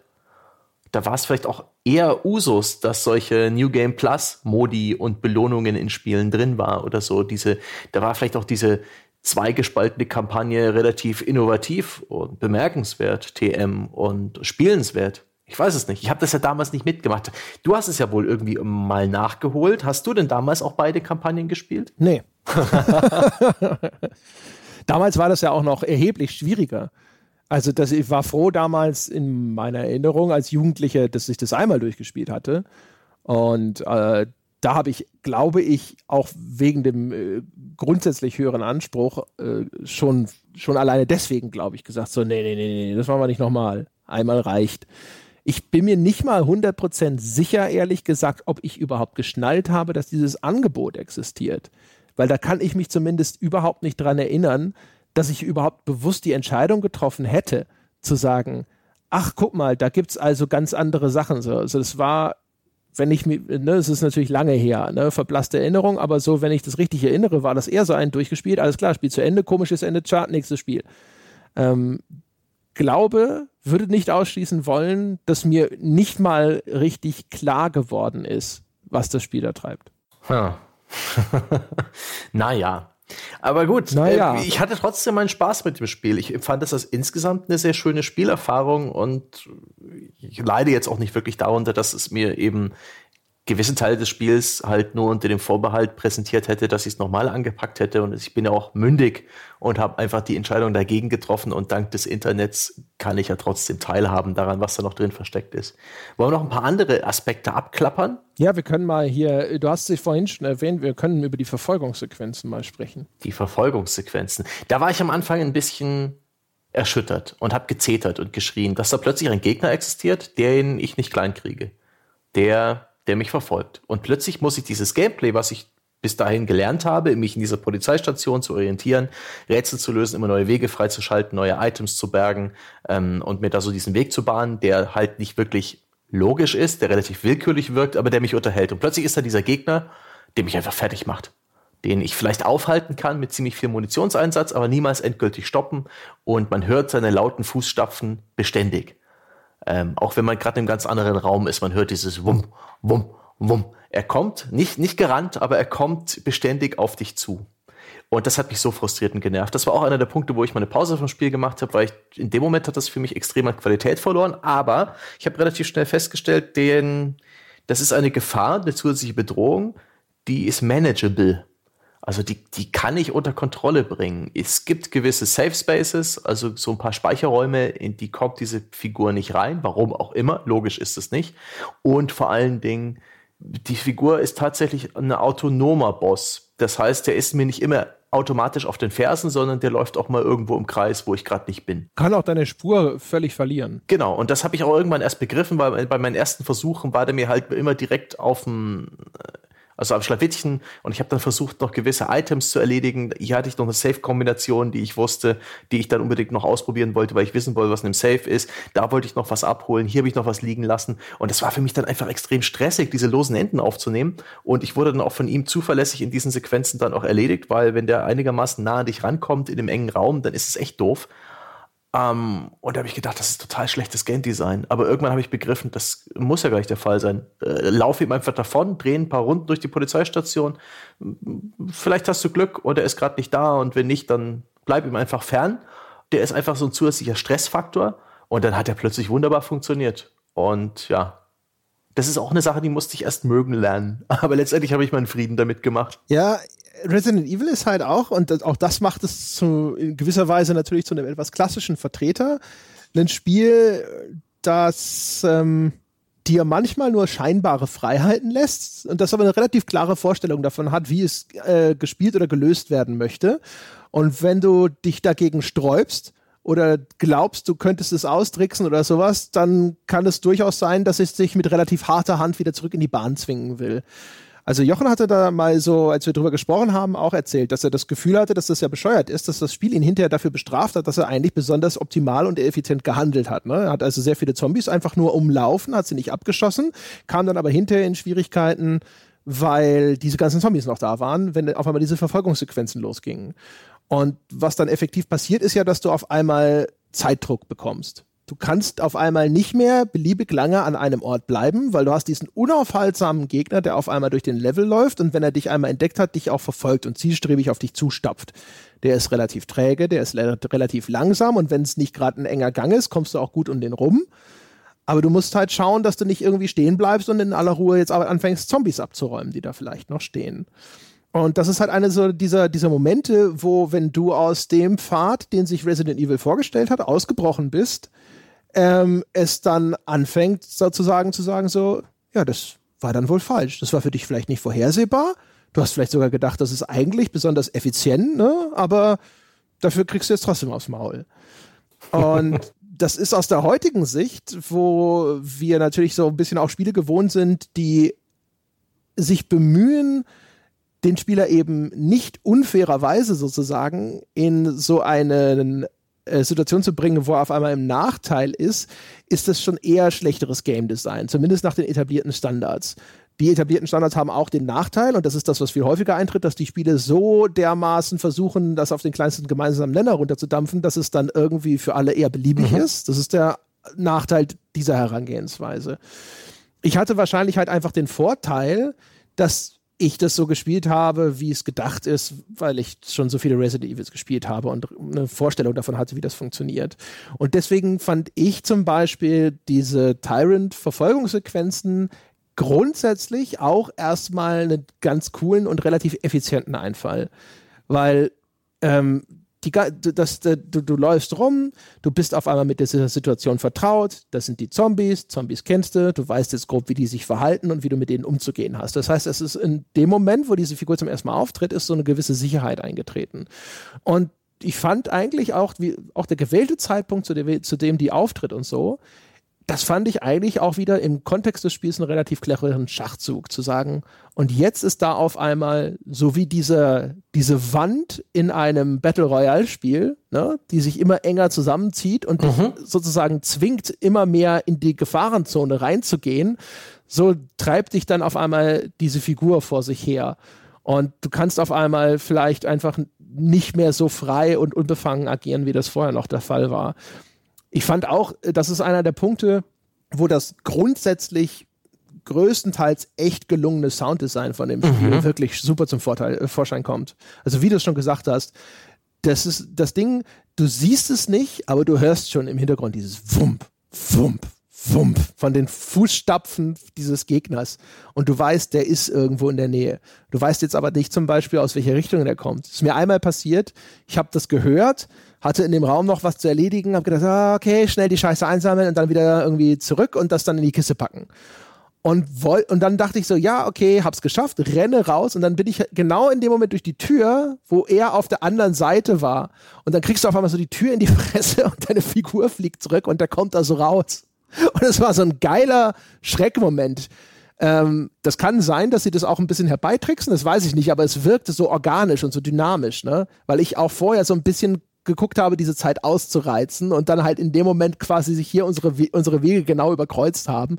Da war es vielleicht auch eher Usus, dass solche New Game Plus Modi und Belohnungen in Spielen drin war oder so. Diese, da war vielleicht auch diese zweigespaltene Kampagne relativ innovativ und bemerkenswert, TM und spielenswert. Ich weiß es nicht. Ich habe das ja damals nicht mitgemacht. Du hast es ja wohl irgendwie mal nachgeholt. Hast du denn damals auch beide Kampagnen gespielt? Nee. damals war das ja auch noch erheblich schwieriger. Also das, ich war froh damals in meiner Erinnerung als Jugendlicher, dass ich das einmal durchgespielt hatte. Und äh, da habe ich, glaube ich, auch wegen dem äh, grundsätzlich höheren Anspruch äh, schon, schon alleine deswegen, glaube ich, gesagt, so, nee, nee, nee, nee, das machen wir nicht nochmal. Einmal reicht. Ich bin mir nicht mal 100% sicher, ehrlich gesagt, ob ich überhaupt geschnallt habe, dass dieses Angebot existiert. Weil da kann ich mich zumindest überhaupt nicht dran erinnern, dass ich überhaupt bewusst die Entscheidung getroffen hätte, zu sagen, ach, guck mal, da gibt es also ganz andere Sachen. So, also das war, wenn ich mir, ne, es ist natürlich lange her, ne, verblasste Erinnerung, aber so, wenn ich das richtig erinnere, war das eher so ein durchgespielt, alles klar, Spiel zu Ende, komisches Ende, Chart, nächstes Spiel. Ähm, glaube, würde nicht ausschließen wollen, dass mir nicht mal richtig klar geworden ist, was das Spiel da treibt. Ja. naja. Aber gut, naja. äh, ich hatte trotzdem meinen Spaß mit dem Spiel. Ich fand das als insgesamt eine sehr schöne Spielerfahrung und ich leide jetzt auch nicht wirklich darunter, dass es mir eben gewisse Teile des Spiels halt nur unter dem Vorbehalt präsentiert hätte, dass ich es nochmal angepackt hätte. Und ich bin ja auch mündig und habe einfach die Entscheidung dagegen getroffen. Und dank des Internets kann ich ja trotzdem teilhaben daran, was da noch drin versteckt ist. Wollen wir noch ein paar andere Aspekte abklappern? Ja, wir können mal hier, du hast dich vorhin schon erwähnt, wir können über die Verfolgungssequenzen mal sprechen. Die Verfolgungssequenzen. Da war ich am Anfang ein bisschen erschüttert und habe gezetert und geschrien, dass da plötzlich ein Gegner existiert, den ich nicht klein kriege. Der der mich verfolgt. Und plötzlich muss ich dieses Gameplay, was ich bis dahin gelernt habe, mich in dieser Polizeistation zu orientieren, Rätsel zu lösen, immer neue Wege freizuschalten, neue Items zu bergen ähm, und mir da so diesen Weg zu bahnen, der halt nicht wirklich logisch ist, der relativ willkürlich wirkt, aber der mich unterhält. Und plötzlich ist da dieser Gegner, der mich einfach fertig macht, den ich vielleicht aufhalten kann mit ziemlich viel Munitionseinsatz, aber niemals endgültig stoppen. Und man hört seine lauten Fußstapfen beständig. Ähm, auch wenn man gerade in einem ganz anderen Raum ist, man hört dieses Wumm, Wumm, Wumm. Er kommt, nicht, nicht gerannt, aber er kommt beständig auf dich zu. Und das hat mich so frustriert und genervt. Das war auch einer der Punkte, wo ich meine Pause vom Spiel gemacht habe, weil ich in dem Moment hat das für mich extrem an Qualität verloren. Aber ich habe relativ schnell festgestellt, den, das ist eine Gefahr, eine zusätzliche Bedrohung, die ist manageable. Also die, die kann ich unter Kontrolle bringen. Es gibt gewisse Safe Spaces, also so ein paar Speicherräume, in die kommt diese Figur nicht rein, warum auch immer, logisch ist es nicht. Und vor allen Dingen, die Figur ist tatsächlich ein autonomer Boss. Das heißt, der ist mir nicht immer automatisch auf den Fersen, sondern der läuft auch mal irgendwo im Kreis, wo ich gerade nicht bin. Kann auch deine Spur völlig verlieren. Genau, und das habe ich auch irgendwann erst begriffen, weil bei meinen ersten Versuchen war der mir halt immer direkt auf dem also am Schlawittchen und ich habe dann versucht, noch gewisse Items zu erledigen. Hier hatte ich noch eine Safe-Kombination, die ich wusste, die ich dann unbedingt noch ausprobieren wollte, weil ich wissen wollte, was in dem Safe ist. Da wollte ich noch was abholen, hier habe ich noch was liegen lassen und es war für mich dann einfach extrem stressig, diese losen Enden aufzunehmen und ich wurde dann auch von ihm zuverlässig in diesen Sequenzen dann auch erledigt, weil wenn der einigermaßen nah an dich rankommt in dem engen Raum, dann ist es echt doof. Ähm, und da habe ich gedacht, das ist total schlechtes Game Design. Aber irgendwann habe ich begriffen, das muss ja gar nicht der Fall sein. Äh, lauf ihm einfach davon, dreh ein paar Runden durch die Polizeistation. Vielleicht hast du Glück oder er ist gerade nicht da und wenn nicht, dann bleib ihm einfach fern. Der ist einfach so ein zusätzlicher Stressfaktor und dann hat er plötzlich wunderbar funktioniert. Und ja, das ist auch eine Sache, die musste ich erst mögen lernen. Aber letztendlich habe ich meinen Frieden damit gemacht. Ja, Resident Evil ist halt auch, und auch das macht es zu, in gewisser Weise natürlich zu einem etwas klassischen Vertreter, ein Spiel, das ähm, dir manchmal nur scheinbare Freiheiten lässt und das aber eine relativ klare Vorstellung davon hat, wie es äh, gespielt oder gelöst werden möchte. Und wenn du dich dagegen sträubst, oder glaubst, du könntest es austricksen oder sowas, dann kann es durchaus sein, dass es sich mit relativ harter Hand wieder zurück in die Bahn zwingen will. Also Jochen hatte da mal so, als wir drüber gesprochen haben, auch erzählt, dass er das Gefühl hatte, dass das ja bescheuert ist, dass das Spiel ihn hinterher dafür bestraft hat, dass er eigentlich besonders optimal und effizient gehandelt hat. Ne? Er hat also sehr viele Zombies einfach nur umlaufen, hat sie nicht abgeschossen, kam dann aber hinterher in Schwierigkeiten, weil diese ganzen Zombies noch da waren, wenn auf einmal diese Verfolgungssequenzen losgingen. Und was dann effektiv passiert, ist ja, dass du auf einmal Zeitdruck bekommst. Du kannst auf einmal nicht mehr beliebig lange an einem Ort bleiben, weil du hast diesen unaufhaltsamen Gegner, der auf einmal durch den Level läuft und wenn er dich einmal entdeckt hat, dich auch verfolgt und zielstrebig auf dich zustapft. Der ist relativ träge, der ist relativ langsam und wenn es nicht gerade ein enger Gang ist, kommst du auch gut um den rum. Aber du musst halt schauen, dass du nicht irgendwie stehen bleibst und in aller Ruhe jetzt aber anfängst, Zombies abzuräumen, die da vielleicht noch stehen. Und das ist halt eine so dieser, dieser Momente, wo, wenn du aus dem Pfad, den sich Resident Evil vorgestellt hat, ausgebrochen bist, ähm, es dann anfängt sozusagen zu sagen so, ja, das war dann wohl falsch. Das war für dich vielleicht nicht vorhersehbar. Du hast vielleicht sogar gedacht, das ist eigentlich besonders effizient, ne? aber dafür kriegst du jetzt trotzdem aufs Maul. Und das ist aus der heutigen Sicht, wo wir natürlich so ein bisschen auch Spiele gewohnt sind, die sich bemühen, den Spieler eben nicht unfairerweise sozusagen in so eine äh, Situation zu bringen, wo er auf einmal im Nachteil ist, ist das schon eher schlechteres Game Design, zumindest nach den etablierten Standards. Die etablierten Standards haben auch den Nachteil, und das ist das, was viel häufiger eintritt, dass die Spiele so dermaßen versuchen, das auf den kleinsten gemeinsamen Nenner runterzudampfen, dass es dann irgendwie für alle eher beliebig mhm. ist. Das ist der Nachteil dieser Herangehensweise. Ich hatte wahrscheinlich halt einfach den Vorteil, dass ich das so gespielt habe, wie es gedacht ist, weil ich schon so viele Resident Evils gespielt habe und eine Vorstellung davon hatte, wie das funktioniert. Und deswegen fand ich zum Beispiel diese Tyrant-Verfolgungssequenzen grundsätzlich auch erstmal einen ganz coolen und relativ effizienten Einfall. Weil ähm, die, das, du, du läufst rum, du bist auf einmal mit dieser Situation vertraut, das sind die Zombies, Zombies kennst du, du weißt jetzt grob, wie die sich verhalten und wie du mit denen umzugehen hast. Das heißt, es ist in dem Moment, wo diese Figur zum ersten Mal auftritt, ist so eine gewisse Sicherheit eingetreten. Und ich fand eigentlich auch, wie, auch der gewählte Zeitpunkt, zu dem, zu dem die auftritt und so, das fand ich eigentlich auch wieder im Kontext des Spiels einen relativ cleveren Schachzug, zu sagen, und jetzt ist da auf einmal so wie diese, diese Wand in einem Battle Royale-Spiel, ne, die sich immer enger zusammenzieht und mhm. sozusagen zwingt, immer mehr in die Gefahrenzone reinzugehen, so treibt dich dann auf einmal diese Figur vor sich her. Und du kannst auf einmal vielleicht einfach nicht mehr so frei und unbefangen agieren, wie das vorher noch der Fall war. Ich fand auch, äh, das ist einer der Punkte, wo das grundsätzlich größtenteils echt gelungene Sounddesign von dem Spiel mhm. wirklich super zum Vorteil, äh, Vorschein kommt. Also wie du es schon gesagt hast, das ist das Ding, du siehst es nicht, aber du hörst schon im Hintergrund dieses Wump, Wump, Wump von den Fußstapfen dieses Gegners und du weißt, der ist irgendwo in der Nähe. Du weißt jetzt aber nicht zum Beispiel, aus welcher Richtung der kommt. Das ist mir einmal passiert, ich habe das gehört, hatte in dem Raum noch was zu erledigen, habe gedacht, ah, okay, schnell die Scheiße einsammeln und dann wieder irgendwie zurück und das dann in die Kiste packen. Und, woll, und dann dachte ich so, ja, okay, hab's geschafft, renne raus und dann bin ich genau in dem Moment durch die Tür, wo er auf der anderen Seite war. Und dann kriegst du auf einmal so die Tür in die Fresse und deine Figur fliegt zurück und der kommt da so raus. Und es war so ein geiler Schreckmoment. Ähm, das kann sein, dass sie das auch ein bisschen herbeitricksen, das weiß ich nicht, aber es wirkte so organisch und so dynamisch, ne? Weil ich auch vorher so ein bisschen geguckt habe, diese Zeit auszureizen und dann halt in dem Moment quasi sich hier unsere, unsere Wege genau überkreuzt haben.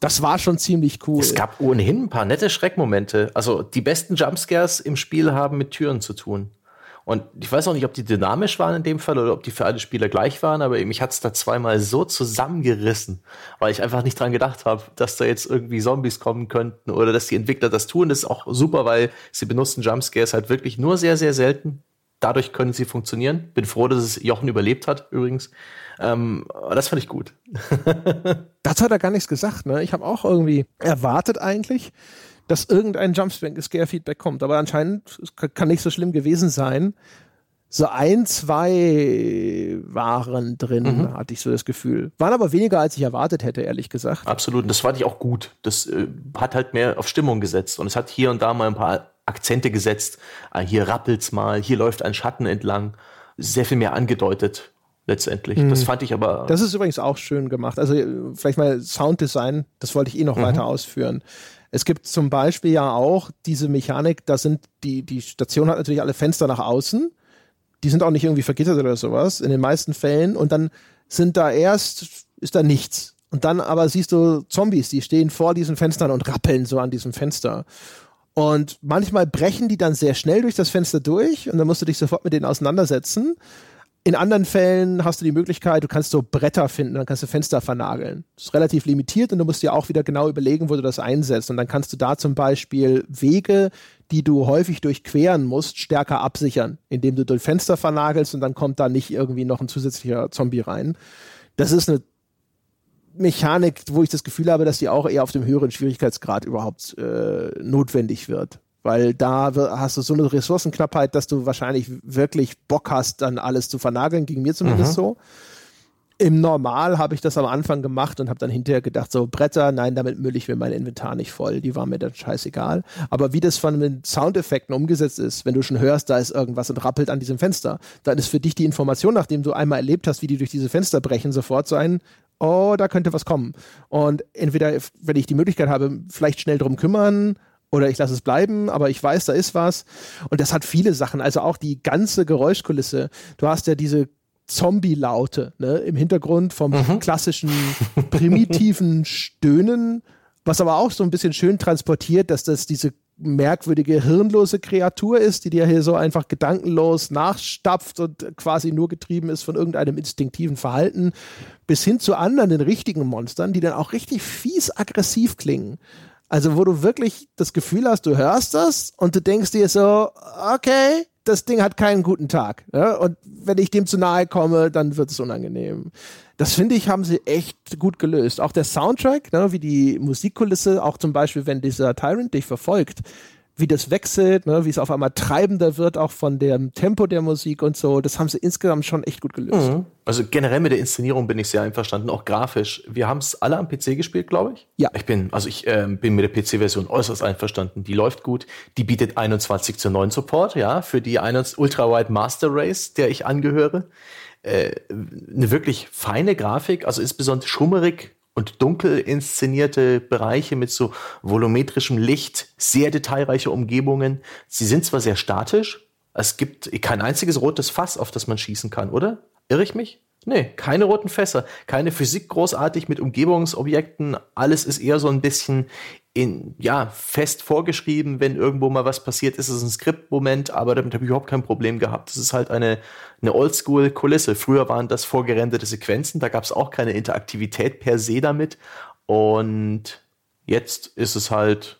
Das war schon ziemlich cool. Es gab ohnehin ein paar nette Schreckmomente. Also die besten Jumpscares im Spiel haben mit Türen zu tun. Und ich weiß auch nicht, ob die dynamisch waren in dem Fall oder ob die für alle Spieler gleich waren, aber mich hat es da zweimal so zusammengerissen, weil ich einfach nicht dran gedacht habe, dass da jetzt irgendwie Zombies kommen könnten oder dass die Entwickler das tun. Das ist auch super, weil sie benutzen Jumpscares halt wirklich nur sehr, sehr selten dadurch können sie funktionieren. Bin froh, dass es Jochen überlebt hat, übrigens. Ähm, das fand ich gut. Dazu hat er gar nichts gesagt. Ne? Ich habe auch irgendwie erwartet eigentlich, dass irgendein Jumpscare-Feedback kommt. Aber anscheinend kann nicht so schlimm gewesen sein. So ein, zwei waren drin, mhm. hatte ich so das Gefühl. Waren aber weniger, als ich erwartet hätte, ehrlich gesagt. Absolut. Und das fand ich auch gut. Das äh, hat halt mehr auf Stimmung gesetzt. Und es hat hier und da mal ein paar Akzente gesetzt. Ah, hier rappelt's mal, hier läuft ein Schatten entlang. Sehr viel mehr angedeutet letztendlich. Mhm. Das fand ich aber. Das ist übrigens auch schön gemacht. Also vielleicht mal Sounddesign, das wollte ich eh noch mhm. weiter ausführen. Es gibt zum Beispiel ja auch diese Mechanik, da sind die, die Station hat natürlich alle Fenster nach außen. Die sind auch nicht irgendwie vergittert oder sowas, in den meisten Fällen. Und dann sind da erst, ist da nichts. Und dann aber siehst du Zombies, die stehen vor diesen Fenstern und rappeln so an diesem Fenster. Und manchmal brechen die dann sehr schnell durch das Fenster durch und dann musst du dich sofort mit denen auseinandersetzen. In anderen Fällen hast du die Möglichkeit, du kannst so Bretter finden, dann kannst du Fenster vernageln. Das ist relativ limitiert und du musst dir auch wieder genau überlegen, wo du das einsetzt. Und dann kannst du da zum Beispiel Wege, die du häufig durchqueren musst, stärker absichern, indem du durch Fenster vernagelst und dann kommt da nicht irgendwie noch ein zusätzlicher Zombie rein. Das ist eine Mechanik, wo ich das Gefühl habe, dass die auch eher auf dem höheren Schwierigkeitsgrad überhaupt äh, notwendig wird. Weil da hast du so eine Ressourcenknappheit, dass du wahrscheinlich wirklich Bock hast, dann alles zu vernageln, ging mir zumindest mhm. so. Im Normal habe ich das am Anfang gemacht und habe dann hinterher gedacht, so Bretter, nein, damit müll ich mir mein Inventar nicht voll. Die waren mir dann scheißegal. Aber wie das von den Soundeffekten umgesetzt ist, wenn du schon hörst, da ist irgendwas und rappelt an diesem Fenster, dann ist für dich die Information, nachdem du einmal erlebt hast, wie die durch diese Fenster brechen, sofort so ein, oh, da könnte was kommen. Und entweder, wenn ich die Möglichkeit habe, vielleicht schnell drum kümmern oder ich lasse es bleiben, aber ich weiß, da ist was. Und das hat viele Sachen, also auch die ganze Geräuschkulisse. Du hast ja diese Zombie-Laute ne, im Hintergrund vom mhm. klassischen primitiven Stöhnen, was aber auch so ein bisschen schön transportiert, dass das diese merkwürdige, hirnlose Kreatur ist, die dir hier so einfach gedankenlos nachstapft und quasi nur getrieben ist von irgendeinem instinktiven Verhalten, bis hin zu anderen, den richtigen Monstern, die dann auch richtig fies aggressiv klingen. Also wo du wirklich das Gefühl hast, du hörst das und du denkst dir so, okay, das Ding hat keinen guten Tag. Ne? Und wenn ich dem zu nahe komme, dann wird es unangenehm. Das finde ich, haben sie echt gut gelöst. Auch der Soundtrack, ne, wie die Musikkulisse, auch zum Beispiel, wenn dieser Tyrant dich verfolgt, wie das wechselt, ne, wie es auf einmal treibender wird, auch von dem Tempo der Musik und so. Das haben sie insgesamt schon echt gut gelöst. Mhm. Also generell mit der Inszenierung bin ich sehr einverstanden, auch grafisch. Wir haben es alle am PC gespielt, glaube ich. Ja. Ich bin, also ich äh, bin mit der PC-Version äußerst einverstanden. Die läuft gut. Die bietet 21 zu 9 Support, ja, für die Ultra-Wide Master Race, der ich angehöre. Eine wirklich feine Grafik, also insbesondere schummerig und dunkel inszenierte Bereiche mit so volumetrischem Licht, sehr detailreiche Umgebungen. Sie sind zwar sehr statisch, es gibt kein einziges rotes Fass, auf das man schießen kann, oder? Irre ich mich? Nee, keine roten Fässer, keine Physik großartig mit Umgebungsobjekten. Alles ist eher so ein bisschen in, ja, fest vorgeschrieben. Wenn irgendwo mal was passiert, ist es ein Skriptmoment, aber damit habe ich überhaupt kein Problem gehabt. Das ist halt eine, eine Oldschool-Kulisse. Früher waren das vorgerenderte Sequenzen, da gab es auch keine Interaktivität per se damit. Und jetzt ist es halt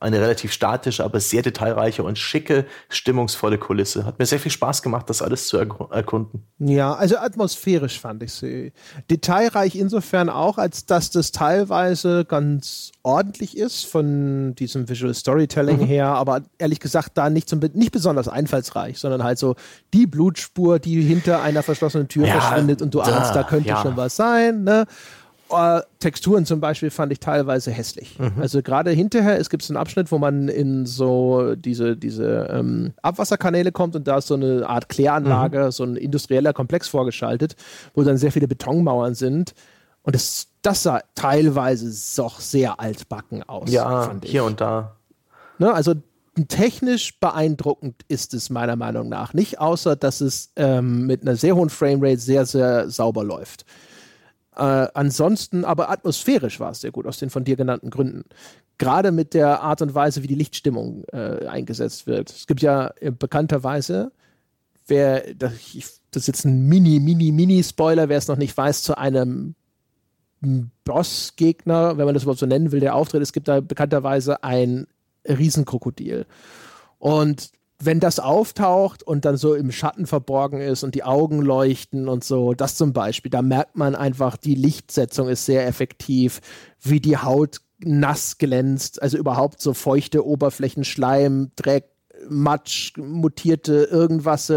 eine relativ statische, aber sehr detailreiche und schicke, stimmungsvolle Kulisse. Hat mir sehr viel Spaß gemacht, das alles zu erkunden. Ja, also atmosphärisch fand ich sie. Detailreich insofern auch, als dass das teilweise ganz ordentlich ist von diesem Visual Storytelling mhm. her, aber ehrlich gesagt da nicht, zum, nicht besonders einfallsreich, sondern halt so die Blutspur, die hinter einer verschlossenen Tür ja, verschwindet und du da, ahnst, da könnte ja. schon was sein. Ne? Uh, Texturen zum Beispiel fand ich teilweise hässlich. Mhm. Also gerade hinterher, es gibt so einen Abschnitt, wo man in so diese, diese ähm, Abwasserkanäle kommt und da ist so eine Art Kläranlage, mhm. so ein industrieller Komplex vorgeschaltet, wo dann sehr viele Betonmauern sind. Und das, das sah teilweise doch sehr altbacken aus. Ja, hier und da. Ne, also technisch beeindruckend ist es meiner Meinung nach nicht, außer dass es ähm, mit einer sehr hohen Framerate sehr, sehr sauber läuft. Äh, ansonsten, aber atmosphärisch war es sehr gut, aus den von dir genannten Gründen. Gerade mit der Art und Weise, wie die Lichtstimmung äh, eingesetzt wird. Es gibt ja äh, bekannterweise, wer, das, ich, das ist jetzt ein Mini, Mini, Mini-Spoiler, wer es noch nicht weiß, zu einem Bossgegner, wenn man das überhaupt so nennen will, der auftritt. Es gibt da bekannterweise ein Riesenkrokodil. Und wenn das auftaucht und dann so im Schatten verborgen ist und die Augen leuchten und so, das zum Beispiel, da merkt man einfach, die Lichtsetzung ist sehr effektiv, wie die Haut nass glänzt, also überhaupt so feuchte Oberflächen, Schleim, Dreck, Matsch, mutierte irgendwas,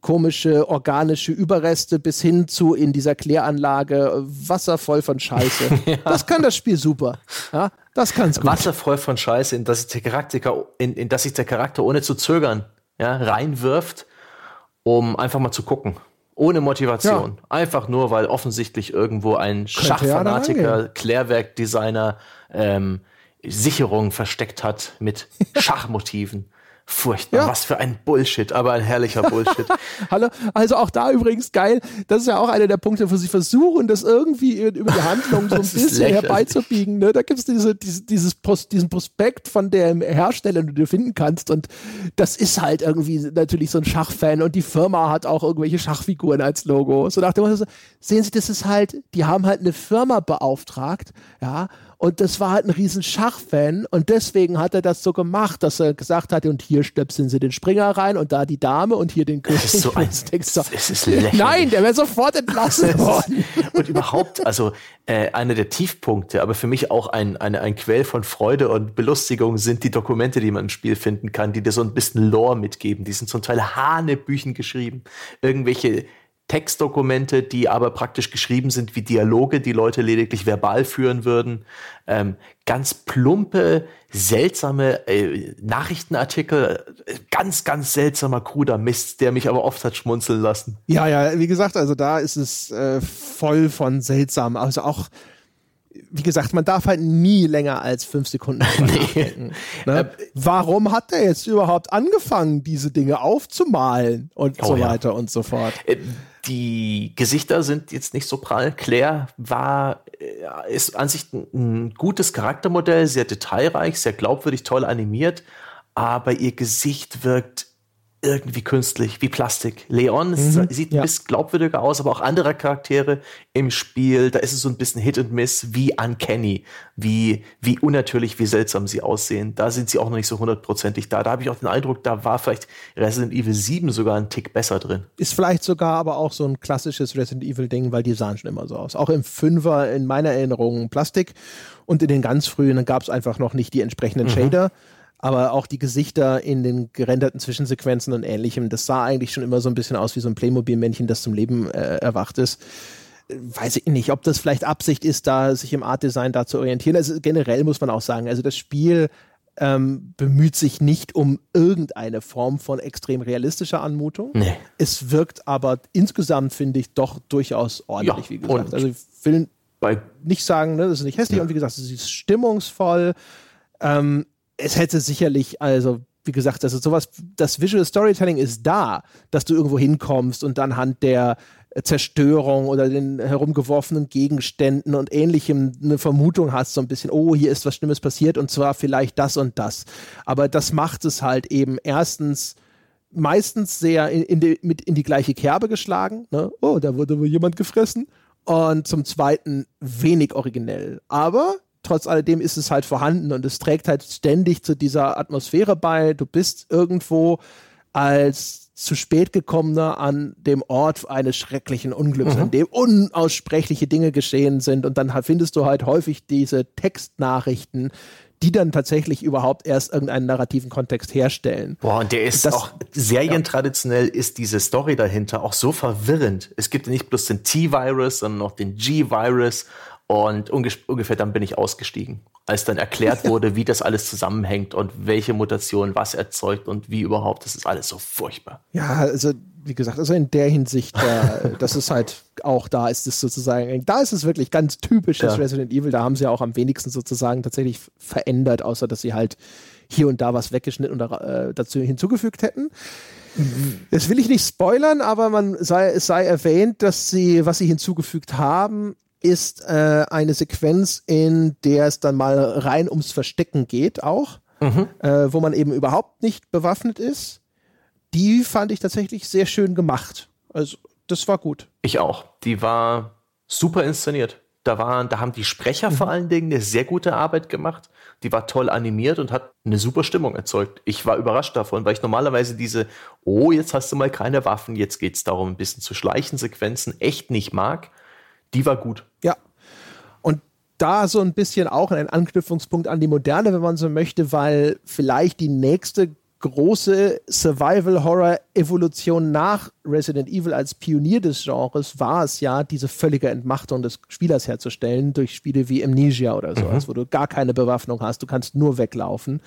komische organische Überreste bis hin zu in dieser Kläranlage Wasser voll von Scheiße. ja. Das kann das Spiel super. Ja, das kann's gut. Wasser voll von Scheiße, in das sich der Charakter, in, in das sich der Charakter ohne zu zögern ja, reinwirft, um einfach mal zu gucken. Ohne Motivation. Ja. Einfach nur, weil offensichtlich irgendwo ein Schachfanatiker, Klärwerkdesigner ähm, Sicherung versteckt hat mit Schachmotiven. Furchtbar, ja. was für ein Bullshit, aber ein herrlicher Bullshit. Hallo, also auch da übrigens geil, das ist ja auch einer der Punkte, wo sie versuchen, das irgendwie über die Handlung so ein bisschen herbeizubiegen. Ne? Da gibt es diese, diese, dieses Pros, diesen Prospekt von dem Hersteller, den du finden kannst und das ist halt irgendwie natürlich so ein Schachfan und die Firma hat auch irgendwelche Schachfiguren als Logo. So nach dem Motto, sehen Sie, das ist halt, die haben halt eine Firma beauftragt, ja, und das war halt ein riesen Schachfan und deswegen hat er das so gemacht, dass er gesagt hat, und hier stöpseln sie den Springer rein und da die Dame und hier den König. Das ist so ein, das ist Nein, der wäre sofort entlassen worden. und überhaupt, also äh, einer der Tiefpunkte, aber für mich auch ein, eine, ein Quell von Freude und Belustigung sind die Dokumente, die man im Spiel finden kann, die dir so ein bisschen Lore mitgeben. Die sind zum Teil Hanebüchen geschrieben. Irgendwelche Textdokumente, die aber praktisch geschrieben sind wie Dialoge, die Leute lediglich verbal führen würden. Ähm, ganz plumpe, seltsame äh, Nachrichtenartikel, ganz, ganz seltsamer, kruder Mist, der mich aber oft hat schmunzeln lassen. Ja, ja, wie gesagt, also da ist es äh, voll von seltsam. Also auch wie gesagt, man darf halt nie länger als fünf Sekunden nee. ne? äh, Warum hat er jetzt überhaupt angefangen, diese Dinge aufzumalen und oh, so weiter ja. und so fort? Die Gesichter sind jetzt nicht so prall. Claire war, äh, ist an sich ein gutes Charaktermodell, sehr detailreich, sehr glaubwürdig, toll animiert, aber ihr Gesicht wirkt irgendwie künstlich, wie Plastik. Leon mhm, sieht ja. ein bisschen glaubwürdiger aus, aber auch andere Charaktere im Spiel, da ist es so ein bisschen Hit und Miss, wie uncanny, wie, wie unnatürlich, wie seltsam sie aussehen. Da sind sie auch noch nicht so hundertprozentig da. Da habe ich auch den Eindruck, da war vielleicht Resident Evil 7 sogar ein Tick besser drin. Ist vielleicht sogar aber auch so ein klassisches Resident Evil Ding, weil die sahen schon immer so aus. Auch im Fünfer in meiner Erinnerung Plastik und in den ganz frühen gab es einfach noch nicht die entsprechenden mhm. Aber auch die Gesichter in den gerenderten Zwischensequenzen und ähnlichem, das sah eigentlich schon immer so ein bisschen aus wie so ein Playmobil-Männchen, das zum Leben äh, erwacht ist. Weiß ich nicht, ob das vielleicht Absicht ist, da sich im Art-Design da zu orientieren. Also generell muss man auch sagen, also das Spiel ähm, bemüht sich nicht um irgendeine Form von extrem realistischer Anmutung. Nee. Es wirkt aber insgesamt, finde ich, doch durchaus ordentlich, ja, wie gesagt. Also ich will nicht sagen, ne, das ist nicht hässlich ja. und wie gesagt, es ist stimmungsvoll. Ähm, es hätte sicherlich, also wie gesagt, also sowas, das Visual Storytelling ist da, dass du irgendwo hinkommst und anhand der Zerstörung oder den herumgeworfenen Gegenständen und ähnlichem eine Vermutung hast, so ein bisschen, oh, hier ist was Schlimmes passiert und zwar vielleicht das und das. Aber das macht es halt eben erstens meistens sehr in, in, die, mit in die gleiche Kerbe geschlagen. Ne? Oh, da wurde wohl jemand gefressen. Und zum Zweiten wenig originell. Aber trotz alledem ist es halt vorhanden und es trägt halt ständig zu dieser Atmosphäre bei. Du bist irgendwo als zu spät gekommener an dem Ort eines schrecklichen Unglücks, mhm. an dem unaussprechliche Dinge geschehen sind und dann findest du halt häufig diese Textnachrichten, die dann tatsächlich überhaupt erst irgendeinen narrativen Kontext herstellen. Boah, und der ist das, auch serientraditionell ja. ist diese Story dahinter auch so verwirrend. Es gibt ja nicht bloß den T-Virus, sondern auch den G-Virus und ungefähr dann bin ich ausgestiegen, als dann erklärt wurde, wie das alles zusammenhängt und welche Mutation was erzeugt und wie überhaupt. Das ist alles so furchtbar. Ja, also wie gesagt, also in der Hinsicht, äh, das ist halt auch da ist es sozusagen, da ist es wirklich ganz typisches ja. Resident Evil. Da haben sie auch am wenigsten sozusagen tatsächlich verändert, außer dass sie halt hier und da was weggeschnitten und äh, dazu hinzugefügt hätten. Das will ich nicht spoilern, aber man sei, es sei erwähnt, dass sie, was sie hinzugefügt haben, ist äh, eine Sequenz, in der es dann mal rein ums Verstecken geht, auch, mhm. äh, wo man eben überhaupt nicht bewaffnet ist. Die fand ich tatsächlich sehr schön gemacht. Also, das war gut. Ich auch. Die war super inszeniert. Da waren, da haben die Sprecher mhm. vor allen Dingen eine sehr gute Arbeit gemacht. Die war toll animiert und hat eine super Stimmung erzeugt. Ich war überrascht davon, weil ich normalerweise diese, oh, jetzt hast du mal keine Waffen, jetzt geht es darum, ein bisschen zu schleichen Sequenzen echt nicht mag die war gut. Ja. Und da so ein bisschen auch ein Anknüpfungspunkt an die Moderne, wenn man so möchte, weil vielleicht die nächste große Survival-Horror-Evolution nach Resident Evil als Pionier des Genres war es ja, diese völlige Entmachtung des Spielers herzustellen durch Spiele wie Amnesia oder sowas, mhm. wo du gar keine Bewaffnung hast, du kannst nur weglaufen.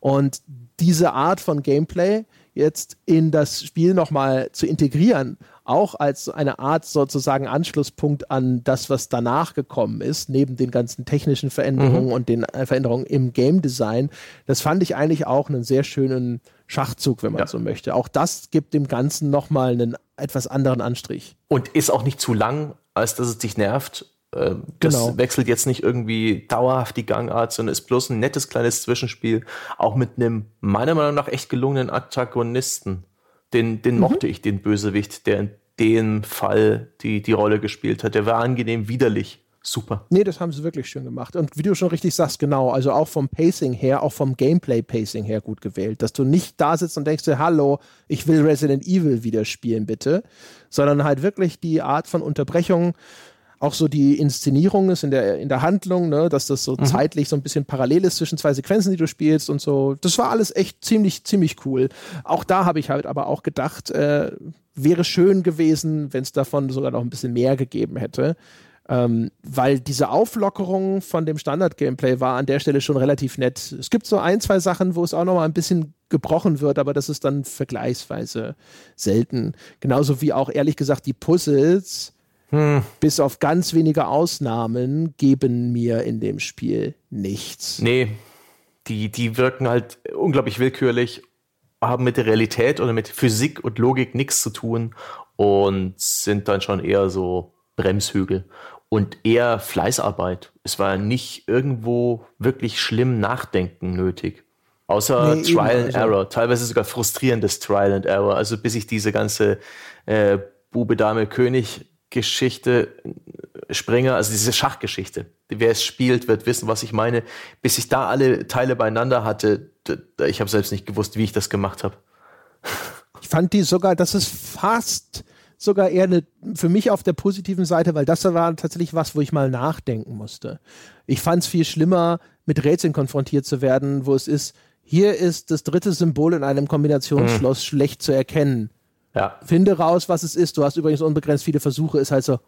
Und diese Art von Gameplay jetzt in das Spiel nochmal zu integrieren auch als eine Art sozusagen Anschlusspunkt an das, was danach gekommen ist, neben den ganzen technischen Veränderungen mhm. und den äh, Veränderungen im Game Design. Das fand ich eigentlich auch einen sehr schönen Schachzug, wenn man ja. so möchte. Auch das gibt dem Ganzen nochmal einen etwas anderen Anstrich. Und ist auch nicht zu lang, als dass es dich nervt. Ähm, das genau. wechselt jetzt nicht irgendwie dauerhaft die Gangart, sondern ist bloß ein nettes kleines Zwischenspiel, auch mit einem meiner Meinung nach echt gelungenen Antagonisten. Den, den mhm. mochte ich, den Bösewicht, der dem Fall die, die Rolle gespielt hat. Der war angenehm widerlich. Super. Nee, das haben sie wirklich schön gemacht. Und wie du schon richtig sagst, genau, also auch vom Pacing her, auch vom Gameplay-Pacing her gut gewählt. Dass du nicht da sitzt und denkst dir, hallo, ich will Resident Evil wieder spielen, bitte. Sondern halt wirklich die Art von Unterbrechung, auch so die Inszenierung ist in der, in der Handlung, ne, dass das so mhm. zeitlich so ein bisschen parallel ist zwischen zwei Sequenzen, die du spielst und so. Das war alles echt ziemlich, ziemlich cool. Auch da habe ich halt aber auch gedacht, äh, wäre schön gewesen, wenn es davon sogar noch ein bisschen mehr gegeben hätte. Ähm, weil diese Auflockerung von dem Standard-Gameplay war an der Stelle schon relativ nett. Es gibt so ein, zwei Sachen, wo es auch noch mal ein bisschen gebrochen wird, aber das ist dann vergleichsweise selten. Genauso wie auch ehrlich gesagt die Puzzles, hm. bis auf ganz wenige Ausnahmen, geben mir in dem Spiel nichts. Nee, die, die wirken halt unglaublich willkürlich haben mit der Realität oder mit Physik und Logik nichts zu tun und sind dann schon eher so Bremshügel und eher Fleißarbeit. Es war nicht irgendwo wirklich schlimm Nachdenken nötig. Außer nee, Trial eben, and also. Error, teilweise sogar frustrierendes Trial and Error. Also bis ich diese ganze äh, Bube, Dame, König Geschichte äh, Springer, also diese Schachgeschichte. Wer es spielt, wird wissen, was ich meine. Bis ich da alle Teile beieinander hatte, ich habe selbst nicht gewusst, wie ich das gemacht habe. Ich fand die sogar, das ist fast sogar eher eine, für mich auf der positiven Seite, weil das war tatsächlich was, wo ich mal nachdenken musste. Ich fand es viel schlimmer, mit Rätseln konfrontiert zu werden, wo es ist, hier ist das dritte Symbol in einem Kombinationsschloss hm. schlecht zu erkennen. Ja. Finde raus, was es ist. Du hast übrigens unbegrenzt viele Versuche, ist halt so.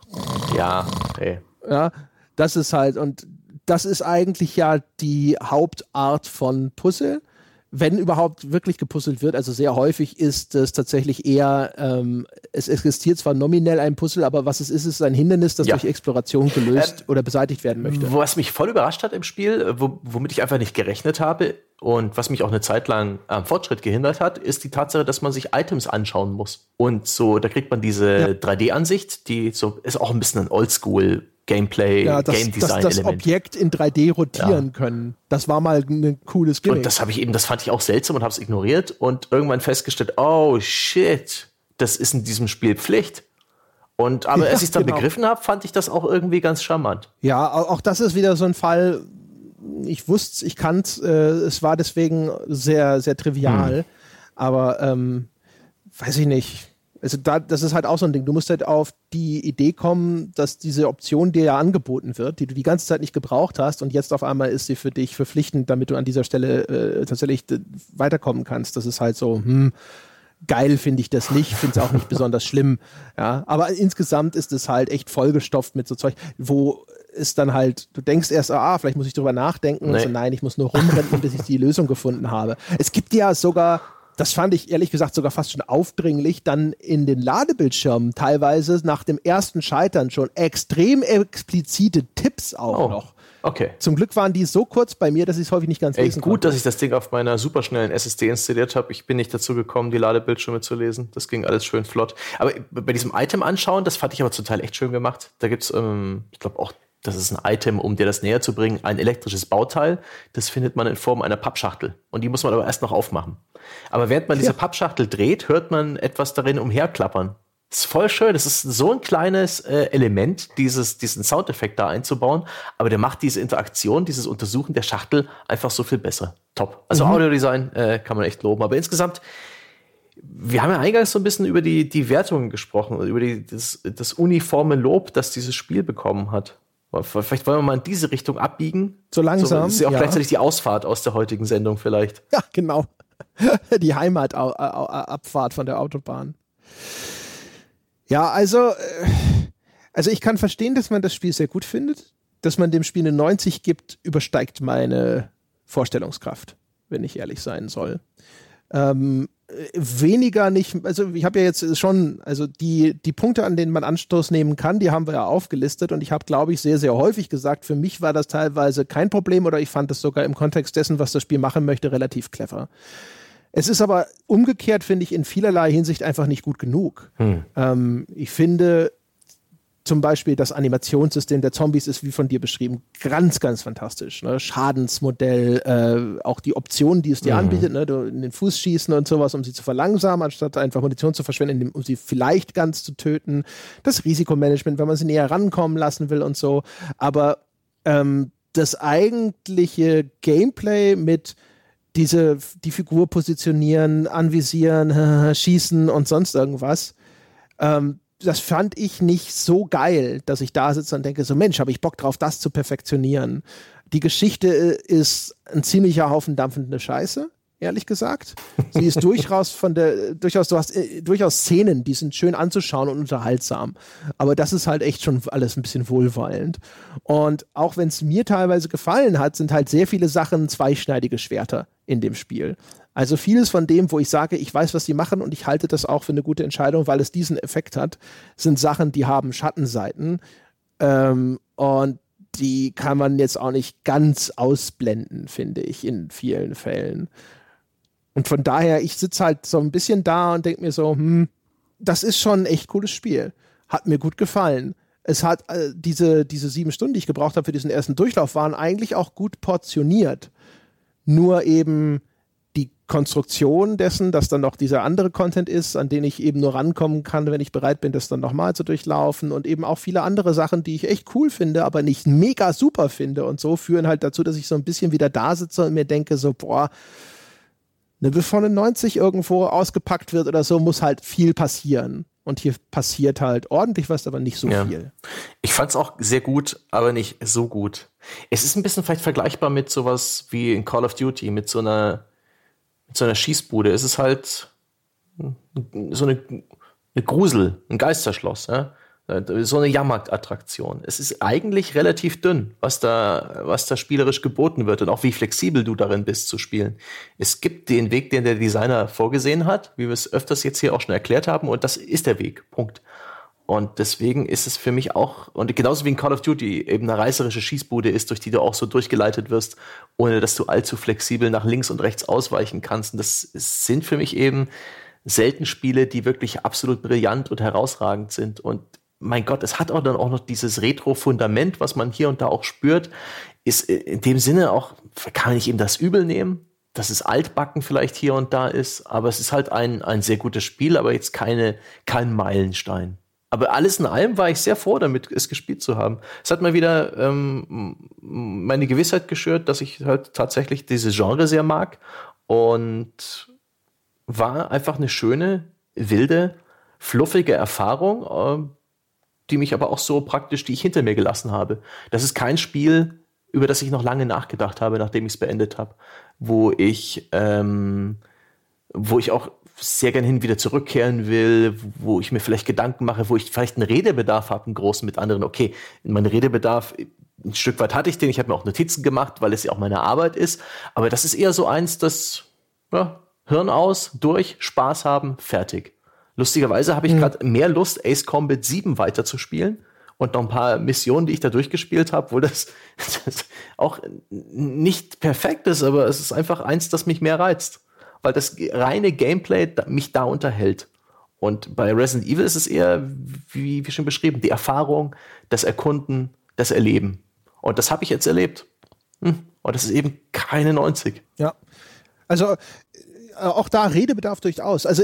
Ja, okay. Ja, das ist halt, und das ist eigentlich ja die Hauptart von Puzzle wenn überhaupt wirklich gepuzzelt wird, also sehr häufig ist es tatsächlich eher, ähm, es existiert zwar nominell ein Puzzle, aber was es ist, ist ein Hindernis, das ja. durch Exploration gelöst ähm, oder beseitigt werden möchte. Was mich voll überrascht hat im Spiel, wo, womit ich einfach nicht gerechnet habe und was mich auch eine Zeit lang am Fortschritt gehindert hat, ist die Tatsache, dass man sich Items anschauen muss. Und so, da kriegt man diese ja. 3D-Ansicht, die so ist auch ein bisschen ein Oldschool Gameplay, ja, das, Game Design das, das Objekt in 3D rotieren ja. können. Das war mal ein cooles Gimmick. Und das habe ich eben, das fand ich auch seltsam und habe es ignoriert und irgendwann festgestellt, oh shit, das ist in diesem Spiel Pflicht. Und aber ja, als ich es dann genau. begriffen habe, fand ich das auch irgendwie ganz charmant. Ja, auch das ist wieder so ein Fall. Ich wusste, ich kannte, äh, es war deswegen sehr, sehr trivial. Hm. Aber ähm, weiß ich nicht also da, das ist halt auch so ein Ding. Du musst halt auf die Idee kommen, dass diese Option dir ja angeboten wird, die du die ganze Zeit nicht gebraucht hast und jetzt auf einmal ist sie für dich verpflichtend, damit du an dieser Stelle äh, tatsächlich weiterkommen kannst. Das ist halt so, hm, geil finde ich das nicht, finde es auch nicht besonders schlimm. Ja, aber insgesamt ist es halt echt vollgestopft mit so Zeug, wo ist dann halt, du denkst erst, ah, vielleicht muss ich drüber nachdenken. Nee. Und so, nein, ich muss nur rumrennen, bis ich die Lösung gefunden habe. Es gibt ja sogar das fand ich ehrlich gesagt sogar fast schon aufdringlich, dann in den Ladebildschirmen teilweise nach dem ersten Scheitern schon extrem explizite Tipps auch oh, noch. Okay. Zum Glück waren die so kurz bei mir, dass ich es häufig nicht ganz Ey, lesen gut, konnte. dass ich das Ding auf meiner superschnellen SSD installiert habe. Ich bin nicht dazu gekommen, die Ladebildschirme zu lesen. Das ging alles schön flott. Aber bei diesem Item anschauen, das fand ich aber zum Teil echt schön gemacht. Da gibt's, ähm, ich glaube, auch das ist ein Item, um dir das näher zu bringen, ein elektrisches Bauteil. Das findet man in Form einer Pappschachtel. Und die muss man aber erst noch aufmachen. Aber während man ja. diese Pappschachtel dreht, hört man etwas darin umherklappern. Das ist voll schön. Das ist so ein kleines äh, Element, dieses, diesen Soundeffekt da einzubauen. Aber der macht diese Interaktion, dieses Untersuchen der Schachtel einfach so viel besser. Top. Also mhm. Audiodesign äh, kann man echt loben. Aber insgesamt, wir haben ja eingangs so ein bisschen über die, die Wertungen gesprochen, über die, das, das uniforme Lob, das dieses Spiel bekommen hat. Vielleicht wollen wir mal in diese Richtung abbiegen. So langsam. So, das ist ja auch ja. gleichzeitig die Ausfahrt aus der heutigen Sendung vielleicht. Ja, genau. Die Heimatabfahrt von der Autobahn. Ja, also, äh, also ich kann verstehen, dass man das Spiel sehr gut findet. Dass man dem Spiel eine 90 gibt, übersteigt meine Vorstellungskraft, wenn ich ehrlich sein soll. Ähm, weniger nicht, also ich habe ja jetzt schon, also die, die Punkte, an denen man Anstoß nehmen kann, die haben wir ja aufgelistet und ich habe, glaube ich, sehr, sehr häufig gesagt, für mich war das teilweise kein Problem oder ich fand es sogar im Kontext dessen, was das Spiel machen möchte, relativ clever. Es ist aber umgekehrt, finde ich, in vielerlei Hinsicht einfach nicht gut genug. Hm. Ähm, ich finde, zum Beispiel das Animationssystem der Zombies ist, wie von dir beschrieben, ganz, ganz fantastisch. Ne? Schadensmodell, äh, auch die Optionen, die es dir mhm. anbietet, ne? du in den Fuß schießen und sowas, um sie zu verlangsamen, anstatt einfach Munition zu verschwenden, um sie vielleicht ganz zu töten. Das Risikomanagement, wenn man sie näher rankommen lassen will und so. Aber ähm, das eigentliche Gameplay mit diese, die Figur positionieren, anvisieren, schießen und sonst irgendwas, ähm, das fand ich nicht so geil, dass ich da sitze und denke, so Mensch, habe ich Bock drauf, das zu perfektionieren. Die Geschichte äh, ist ein ziemlicher Haufen dampfende Scheiße, ehrlich gesagt. Sie ist durchaus von der, durchaus, du hast äh, durchaus Szenen, die sind schön anzuschauen und unterhaltsam. Aber das ist halt echt schon alles ein bisschen wohlwollend. Und auch wenn es mir teilweise gefallen hat, sind halt sehr viele Sachen zweischneidige Schwerter in dem Spiel. Also vieles von dem, wo ich sage, ich weiß, was sie machen und ich halte das auch für eine gute Entscheidung, weil es diesen Effekt hat, sind Sachen, die haben Schattenseiten. Ähm, und die kann man jetzt auch nicht ganz ausblenden, finde ich, in vielen Fällen. Und von daher, ich sitze halt so ein bisschen da und denke mir so, hm, das ist schon ein echt cooles Spiel. Hat mir gut gefallen. Es hat äh, diese, diese sieben Stunden, die ich gebraucht habe für diesen ersten Durchlauf, waren eigentlich auch gut portioniert. Nur eben die Konstruktion dessen, dass dann noch dieser andere Content ist, an den ich eben nur rankommen kann, wenn ich bereit bin, das dann nochmal zu durchlaufen und eben auch viele andere Sachen, die ich echt cool finde, aber nicht mega super finde und so, führen halt dazu, dass ich so ein bisschen wieder da sitze und mir denke so, boah, ne, bevor eine 90 irgendwo ausgepackt wird oder so, muss halt viel passieren. Und hier passiert halt ordentlich was, aber nicht so ja. viel. Ich fand es auch sehr gut, aber nicht so gut. Es ist ein bisschen vielleicht vergleichbar mit sowas wie in Call of Duty, mit so einer, mit so einer Schießbude. Es ist halt so eine, eine Grusel, ein Geisterschloss. Ja? So eine Jahrmarktattraktion. Es ist eigentlich relativ dünn, was da, was da spielerisch geboten wird und auch wie flexibel du darin bist zu spielen. Es gibt den Weg, den der Designer vorgesehen hat, wie wir es öfters jetzt hier auch schon erklärt haben, und das ist der Weg. Punkt. Und deswegen ist es für mich auch, und genauso wie in Call of Duty eben eine reißerische Schießbude ist, durch die du auch so durchgeleitet wirst, ohne dass du allzu flexibel nach links und rechts ausweichen kannst. Und das sind für mich eben selten Spiele, die wirklich absolut brillant und herausragend sind. Und mein Gott, es hat auch dann auch noch dieses Retro-Fundament, was man hier und da auch spürt, ist in dem Sinne auch, kann nicht eben das übel nehmen, dass es altbacken vielleicht hier und da ist, aber es ist halt ein, ein sehr gutes Spiel, aber jetzt keine, kein Meilenstein. Aber alles in allem war ich sehr froh damit, es gespielt zu haben. Es hat mal wieder ähm, meine Gewissheit geschürt, dass ich halt tatsächlich diese Genre sehr mag und war einfach eine schöne, wilde, fluffige Erfahrung, äh, die mich aber auch so praktisch, die ich hinter mir gelassen habe. Das ist kein Spiel, über das ich noch lange nachgedacht habe, nachdem ich es beendet habe, wo ich, ähm, wo ich auch sehr gern hin wieder zurückkehren will, wo ich mir vielleicht Gedanken mache, wo ich vielleicht einen Redebedarf habe, einen großen mit anderen. Okay, mein Redebedarf, ein Stück weit hatte ich den, ich habe mir auch Notizen gemacht, weil es ja auch meine Arbeit ist, aber das ist eher so eins, das ja, Hirn aus, durch, Spaß haben, fertig. Lustigerweise habe ich mhm. gerade mehr Lust, Ace Combat 7 weiterzuspielen und noch ein paar Missionen, die ich da durchgespielt habe, wo das, das, auch nicht perfekt ist, aber es ist einfach eins, das mich mehr reizt, weil das reine Gameplay mich da unterhält. Und bei Resident Evil ist es eher, wie, wie schon beschrieben, die Erfahrung, das Erkunden, das Erleben. Und das habe ich jetzt erlebt. Hm. Und das ist eben keine 90. Ja. Also äh, auch da Redebedarf durchaus. Also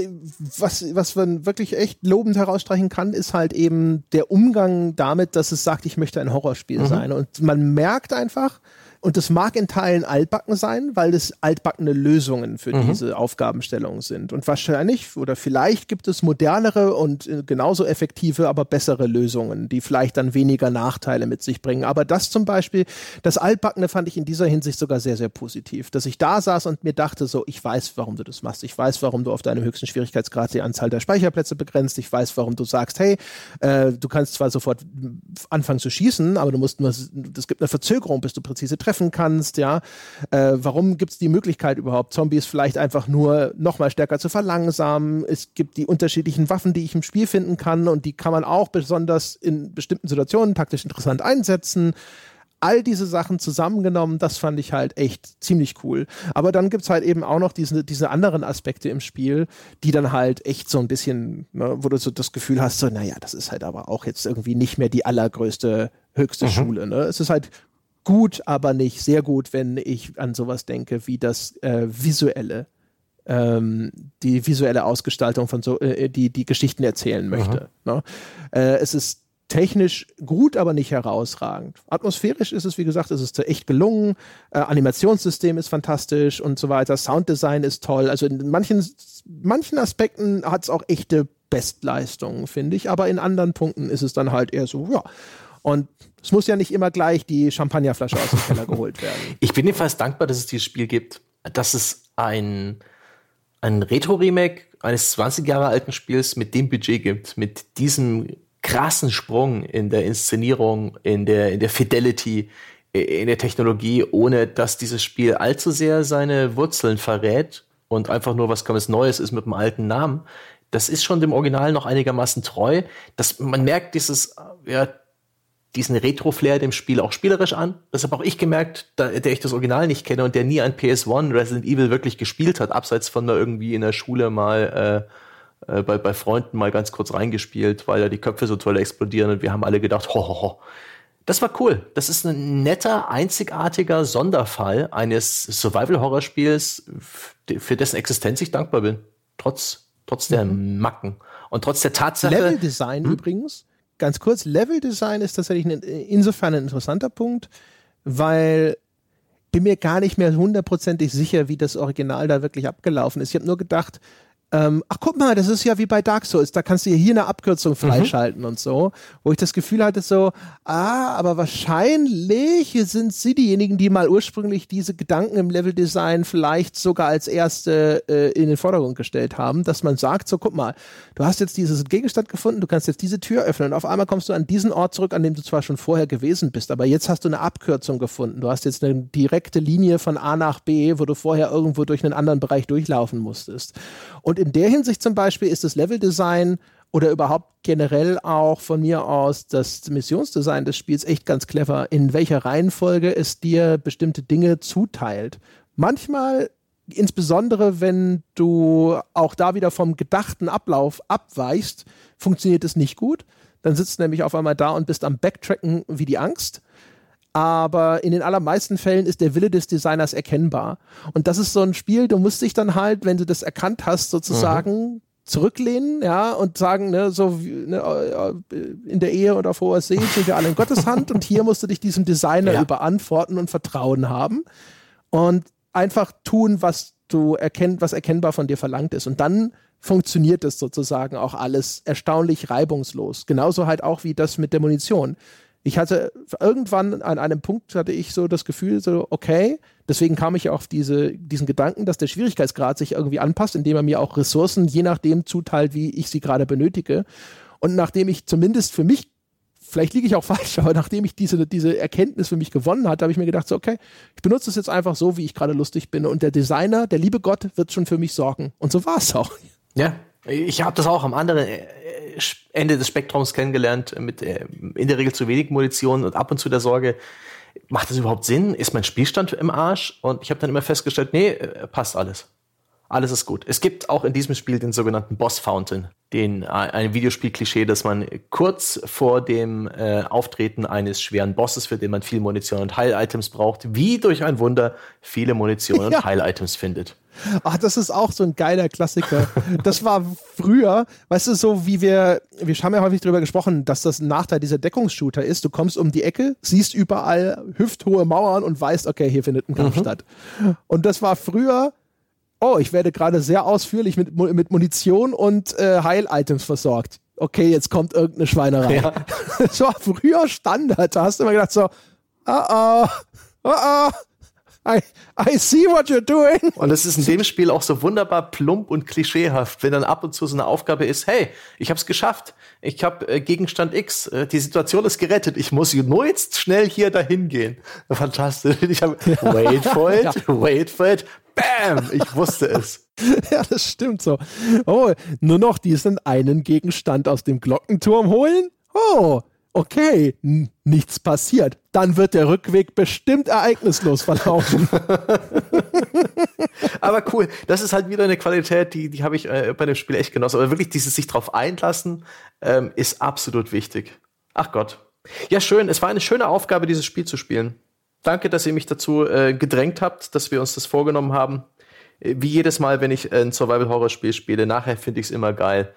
was, was man wirklich echt lobend herausstreichen kann, ist halt eben der Umgang damit, dass es sagt, ich möchte ein Horrorspiel mhm. sein. Und man merkt einfach, und das mag in Teilen altbacken sein, weil es altbackene Lösungen für mhm. diese Aufgabenstellungen sind. Und wahrscheinlich oder vielleicht gibt es modernere und äh, genauso effektive, aber bessere Lösungen, die vielleicht dann weniger Nachteile mit sich bringen. Aber das zum Beispiel, das Altbackene fand ich in dieser Hinsicht sogar sehr, sehr positiv. Dass ich da saß und mir dachte so, ich weiß, warum du das machst. Ich weiß, warum du auf deinem höchsten Schwierigkeitsgrad die Anzahl der Speicherplätze begrenzt. Ich weiß, warum du sagst, hey, äh, du kannst zwar sofort anfangen zu schießen, aber du musst nur, es gibt eine Verzögerung, bis du präzise treffen kannst, ja. Äh, warum gibt es die Möglichkeit überhaupt, Zombies vielleicht einfach nur noch mal stärker zu verlangsamen? Es gibt die unterschiedlichen Waffen, die ich im Spiel finden kann und die kann man auch besonders in bestimmten Situationen taktisch interessant einsetzen all diese Sachen zusammengenommen, das fand ich halt echt ziemlich cool. Aber dann gibt es halt eben auch noch diese, diese anderen Aspekte im Spiel, die dann halt echt so ein bisschen, ne, wo du so das Gefühl hast, so, naja, das ist halt aber auch jetzt irgendwie nicht mehr die allergrößte, höchste mhm. Schule. Ne? Es ist halt gut, aber nicht sehr gut, wenn ich an sowas denke wie das äh, visuelle, ähm, die visuelle Ausgestaltung von so, äh, die die Geschichten erzählen möchte. Ne? Äh, es ist technisch gut, aber nicht herausragend. Atmosphärisch ist es, wie gesagt, es ist echt gelungen. Äh, Animationssystem ist fantastisch und so weiter. Sounddesign ist toll. Also in manchen, manchen Aspekten hat es auch echte Bestleistungen, finde ich. Aber in anderen Punkten ist es dann halt eher so, ja. Und es muss ja nicht immer gleich die Champagnerflasche aus dem Keller geholt werden. Ich bin jedenfalls dankbar, dass es dieses Spiel gibt, dass es ein, ein Retro-Remake eines 20 Jahre alten Spiels mit dem Budget gibt, mit diesem krassen Sprung in der Inszenierung, in der, in der Fidelity, in der Technologie, ohne dass dieses Spiel allzu sehr seine Wurzeln verrät und einfach nur was ganz Neues ist mit dem alten Namen. Das ist schon dem Original noch einigermaßen treu. Das, man merkt dieses, ja, diesen Retro-Flair dem Spiel auch spielerisch an. Das habe auch ich gemerkt, da, der ich das Original nicht kenne und der nie ein PS1 Resident Evil wirklich gespielt hat, abseits von da irgendwie in der Schule mal äh, äh, bei, bei Freunden mal ganz kurz reingespielt, weil ja die Köpfe so toll explodieren und wir haben alle gedacht, ho, ho, ho Das war cool. Das ist ein netter, einzigartiger Sonderfall eines Survival-Horror-Spiels, für dessen Existenz ich dankbar bin. Trotz, trotz der mhm. Macken. Und trotz der Tatsache. Level-Design hm? übrigens, ganz kurz, Level-Design ist tatsächlich ein, insofern ein interessanter Punkt, weil bin mir gar nicht mehr hundertprozentig sicher, wie das Original da wirklich abgelaufen ist. Ich habe nur gedacht, ähm, ach guck mal, das ist ja wie bei Dark Souls, da kannst du hier eine Abkürzung mhm. freischalten mhm. und so, wo ich das Gefühl hatte so, ah, aber wahrscheinlich sind sie diejenigen, die mal ursprünglich diese Gedanken im Leveldesign vielleicht sogar als erste äh, in den Vordergrund gestellt haben, dass man sagt, so guck mal, du hast jetzt dieses Gegenstand gefunden, du kannst jetzt diese Tür öffnen und auf einmal kommst du an diesen Ort zurück, an dem du zwar schon vorher gewesen bist, aber jetzt hast du eine Abkürzung gefunden, du hast jetzt eine direkte Linie von A nach B, wo du vorher irgendwo durch einen anderen Bereich durchlaufen musstest. Und in der Hinsicht zum Beispiel ist das Leveldesign oder überhaupt generell auch von mir aus das Missionsdesign des Spiels echt ganz clever, in welcher Reihenfolge es dir bestimmte Dinge zuteilt. Manchmal, insbesondere wenn du auch da wieder vom gedachten Ablauf abweichst, funktioniert es nicht gut. Dann sitzt du nämlich auf einmal da und bist am Backtracken wie die Angst aber in den allermeisten Fällen ist der Wille des Designers erkennbar. Und das ist so ein Spiel, du musst dich dann halt, wenn du das erkannt hast, sozusagen mhm. zurücklehnen, ja, und sagen, ne, so wie, ne, äh, in der Ehe oder auf hoher See sind wir alle in Gottes Hand und hier musst du dich diesem Designer ja. überantworten und Vertrauen haben und einfach tun, was du erkennt, was erkennbar von dir verlangt ist. Und dann funktioniert das sozusagen auch alles erstaunlich reibungslos. Genauso halt auch wie das mit der Munition ich hatte irgendwann an einem Punkt hatte ich so das Gefühl, so, okay, deswegen kam ich auf diese, diesen Gedanken, dass der Schwierigkeitsgrad sich irgendwie anpasst, indem er mir auch Ressourcen je nachdem zuteilt, wie ich sie gerade benötige. Und nachdem ich zumindest für mich, vielleicht liege ich auch falsch, aber nachdem ich diese, diese Erkenntnis für mich gewonnen hatte, habe ich mir gedacht, so, okay, ich benutze es jetzt einfach so, wie ich gerade lustig bin. Und der Designer, der liebe Gott, wird schon für mich sorgen. Und so war es auch. Ja, ich habe das auch am anderen Ende des Spektrums kennengelernt, mit äh, in der Regel zu wenig Munition und ab und zu der Sorge, macht das überhaupt Sinn? Ist mein Spielstand im Arsch? Und ich habe dann immer festgestellt, nee, äh, passt alles. Alles ist gut. Es gibt auch in diesem Spiel den sogenannten Boss Fountain, den äh, ein Videospiel-Klischee, dass man kurz vor dem äh, Auftreten eines schweren Bosses, für den man viel Munition und Heil-Items braucht, wie durch ein Wunder viele Munition ja. und Heil-Items findet. Ach, das ist auch so ein geiler Klassiker. Das war früher, weißt du, so wie wir, wir haben ja häufig darüber gesprochen, dass das ein Nachteil dieser Deckungsshooter ist. Du kommst um die Ecke, siehst überall hüfthohe Mauern und weißt, okay, hier findet ein Kampf mhm. statt. Und das war früher, oh, ich werde gerade sehr ausführlich mit, mit Munition und äh, Heil-Items versorgt. Okay, jetzt kommt irgendeine Schweinerei. Ja. Das war früher Standard. Da hast du immer gedacht so, ah, ah, ah, ah I, I see what you're doing. Und es ist in dem Spiel auch so wunderbar plump und klischeehaft, wenn dann ab und zu so eine Aufgabe ist, hey, ich habe es geschafft. Ich habe äh, Gegenstand X, äh, die Situation ist gerettet. Ich muss nur jetzt schnell hier dahin gehen. Fantastisch. Ich habe ja. wait for it, ja. wait for it. Bam, ich wusste es. Ja, das stimmt so. Oh, nur noch diesen einen Gegenstand aus dem Glockenturm holen? Oh, okay, nichts passiert, dann wird der Rückweg bestimmt ereignislos verlaufen. Aber cool, das ist halt wieder eine Qualität, die, die habe ich äh, bei dem Spiel echt genossen. Aber wirklich dieses sich drauf einlassen ähm, ist absolut wichtig. Ach Gott. Ja, schön. Es war eine schöne Aufgabe, dieses Spiel zu spielen. Danke, dass ihr mich dazu äh, gedrängt habt, dass wir uns das vorgenommen haben. Äh, wie jedes Mal, wenn ich ein Survival-Horror-Spiel spiele, nachher finde ich es immer geil.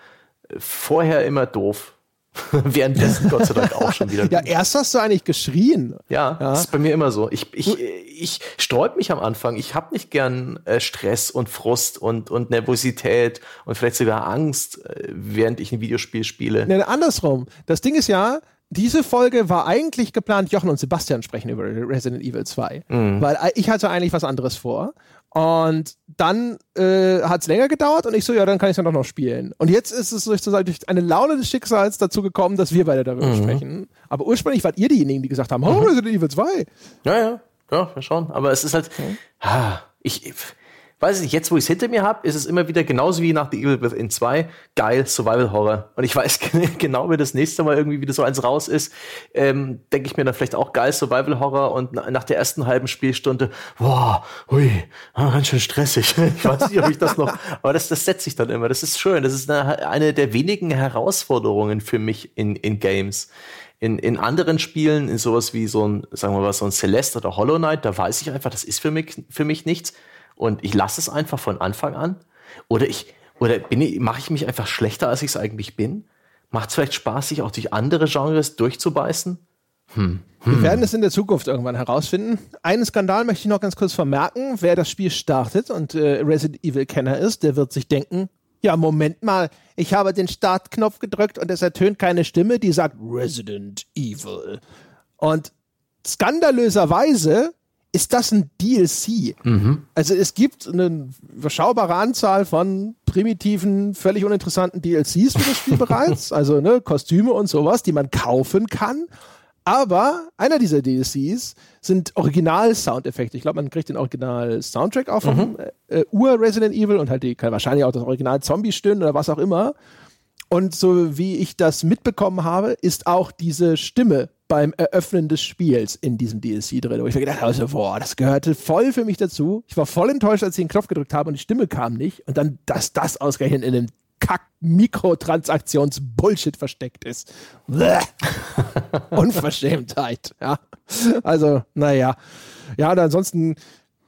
Vorher immer doof. Währenddessen Gott sei Dank auch schon wieder. ja, erst hast du eigentlich geschrien. Ja, ja. das ist bei mir immer so. Ich, ich, ich sträub mich am Anfang. Ich habe nicht gern äh, Stress und Frust und, und Nervosität und vielleicht sogar Angst, äh, während ich ein Videospiel spiele. Nee, andersrum. Das Ding ist ja, diese Folge war eigentlich geplant, Jochen und Sebastian sprechen über Resident Evil 2. Mhm. Weil äh, ich hatte eigentlich was anderes vor. Und dann äh, hat es länger gedauert und ich so, ja, dann kann ich es ja doch noch spielen. Und jetzt ist es sozusagen durch eine Laune des Schicksals dazu gekommen, dass wir beide darüber mhm. sprechen. Aber ursprünglich wart ihr diejenigen, die gesagt haben, oh, mhm. Resident Evil 2. Ja, ja, ja, wir schauen. Aber es ist halt, okay. ah, ich, weiß ich nicht, jetzt wo ich es hinter mir habe, ist es immer wieder genauso wie nach The Evil Within 2, geil Survival Horror. Und ich weiß genau, wie das nächste Mal irgendwie wieder so eins raus ist, ähm, denke ich mir dann vielleicht auch geil Survival Horror und nach der ersten halben Spielstunde, wow, hui, ah, ganz schön stressig. Ich weiß nicht, ob ich das noch, aber das, das setzt sich dann immer. Das ist schön. Das ist eine, eine der wenigen Herausforderungen für mich in, in Games In, in anderen Spielen, in sowas wie so ein, sagen wir mal, so ein Celeste oder Hollow Knight, da weiß ich einfach, das ist für mich, für mich nichts. Und ich lasse es einfach von Anfang an. Oder ich, oder bin ich, mache ich mich einfach schlechter, als ich es eigentlich bin? Macht es vielleicht Spaß, sich auch durch andere Genres durchzubeißen? Hm. Hm. Wir werden es in der Zukunft irgendwann herausfinden. Einen Skandal möchte ich noch ganz kurz vermerken. Wer das Spiel startet und äh, Resident Evil Kenner ist, der wird sich denken, ja, Moment mal, ich habe den Startknopf gedrückt und es ertönt keine Stimme, die sagt Resident Evil. Und skandalöserweise ist das ein DLC. Mhm. Also es gibt eine überschaubare Anzahl von primitiven, völlig uninteressanten DLCs für das Spiel bereits. Also ne, Kostüme und sowas, die man kaufen kann. Aber einer dieser DLCs sind Original-Soundeffekte. Ich glaube, man kriegt den Original-Soundtrack auch vom mhm. äh, Ur-Resident Evil und halt die kann wahrscheinlich auch das Original-Zombie-Stimmen oder was auch immer. Und so wie ich das mitbekommen habe, ist auch diese Stimme beim Eröffnen des Spiels in diesem DLC drin. Wo ich mir gedacht habe, boah, das gehörte voll für mich dazu. Ich war voll enttäuscht, als ich den Knopf gedrückt habe und die Stimme kam nicht. Und dann, dass das ausgerechnet in einem Kack-Mikrotransaktions-Bullshit versteckt ist. Unverschämtheit, ja. Also, naja. Ja, und ansonsten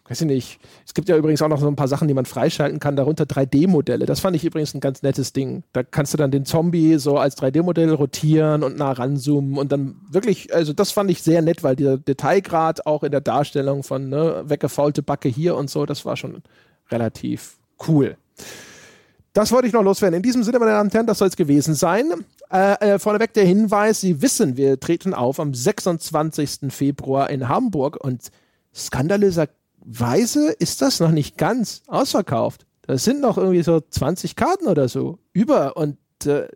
weiß ich nicht. Es gibt ja übrigens auch noch so ein paar Sachen, die man freischalten kann, darunter 3D-Modelle. Das fand ich übrigens ein ganz nettes Ding. Da kannst du dann den Zombie so als 3D-Modell rotieren und nah ranzoomen und dann wirklich, also das fand ich sehr nett, weil der Detailgrad auch in der Darstellung von ne, weggefaulte Backe hier und so, das war schon relativ cool. Das wollte ich noch loswerden. In diesem Sinne, meine Damen und Herren, das soll es gewesen sein. Äh, äh, vorneweg der Hinweis, Sie wissen, wir treten auf am 26. Februar in Hamburg und skandalöser Weise ist das noch nicht ganz ausverkauft. Das sind noch irgendwie so 20 Karten oder so über und äh,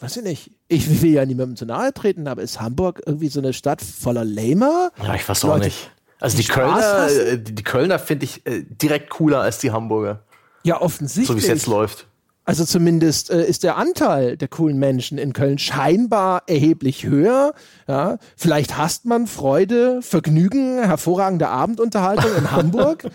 weiß ich nicht. Ich will ja niemandem zu nahe treten, aber ist Hamburg irgendwie so eine Stadt voller Lamer? Ja, ich weiß auch nicht. Also die, die Kölner, äh, die, die Kölner finde ich äh, direkt cooler als die Hamburger. Ja, offensichtlich. So wie es jetzt läuft. Also zumindest äh, ist der Anteil der coolen Menschen in Köln scheinbar erheblich höher. Ja, vielleicht hasst man Freude, Vergnügen, hervorragende Abendunterhaltung in Hamburg.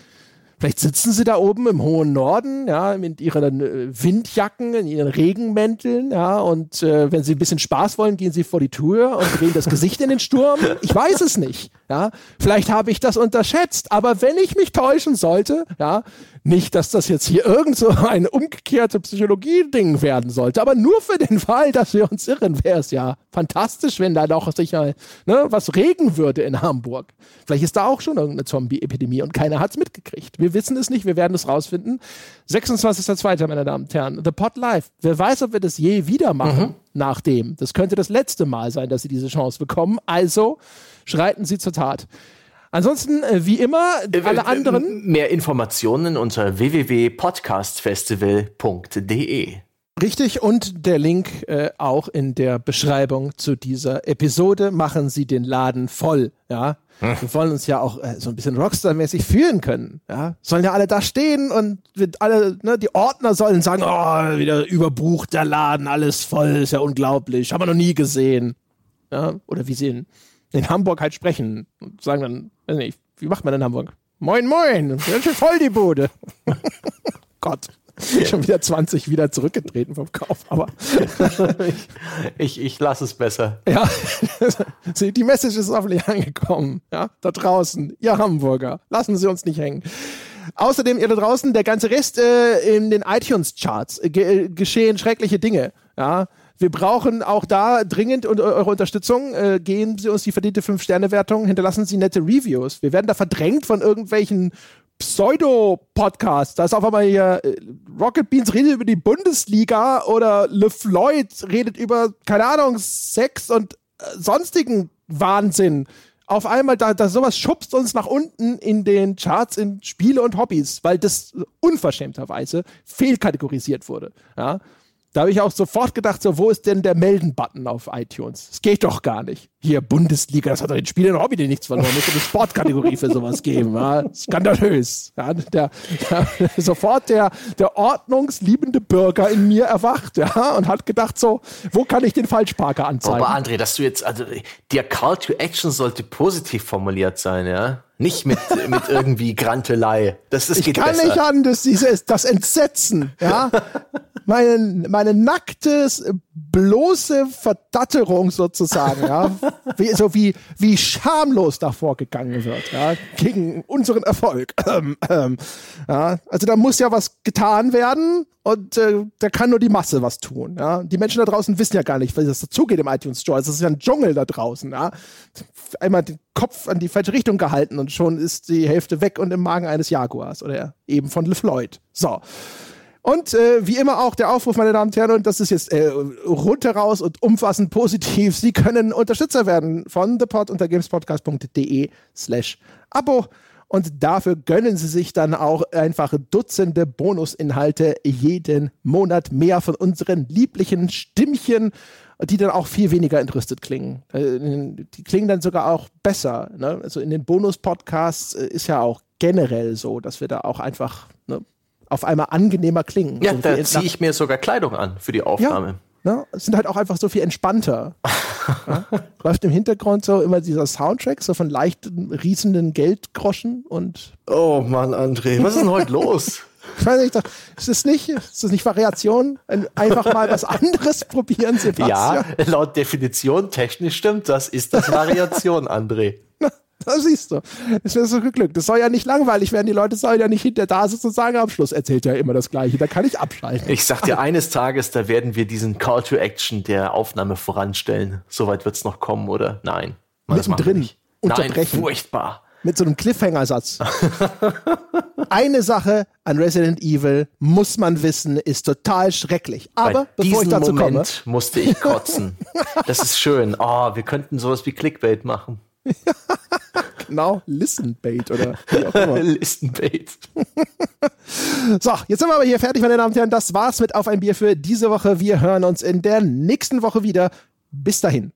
Vielleicht sitzen sie da oben im hohen Norden, ja, mit ihren äh, Windjacken, in ihren Regenmänteln, ja, und äh, wenn sie ein bisschen Spaß wollen, gehen sie vor die Tür und drehen das Gesicht in den Sturm. Ich weiß es nicht, ja. Vielleicht habe ich das unterschätzt, aber wenn ich mich täuschen sollte, ja, nicht, dass das jetzt hier irgend so eine umgekehrte Psychologie-Ding werden sollte, aber nur für den Fall, dass wir uns irren, wäre es ja fantastisch, wenn da doch sicher ne, was regen würde in Hamburg. Vielleicht ist da auch schon irgendeine Zombie-Epidemie und keiner hat es mitgekriegt. Wir wissen es nicht, wir werden es rausfinden. 26.02., meine Damen und Herren, The Pot Live. Wer weiß, ob wir das je wieder machen mhm. nach dem. Das könnte das letzte Mal sein, dass Sie diese Chance bekommen. Also schreiten Sie zur Tat. Ansonsten, äh, wie immer, äh, alle anderen. Mehr Informationen unter www.podcastfestival.de. Richtig, und der Link äh, auch in der Beschreibung zu dieser Episode. Machen Sie den Laden voll, ja. Hm. Wir wollen uns ja auch äh, so ein bisschen Rockstar-mäßig fühlen können, ja. Sollen ja alle da stehen und alle, ne, die Ordner sollen sagen, oh, wieder überbucht der Laden, alles voll, ist ja unglaublich, haben wir noch nie gesehen. Ja, oder wie sie in, Hamburg halt sprechen und sagen dann, weiß nicht, wie macht man denn in Hamburg? Moin, moin, ganz schön voll die Bude. Gott. Schon wieder 20 wieder zurückgetreten vom Kauf, aber ich, ich, ich lasse es besser. Ja, die Message ist hoffentlich angekommen. Ja, da draußen, ihr Hamburger, lassen Sie uns nicht hängen. Außerdem, ihr da draußen, der ganze Rest äh, in den iTunes-Charts äh, ge geschehen schreckliche Dinge. Ja, wir brauchen auch da dringend eure Unterstützung. Äh, geben Sie uns die verdiente 5-Sterne-Wertung, hinterlassen Sie nette Reviews. Wir werden da verdrängt von irgendwelchen Pseudo-Podcasts. Da ist auf einmal hier äh, Rocket Beans redet über die Bundesliga oder LeFloid redet über, keine Ahnung, Sex und äh, sonstigen Wahnsinn. Auf einmal, da, da sowas schubst uns nach unten in den Charts in Spiele und Hobbys, weil das unverschämterweise fehlkategorisiert wurde. Ja? Da habe ich auch sofort gedacht, so, wo ist denn der Melden-Button auf iTunes? Das geht doch gar nicht. Hier, Bundesliga, das hat doch den Spielern Hobby die nichts verloren. Muss eine Sportkategorie für sowas geben. Ja? Skandalös. Ja, der, der, sofort der, der ordnungsliebende Bürger in mir erwacht ja, und hat gedacht, so, wo kann ich den Falschparker anzeigen? Aber André, dass du jetzt, also der Call to Action sollte positiv formuliert sein, ja? Nicht mit, mit irgendwie Grantelei. Das, das ich geht kann besser. nicht anders, dieses, das Entsetzen, ja. meine, meine nacktes bloße Verdatterung sozusagen, ja, wie, so wie, wie schamlos davor gegangen wird, ja, gegen unseren Erfolg. Ähm, ähm, ja, also da muss ja was getan werden und äh, da kann nur die Masse was tun, ja. Die Menschen da draußen wissen ja gar nicht, wie das dazugeht im iTunes Store. Es ist ja ein Dschungel da draußen, ja. Einmal den Kopf an die falsche Richtung gehalten und schon ist die Hälfte weg und im Magen eines Jaguars oder eben von LeFloid. So. Und äh, wie immer auch der Aufruf, meine Damen und Herren, und das ist jetzt äh, rundheraus und umfassend positiv. Sie können Unterstützer werden von thepod unter gamespodcast.de slash Abo. Und dafür gönnen Sie sich dann auch einfach Dutzende Bonusinhalte jeden Monat mehr von unseren lieblichen Stimmchen, die dann auch viel weniger entrüstet klingen. Äh, die klingen dann sogar auch besser. Ne? Also in den Bonus-Podcasts äh, ist ja auch generell so, dass wir da auch einfach auf einmal angenehmer klingen. Ja, so da ziehe ich mir sogar Kleidung an für die Aufnahme. Ja, ne? sind halt auch einfach so viel entspannter. ja? Läuft im Hintergrund so immer dieser Soundtrack, so von leichten, riesenden Geldgroschen und. Oh Mann, André, was ist denn heute los? Ich weiß nicht, ist das nicht, ist das nicht Variation? Einfach mal was anderes probieren, Sebastian. Ja, laut Definition technisch stimmt, das ist das Variation, André. Da siehst du. Das wäre so geglückt. Das soll ja nicht langweilig werden. Die Leute sollen ja nicht hinter da sitzen und sagen, am Schluss erzählt er immer das Gleiche. Da kann ich abschalten. Ich sag dir, eines Tages, da werden wir diesen Call to Action der Aufnahme voranstellen. Soweit wird es noch kommen, oder? Nein. Mittendrin. Unterbrechen. Nein, furchtbar. Mit so einem Cliffhanger-Satz. Eine Sache an Resident Evil muss man wissen, ist total schrecklich. Aber Bei bevor ich dazu Moment komme, musste ich kotzen. Das ist schön. Oh, wir könnten sowas wie Clickbait machen. genau, Listenbait oder wie auch immer. Listenbait. so, jetzt sind wir aber hier fertig, meine Damen und Herren. Das war's mit Auf ein Bier für diese Woche. Wir hören uns in der nächsten Woche wieder. Bis dahin.